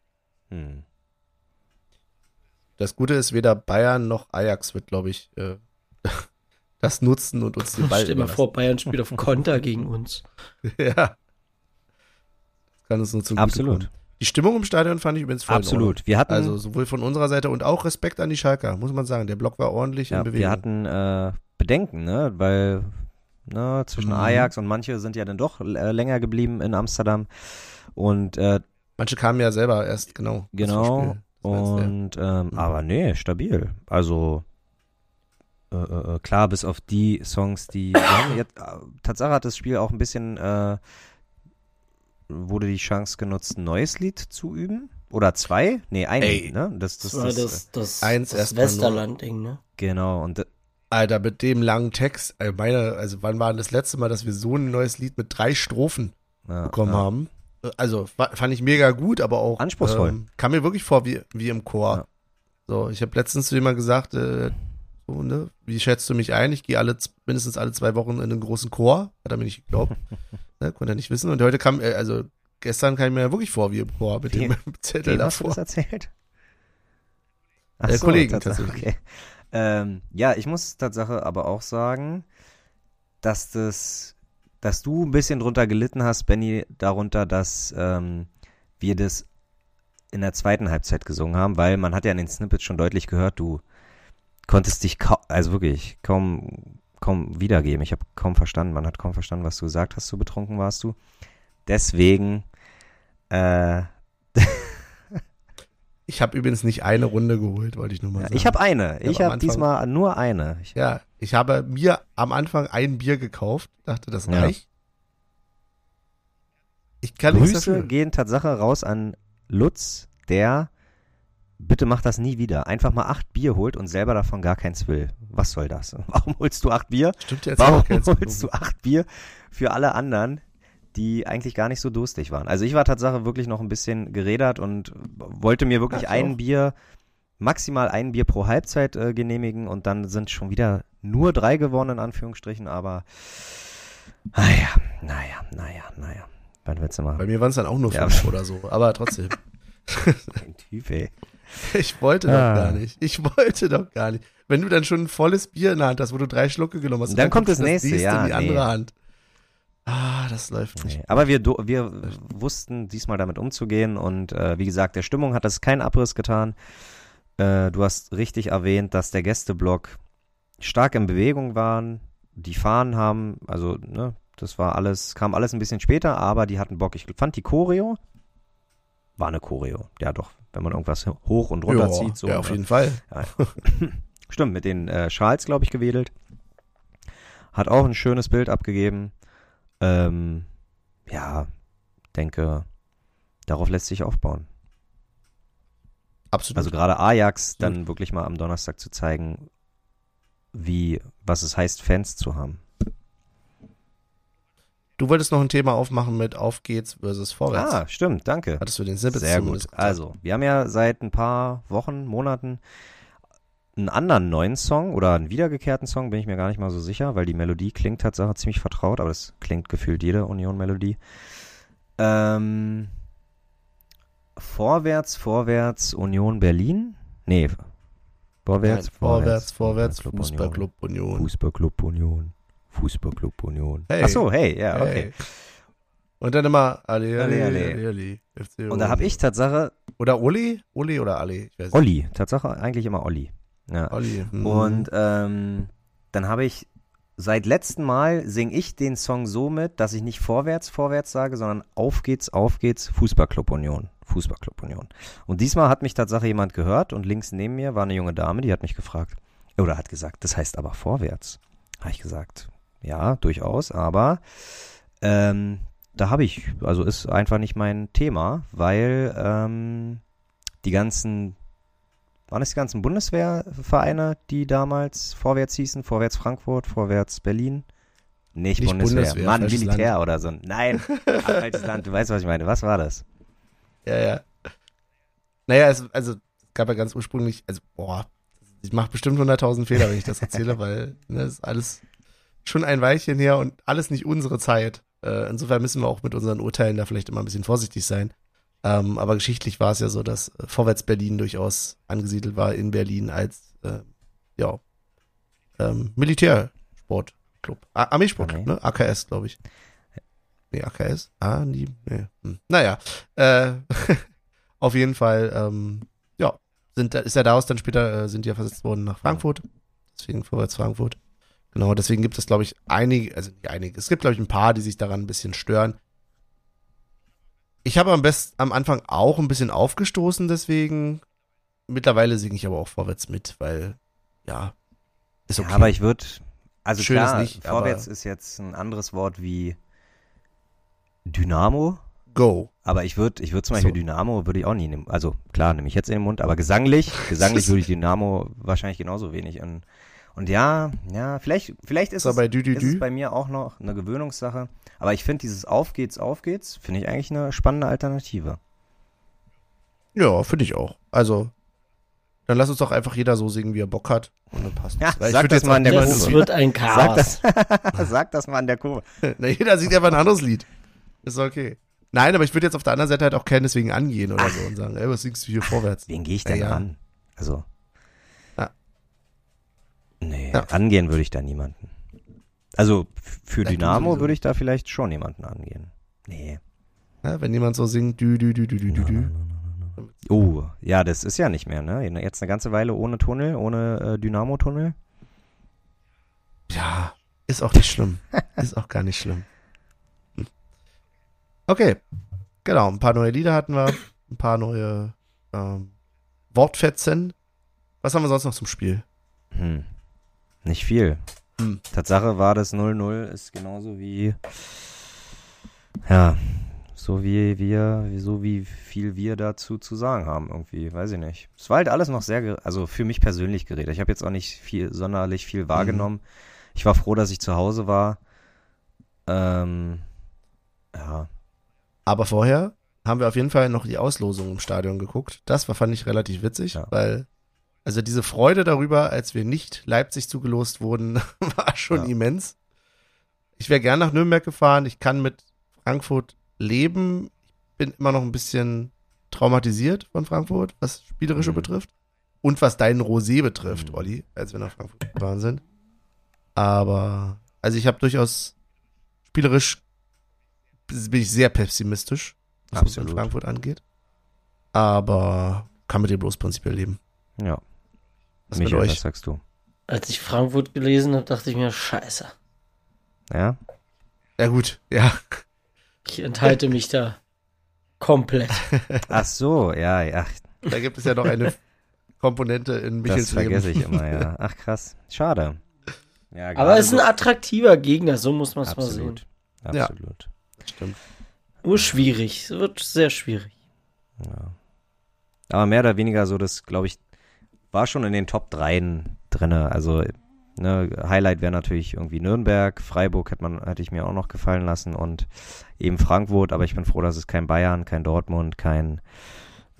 Hm.
Das Gute ist, weder Bayern noch Ajax wird, glaube ich, äh, das nutzen und uns den Ball
Stell dir mal vor, Bayern spielt auf Konter gegen uns.
ja. Das kann uns nur zum
Absolut.
Die Stimmung im Stadion fand ich übrigens voll
Absolut. Wir hatten.
Also sowohl von unserer Seite und auch Respekt an die Schalker, muss man sagen. Der Block war ordentlich
ja,
in Bewegung.
wir hatten äh, Bedenken, ne? Weil ne, zwischen
Mhm.
Ajax und manche sind ja dann doch äh, länger geblieben in Amsterdam. Und äh,
Manche kamen ja selber erst, genau.
Genau. Und ähm,
Mhm.
aber nee, stabil. Also äh, äh, äh, klar, bis auf die Songs, die wir haben jetzt, äh, Tatsache hat das Spiel auch ein bisschen äh, wurde die Chance genutzt, ein neues Lied zu üben oder zwei? Nee, ein
Ey.
Lied, ne? Das, das,
Das
das,
das, das,
eins
das. Westerland-Ding, ne?
genau und äh,
Alter, mit dem langen Text, äh, meine, also wann war denn das letzte Mal, dass wir so ein neues Lied mit drei Strophen
ja,
bekommen
ja.
haben? Äh, Also fa- fand ich mega gut, aber auch
Anspruchsvoll.
Ähm, kam mir wirklich vor wie, wie im Chor.
Ja.
So, ich habe letztens zu jemandem gesagt, äh, so, ne, wie schätzt du mich ein? Ich gehe alle mindestens alle zwei Wochen in einen großen Chor. Hat er mir nicht geglaubt. ne, konnte er nicht wissen. Und heute kam, äh, also gestern kam ich mir ja wirklich vor wie im Chor mit dem Zettel
Wem hast du
davor.
das erzählt? Ach
Der Kollegen
Tatsache,
tatsächlich.
Okay. Ähm, ja, ich muss Tatsache aber auch sagen, dass das, dass du ein bisschen drunter gelitten hast, Benny, darunter, dass ähm, wir das in der zweiten Halbzeit gesungen haben, weil man hat ja in den Snippets schon deutlich gehört, du konntest dich kaum, also wirklich kaum, kaum wiedergeben. Ich habe kaum verstanden, man hat kaum verstanden, was du gesagt hast, so betrunken warst du. Deswegen, äh,
Ich habe übrigens nicht eine Runde geholt, wollte ich nur mal
Ja,
sagen.
ich habe eine.
Ja,
Ich habe
Anfang-
diesmal nur eine. Ich,
Ja, ich habe mir am Anfang ein Bier gekauft, dachte, das
Ja.
reicht. Ich kann
Grüße gehen Tatsache raus an Lutz, der bitte macht das nie wieder. Einfach mal acht Bier holt und selber davon gar keins will. Was soll das? Warum holst du acht Bier?
Stimmt jetzt
Warum holst du acht Bier für alle anderen, die eigentlich gar nicht so durstig waren? Also ich war Tatsache wirklich noch ein bisschen gerädert und wollte mir wirklich
Ja,
ein
auch.
Bier, maximal ein Bier pro Halbzeit äh, genehmigen und dann sind schon wieder nur drei geworden, in Anführungsstrichen, aber naja, naja, naja, naja. Was willst du
Bei mir waren es dann auch nur
Ja.
fünf oder so, aber trotzdem.
Ein Typ, ey.
Ich wollte
Ah.
doch gar nicht. Ich wollte doch gar nicht. Wenn du dann schon ein volles Bier in der Hand hast, wo du drei Schlucke genommen hast, und
Dann kommt
kommt
das nächste, ja,
in die andere
nee.
Hand. Ah, das läuft nicht.
Nee. Aber wir, wir wussten diesmal damit umzugehen und äh, wie gesagt, der Stimmung hat das keinen Abriss getan. Äh, du hast richtig erwähnt, dass der Gästeblock stark in Bewegung waren. Die Fahnen haben, also, ne, das war alles, kam alles ein bisschen später, aber die hatten Bock. Ich fand die Choreo, war eine Choreo. Ja, doch, wenn man irgendwas hoch und runter
Ja,
zieht. So,
ja, auf jeden Fall.
Stimmt, mit den äh, Schals, glaube ich, gewedelt. Hat auch ein schönes Bild abgegeben. Ähm, ja, denke, darauf lässt sich aufbauen.
Absolut.
Also gerade Ajax dann wirklich mal am Donnerstag zu zeigen, wie, was es heißt, Fans zu haben.
Du wolltest noch ein Thema aufmachen mit Auf geht's versus Vorwärts.
Ah, stimmt, danke.
Hattest du den Snippet
Sehr gut. Also, wir haben ja seit ein paar Wochen, Monaten einen anderen neuen Song oder einen wiedergekehrten Song, bin ich mir gar nicht mal so sicher, weil die Melodie klingt tatsächlich ziemlich vertraut, aber das klingt gefühlt jede Union-Melodie. Ähm, vorwärts, vorwärts, Union Berlin? Nee. Vorwärts,
Nein, vorwärts, vorwärts,
Fußballclub
Fußballclub Union.
Union. Fußballclub Union. Fußballclub Union.
Hey.
Ach so, hey, ja, okay.
Hey. Und dann immer Ali, Ali,
Ali,
Ali,
Ali.
Ali,
Und da habe ich Tatsache
Oder Uli? Uli oder Ali? Ich weiß nicht.
Olli, Tatsache eigentlich immer Olli. Ja.
Olli. hm.
Und ähm, dann habe ich seit letztem Mal singe ich den Song so mit, dass ich nicht vorwärts, vorwärts sage, sondern auf geht's, auf geht's, Fußballclub Union. Fußballclub Union. Und diesmal hat mich tatsächlich jemand gehört und links neben mir war eine junge Dame, die hat mich gefragt, Oder hat gesagt, das heißt aber vorwärts. Habe ich gesagt, ja, durchaus, aber ähm, da habe ich, also ist einfach nicht mein Thema, weil ähm, die ganzen, waren es die ganzen Bundeswehrvereine, die damals vorwärts hießen? Vorwärts Frankfurt, vorwärts Berlin? Nicht,
Nicht
Bundeswehr,
Bundeswehr,
Mann, Militär
Land.
oder so. Nein, falsches Land, du weißt, was ich meine. Was war das?
Ja, ja. Naja, es, also, es gab ja ganz ursprünglich, also, boah, ich mache bestimmt 100.000 Fehler, wenn ich das erzähle, weil ne, das ist alles schon ein Weilchen her und alles nicht unsere Zeit. Äh, insofern müssen wir auch mit unseren Urteilen da vielleicht immer ein bisschen vorsichtig sein. Ähm, aber geschichtlich war es ja so, dass äh, Vorwärts Berlin durchaus angesiedelt war in Berlin als, äh, ja, ähm, Militärsportclub. Armeesportclub,
Okay.
ne? AKS, glaube ich. Nee, AKS? Ah, nie. Nee. Hm. Naja, äh, auf jeden Fall, ähm, ja, sind, ist er daraus dann später, äh, sind die ja versetzt worden nach Frankfurt. Deswegen vorwärts Frankfurt. Genau, deswegen gibt es, glaube ich, einige, also einige, es gibt, glaube ich, ein paar, die sich daran ein bisschen stören. Ich habe am besten am Anfang auch ein bisschen aufgestoßen, deswegen. Mittlerweile singe ich aber auch vorwärts mit, weil, ja, ist okay.
Ja, aber ich würde, also
Schön ist
klar,
nicht,
vorwärts ist jetzt ein anderes Wort wie Dynamo.
Go.
Aber ich würde, ich würde zum
So.
Beispiel Dynamo würde ich auch nie nehmen. Also klar, nehme ich jetzt in den Mund, aber gesanglich, gesanglich würde ich Dynamo wahrscheinlich genauso wenig. Und, und ja, ja, vielleicht, vielleicht ist, es,
bei Dü, Dü,
ist es bei mir auch noch eine Gewöhnungssache. Aber ich finde dieses Auf geht's, auf geht's, finde ich eigentlich eine spannende Alternative.
Ja, finde ich auch. Also, dann lass uns doch einfach jeder so singen, wie er Bock hat. Und dann passt
Ja,
es. Weil ich
sag das mal in der Kurve.
wird ein
Sag
Chaos.
das, sag das mal an der Kurve.
Na, jeder singt einfach ein anderes Lied. Ist okay. Nein, aber ich würde jetzt auf der anderen Seite halt auch keinen deswegen angehen oder so und sagen, ey, was singst du hier vorwärts?
Wen gehe ich denn
Ja, ja.
an? Also. Nee,
Ja.
angehen würde ich da niemanden. Also für
Ja, du
Dynamo würde ich da vielleicht schon jemanden angehen. Nee.
Ja, wenn jemand so singt, dü, dü, dü, dü, dü, dü, dü.
Oh, ja, das ist ja nicht mehr, ne? Jetzt eine ganze Weile ohne Tunnel, ohne äh, Dynamo-Tunnel.
Ja, ist auch nicht schlimm. ist auch gar nicht schlimm. Okay, genau, ein paar neue Lieder hatten wir, ein paar neue ähm, Wortfetzen. Was haben wir sonst noch zum Spiel?
Hm. Nicht viel.
Hm.
Tatsache war das 0-0 ist genauso wie. Ja, so wie wir, so wie viel wir dazu zu sagen haben, irgendwie, weiß ich nicht. Es war halt alles noch sehr, also für mich persönlich geredet. Ich habe jetzt auch nicht viel, sonderlich viel wahrgenommen. Ich war froh, dass ich zu Hause war. Ähm, ja,
Aber vorher haben wir auf jeden Fall noch die Auslosung im Stadion geguckt. Das war, fand ich relativ witzig,
Ja.
weil, also diese Freude darüber, als wir nicht Leipzig zugelost wurden, war schon
Ja.
immens. Ich wäre gern nach Nürnberg gefahren. Ich kann mit Frankfurt leben. Ich bin immer noch ein bisschen traumatisiert von Frankfurt, was Spielerische
Mhm.
betrifft. Und was deinen Rosé betrifft,
Mhm.
Olli, als wir nach Frankfurt gefahren sind. Aber, also ich habe durchaus spielerisch bin ich sehr pessimistisch, was
Absolut.
Frankfurt angeht. Aber kann mit dem bloß prinzipiell leben.
ja.
Was mit
Michael,
euch?
was sagst du?
Als ich Frankfurt gelesen habe, dachte ich mir, scheiße.
Ja?
Ja gut, ja.
Ich enthalte mich da komplett.
Ach so, ja, ja.
Da gibt es ja noch eine Komponente in
Das
Michels Leben.
vergesse ich immer, ja. Ach krass. Schade. Ja,
Aber es ist ein attraktiver Gegner, so muss man es mal sehen.
Absolut.
Ja.
Absolut.
Stimmt.
Nur schwierig. Es wird sehr schwierig.
Ja. Aber mehr oder weniger so, das glaube ich, war schon in den Top 3 drinne. Also, ne, Highlight wäre natürlich irgendwie Nürnberg, Freiburg hätte man, hätte ich mir auch noch gefallen lassen und eben Frankfurt, aber ich bin froh, dass es kein Bayern, kein Dortmund, kein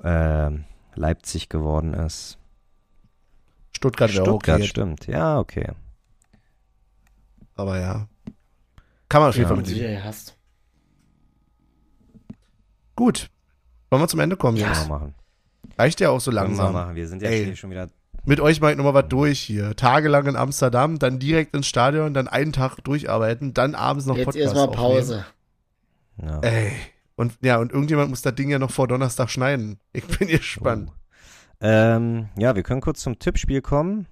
ähm, Leipzig geworden ist.
Stuttgart wäre auch
Stuttgart
okay.
stimmt, ja, okay.
Aber ja. Kann man auf jeden
Ja.
Fall mit
hast.
Gut. Wollen wir zum Ende kommen,
wir machen.
Reicht ja auch so
Können wir
langsam.
machen. Wir sind ja
Ey.
hier schon wieder.
Mit euch mache ich nochmal was durch hier. Tagelang in Amsterdam, dann direkt ins Stadion, dann einen Tag durcharbeiten, dann abends noch
Jetzt
Podcast
erstmal
aufnehmen.
Pause.
Ja.
Ey. Und ja, und irgendjemand muss das Ding ja noch vor Donnerstag schneiden. Ich bin gespannt.
Ähm, ja, wir können kurz zum Tippspiel kommen.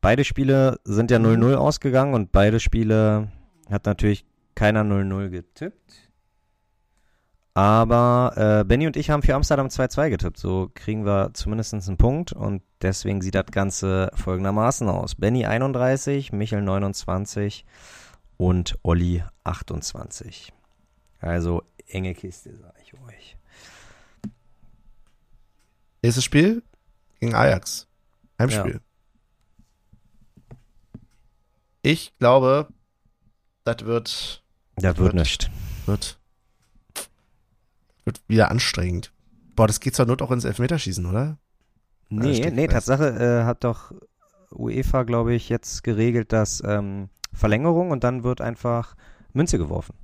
Beide Spiele sind ja 0-0 ausgegangen und beide Spiele hat natürlich keiner 0-0 getippt. Aber äh, Benny und ich haben für Amsterdam 2-2 getippt. So kriegen wir zumindest einen Punkt. Und deswegen sieht das Ganze folgendermaßen aus. Benny 31, Michel 29 und Olli 28. Also enge Kiste, sag ich euch.
Nächstes Spiel gegen Ajax. Heimspiel. Ich glaube, das wird,
Das wird
Wird.
nicht.
wird, wird wieder anstrengend. Boah, das geht zur Not auch ins Elfmeterschießen, oder?
Nee,
steht
nee. Tatsache äh, hat doch UEFA, glaube ich, jetzt geregelt, dass ähm, Verlängerung und dann wird einfach Münze geworfen.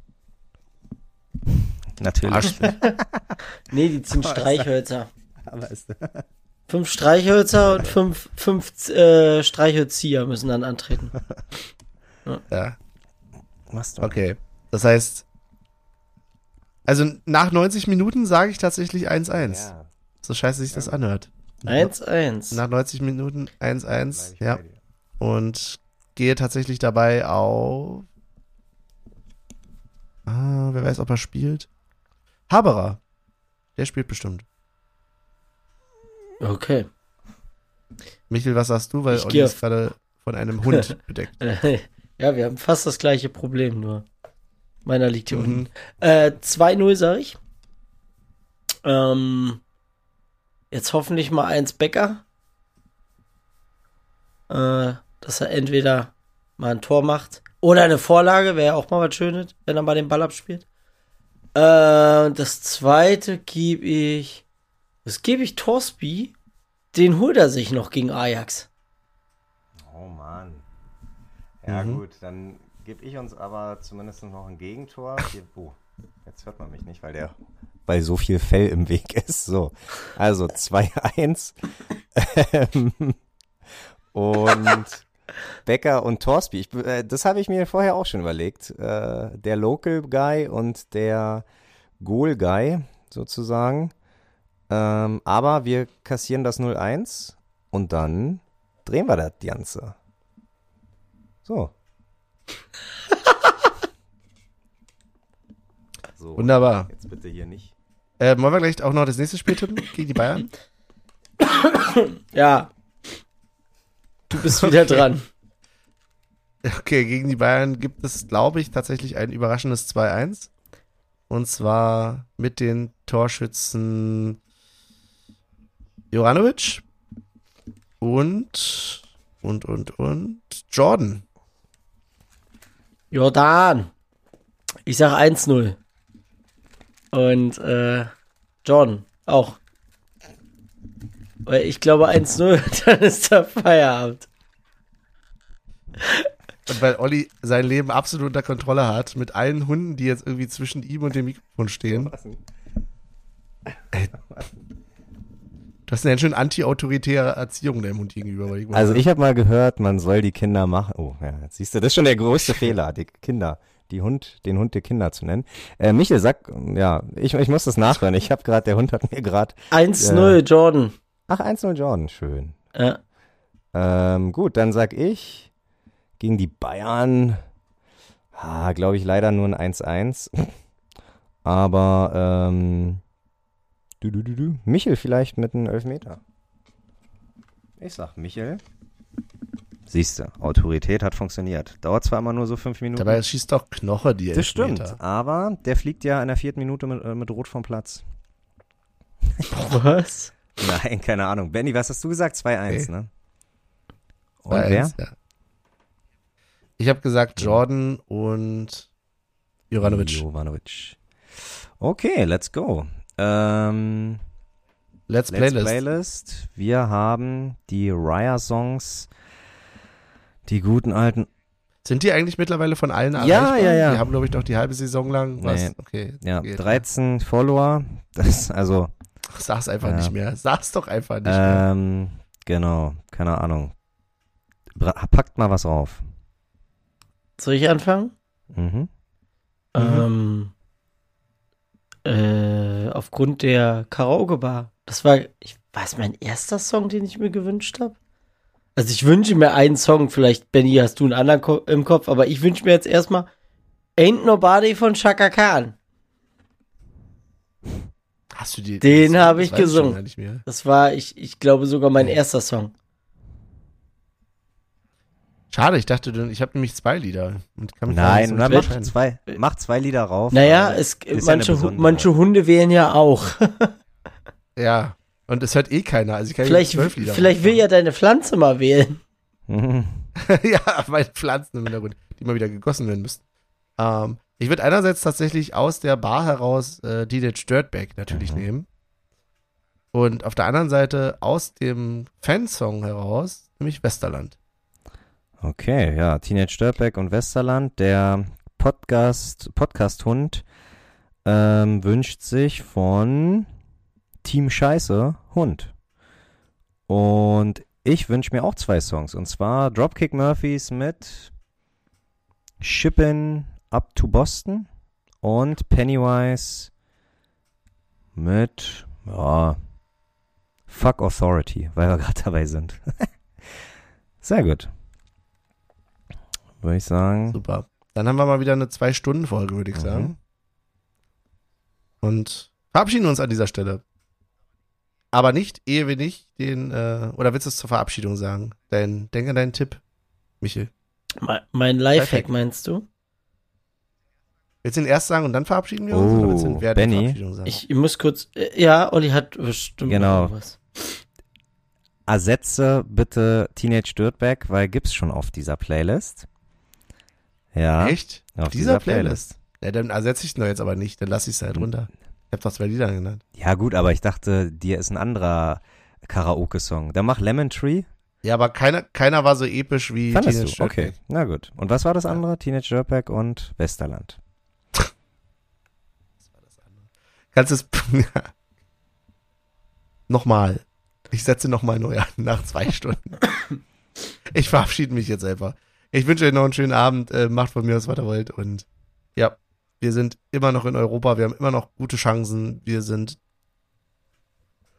Natürlich.
Nee, die ziehen Streichhölzer.
Aber ist,
Fünf Streichhölzer und fünf, fünf äh, Streichhölzieher müssen dann antreten.
ja,
du?
okay. Das heißt, also nach 90 Minuten sage ich tatsächlich 1-1.
Ja,
So scheiße sich das anhört.
1-1.
Nach 90 Minuten
bleib
1-1,
ich
ja. Und gehe tatsächlich dabei auf. Ah, wer weiß, ob er spielt. Haberer. Der spielt bestimmt.
Okay.
Michel, was sagst du? Weil
Ich
Olli ist gerade von einem Hund bedeckt.
ja, wir haben fast das gleiche Problem, nur meiner liegt hier unten.
Mhm.
Äh, 2-0 sag ich. Ähm, jetzt hoffentlich mal eins Becker. Äh, dass er entweder mal ein Tor macht oder eine Vorlage, wäre ja auch mal was Schönes, wenn er mal den Ball abspielt. Äh, das zweite gebe ich. Das gebe ich Torsby. Den holt er sich noch gegen Ajax.
Oh Mann. Ja
Mhm.
gut, dann gebe ich uns aber zumindest noch ein Gegentor. Hier, oh, jetzt hört man mich nicht, weil der weil so viel Fell im Weg ist. So, also 2-1. Ähm, und Becker und Torsby. Ich, äh, das habe ich mir vorher auch schon überlegt. Äh, der Local Guy und der Goal Guy sozusagen. Ähm, aber wir kassieren das 0-1 und dann drehen wir das Ganze. So. so.
Wunderbar.
Jetzt bitte hier nicht.
Äh, wollen wir gleich auch noch das nächste Spiel tippen gegen die Bayern?
Ja. Du bist wieder dran.
Okay, gegen die Bayern gibt es, glaube ich, tatsächlich ein überraschendes 2-1. Und zwar mit den Torschützen Joranovic und, und, und, und Jordan.
Jordan. Ich sag 1-0. Und äh, Jordan auch. Weil ich glaube 1-0, dann ist der Feierabend.
Und weil Olli sein Leben absolut unter Kontrolle hat, mit allen Hunden, die jetzt irgendwie zwischen ihm und dem Mikrofon stehen. Ey, Du hast eine ganz schön anti-autoritäre Erziehung deinem Hund gegenüber. mal
Also ich habe mal gehört, man soll die Kinder machen. Oh, ja, jetzt siehst du, das ist schon der größte Fehler, die Kinder, die Hund, den Hund die Kinder zu nennen. Äh, Michel, sag, ja, ich, ich muss das nachhören. Ich habe gerade, der Hund hat mir gerade.
1-0 Jordan.
Ach, 1-0 Jordan, schön.
Ja.
Ähm, gut, dann sag ich gegen die Bayern, ah, glaube ich leider nur ein 1-1. Aber ähm, du, du, du, du. Michel vielleicht mit einem Elfmeter. Ich sag Michel. Siehste, Autorität hat funktioniert. Dauert zwar immer nur so fünf Minuten.
Dabei schießt doch Knoche die
das stimmt,
Elfmeter.
aber der fliegt ja in der vierten Minute mit, äh, mit Rot vom Platz.
Was?
Nein, keine Ahnung. Benny, was hast du gesagt? 2-1,
Okay.
ne? Und
2-1,
wer?
Ja. Ich habe gesagt Jordan und Juranovic.
Jovanovic. Okay, let's go. Ähm,
Let's,
let's
Playlist.
Playlist. Wir haben die Raya-Songs, die guten alten.
Sind die eigentlich mittlerweile von allen
Ja,
erreichbar?
ja, ja.
Die haben, glaube ich, noch die halbe Saison lang was.
Nee.
Okay.
Ja,
geht.
13 Follower. Das, also,
Ach, Sag's einfach
Ja.
nicht mehr. Sag's doch einfach nicht mehr.
ähm, genau, keine Ahnung. Bra packt mal was auf.
Soll ich anfangen?
Mhm.
Ähm, äh, aufgrund der Karaoke-Bar. Das war, ich weiß, mein erster Song, den ich mir gewünscht habe. Also ich wünsche mir einen Song, vielleicht, Benny, hast du einen anderen Ko im Kopf, aber ich wünsche mir jetzt erstmal Ain't Nobody von Chaka Khan.
Hast du die?
Den habe ich gesungen.
mehr.
Das war, ich, ich glaube, sogar mein erster Song.
Schade, ich dachte, ich habe nämlich zwei Lieder. Und kann mich gar
Nein,
so mit
mach zwei, mach zwei Lieder rauf.
Naja, es,
ist ja
manche, manche Hunde wählen ja auch.
Ja. Und es hört eh keiner. Also ich kann
vielleicht
zwölf Lieder
vielleicht will ja deine Pflanze mal wählen.
Ja, meine Pflanzen im Hintergrund, die mal wieder gegossen werden müssten. Ähm, ich würde einerseits tatsächlich aus der Bar heraus äh, Teenage Dirtbag natürlich
Mhm.
nehmen. Und auf der anderen Seite aus dem Fansong heraus, nämlich Westerland.
Okay, ja, Teenage Dirtbag und Westerland. Der Podcast, Podcast-Hund ähm, wünscht sich von Team Scheiße Hund. Und ich wünsche mir auch zwei Songs. Und zwar Dropkick Murphys mit Shippin' Up to Boston und Pennywise mit ja, Fuck Authority, weil wir gerade dabei sind. Sehr gut. Würde ich sagen.
Super. Dann haben wir mal wieder eine Zwei-Stunden-Folge, würde ich
Mhm.
sagen. Und verabschieden uns an dieser Stelle. Aber nicht, ehe wir nicht den, äh, oder willst du es zur Verabschiedung sagen? Dein, denk an deinen Tipp, Michel.
Me- Mein Lifehack,
Lifehack.
meinst du?
Willst du ihn erst sagen und dann verabschieden wir uns? oder willst du ihn
Oh,
während der
Benny?
Verabschiedung sagen?
Ich, ich muss kurz. äh, Ja, Olli hat bestimmt
Genau.
irgendwas.
Ersetze bitte Teenage Dirtbag, weil gibt's schon auf dieser Playlist. Ja.
Echt?
Auf
dieser Playlist? Ja, dann ersetze ich ihn doch jetzt aber nicht, dann lasse ich es halt runter. Ich habe doch zwei Lieder genannt.
Ja, gut, aber ich dachte, dir ist ein anderer Karaoke-Song. Dann mach Lemon Tree.
Ja, aber keiner, keiner war so episch wie
Fandest
Teenage
du? Okay, na gut. Und was war das andere? Teenage Dirtbag und Westerland.
Kannst du es nochmal. Ich setze nochmal neu an, nach zwei Stunden. Ich verabschiede mich jetzt einfach. Ich wünsche euch noch einen schönen Abend. Äh, macht von mir aus, was ihr wollt. Und ja, wir sind immer noch in Europa. Wir haben immer noch gute Chancen. Wir sind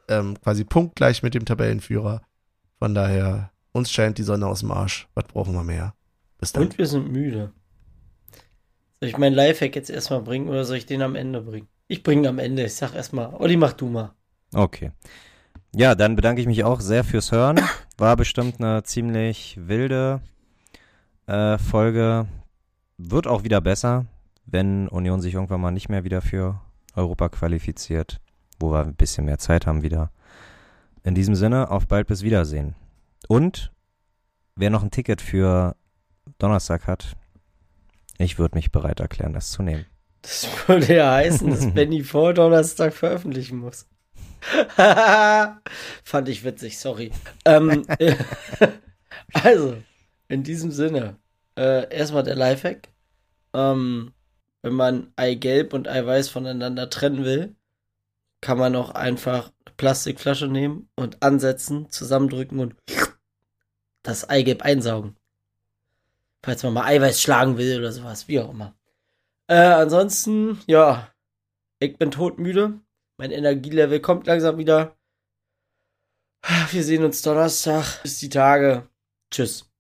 ähm, quasi punktgleich mit dem Tabellenführer. Von daher, uns scheint die Sonne aus dem Arsch. Was brauchen wir mehr? Bis dann.
Und wir sind müde. Soll ich meinen Lifehack jetzt erstmal bringen oder soll ich den am Ende bringen? Ich bringe ihn am Ende. Ich sag erstmal, Olli, mach du mal.
Okay. Ja, dann bedanke ich mich auch sehr fürs Hören. War bestimmt eine ziemlich wilde äh, Folge. Wird auch wieder besser, wenn Union sich irgendwann mal nicht mehr wieder für Europa qualifiziert, wo wir ein bisschen mehr Zeit haben wieder. In diesem Sinne, auf bald bis Wiedersehen. Und wer noch ein Ticket für Donnerstag hat, ich würde mich bereit erklären, das zu nehmen.
Das würde ja heißen, dass Benny vor Donnerstag veröffentlichen muss. Fand ich witzig, sorry. Ähm, äh, also, in diesem Sinne, äh, erstmal der Lifehack. Ähm, wenn man Eigelb und Eiweiß voneinander trennen will, kann man auch einfach eine Plastikflasche nehmen und ansetzen, zusammendrücken und das Eigelb einsaugen. Falls man mal Eiweiß schlagen will oder sowas, wie auch immer. Äh, ansonsten, ja, ich bin todmüde. Mein Energielevel kommt langsam wieder. Wir sehen uns Donnerstag. Bis die Tage. Tschüss.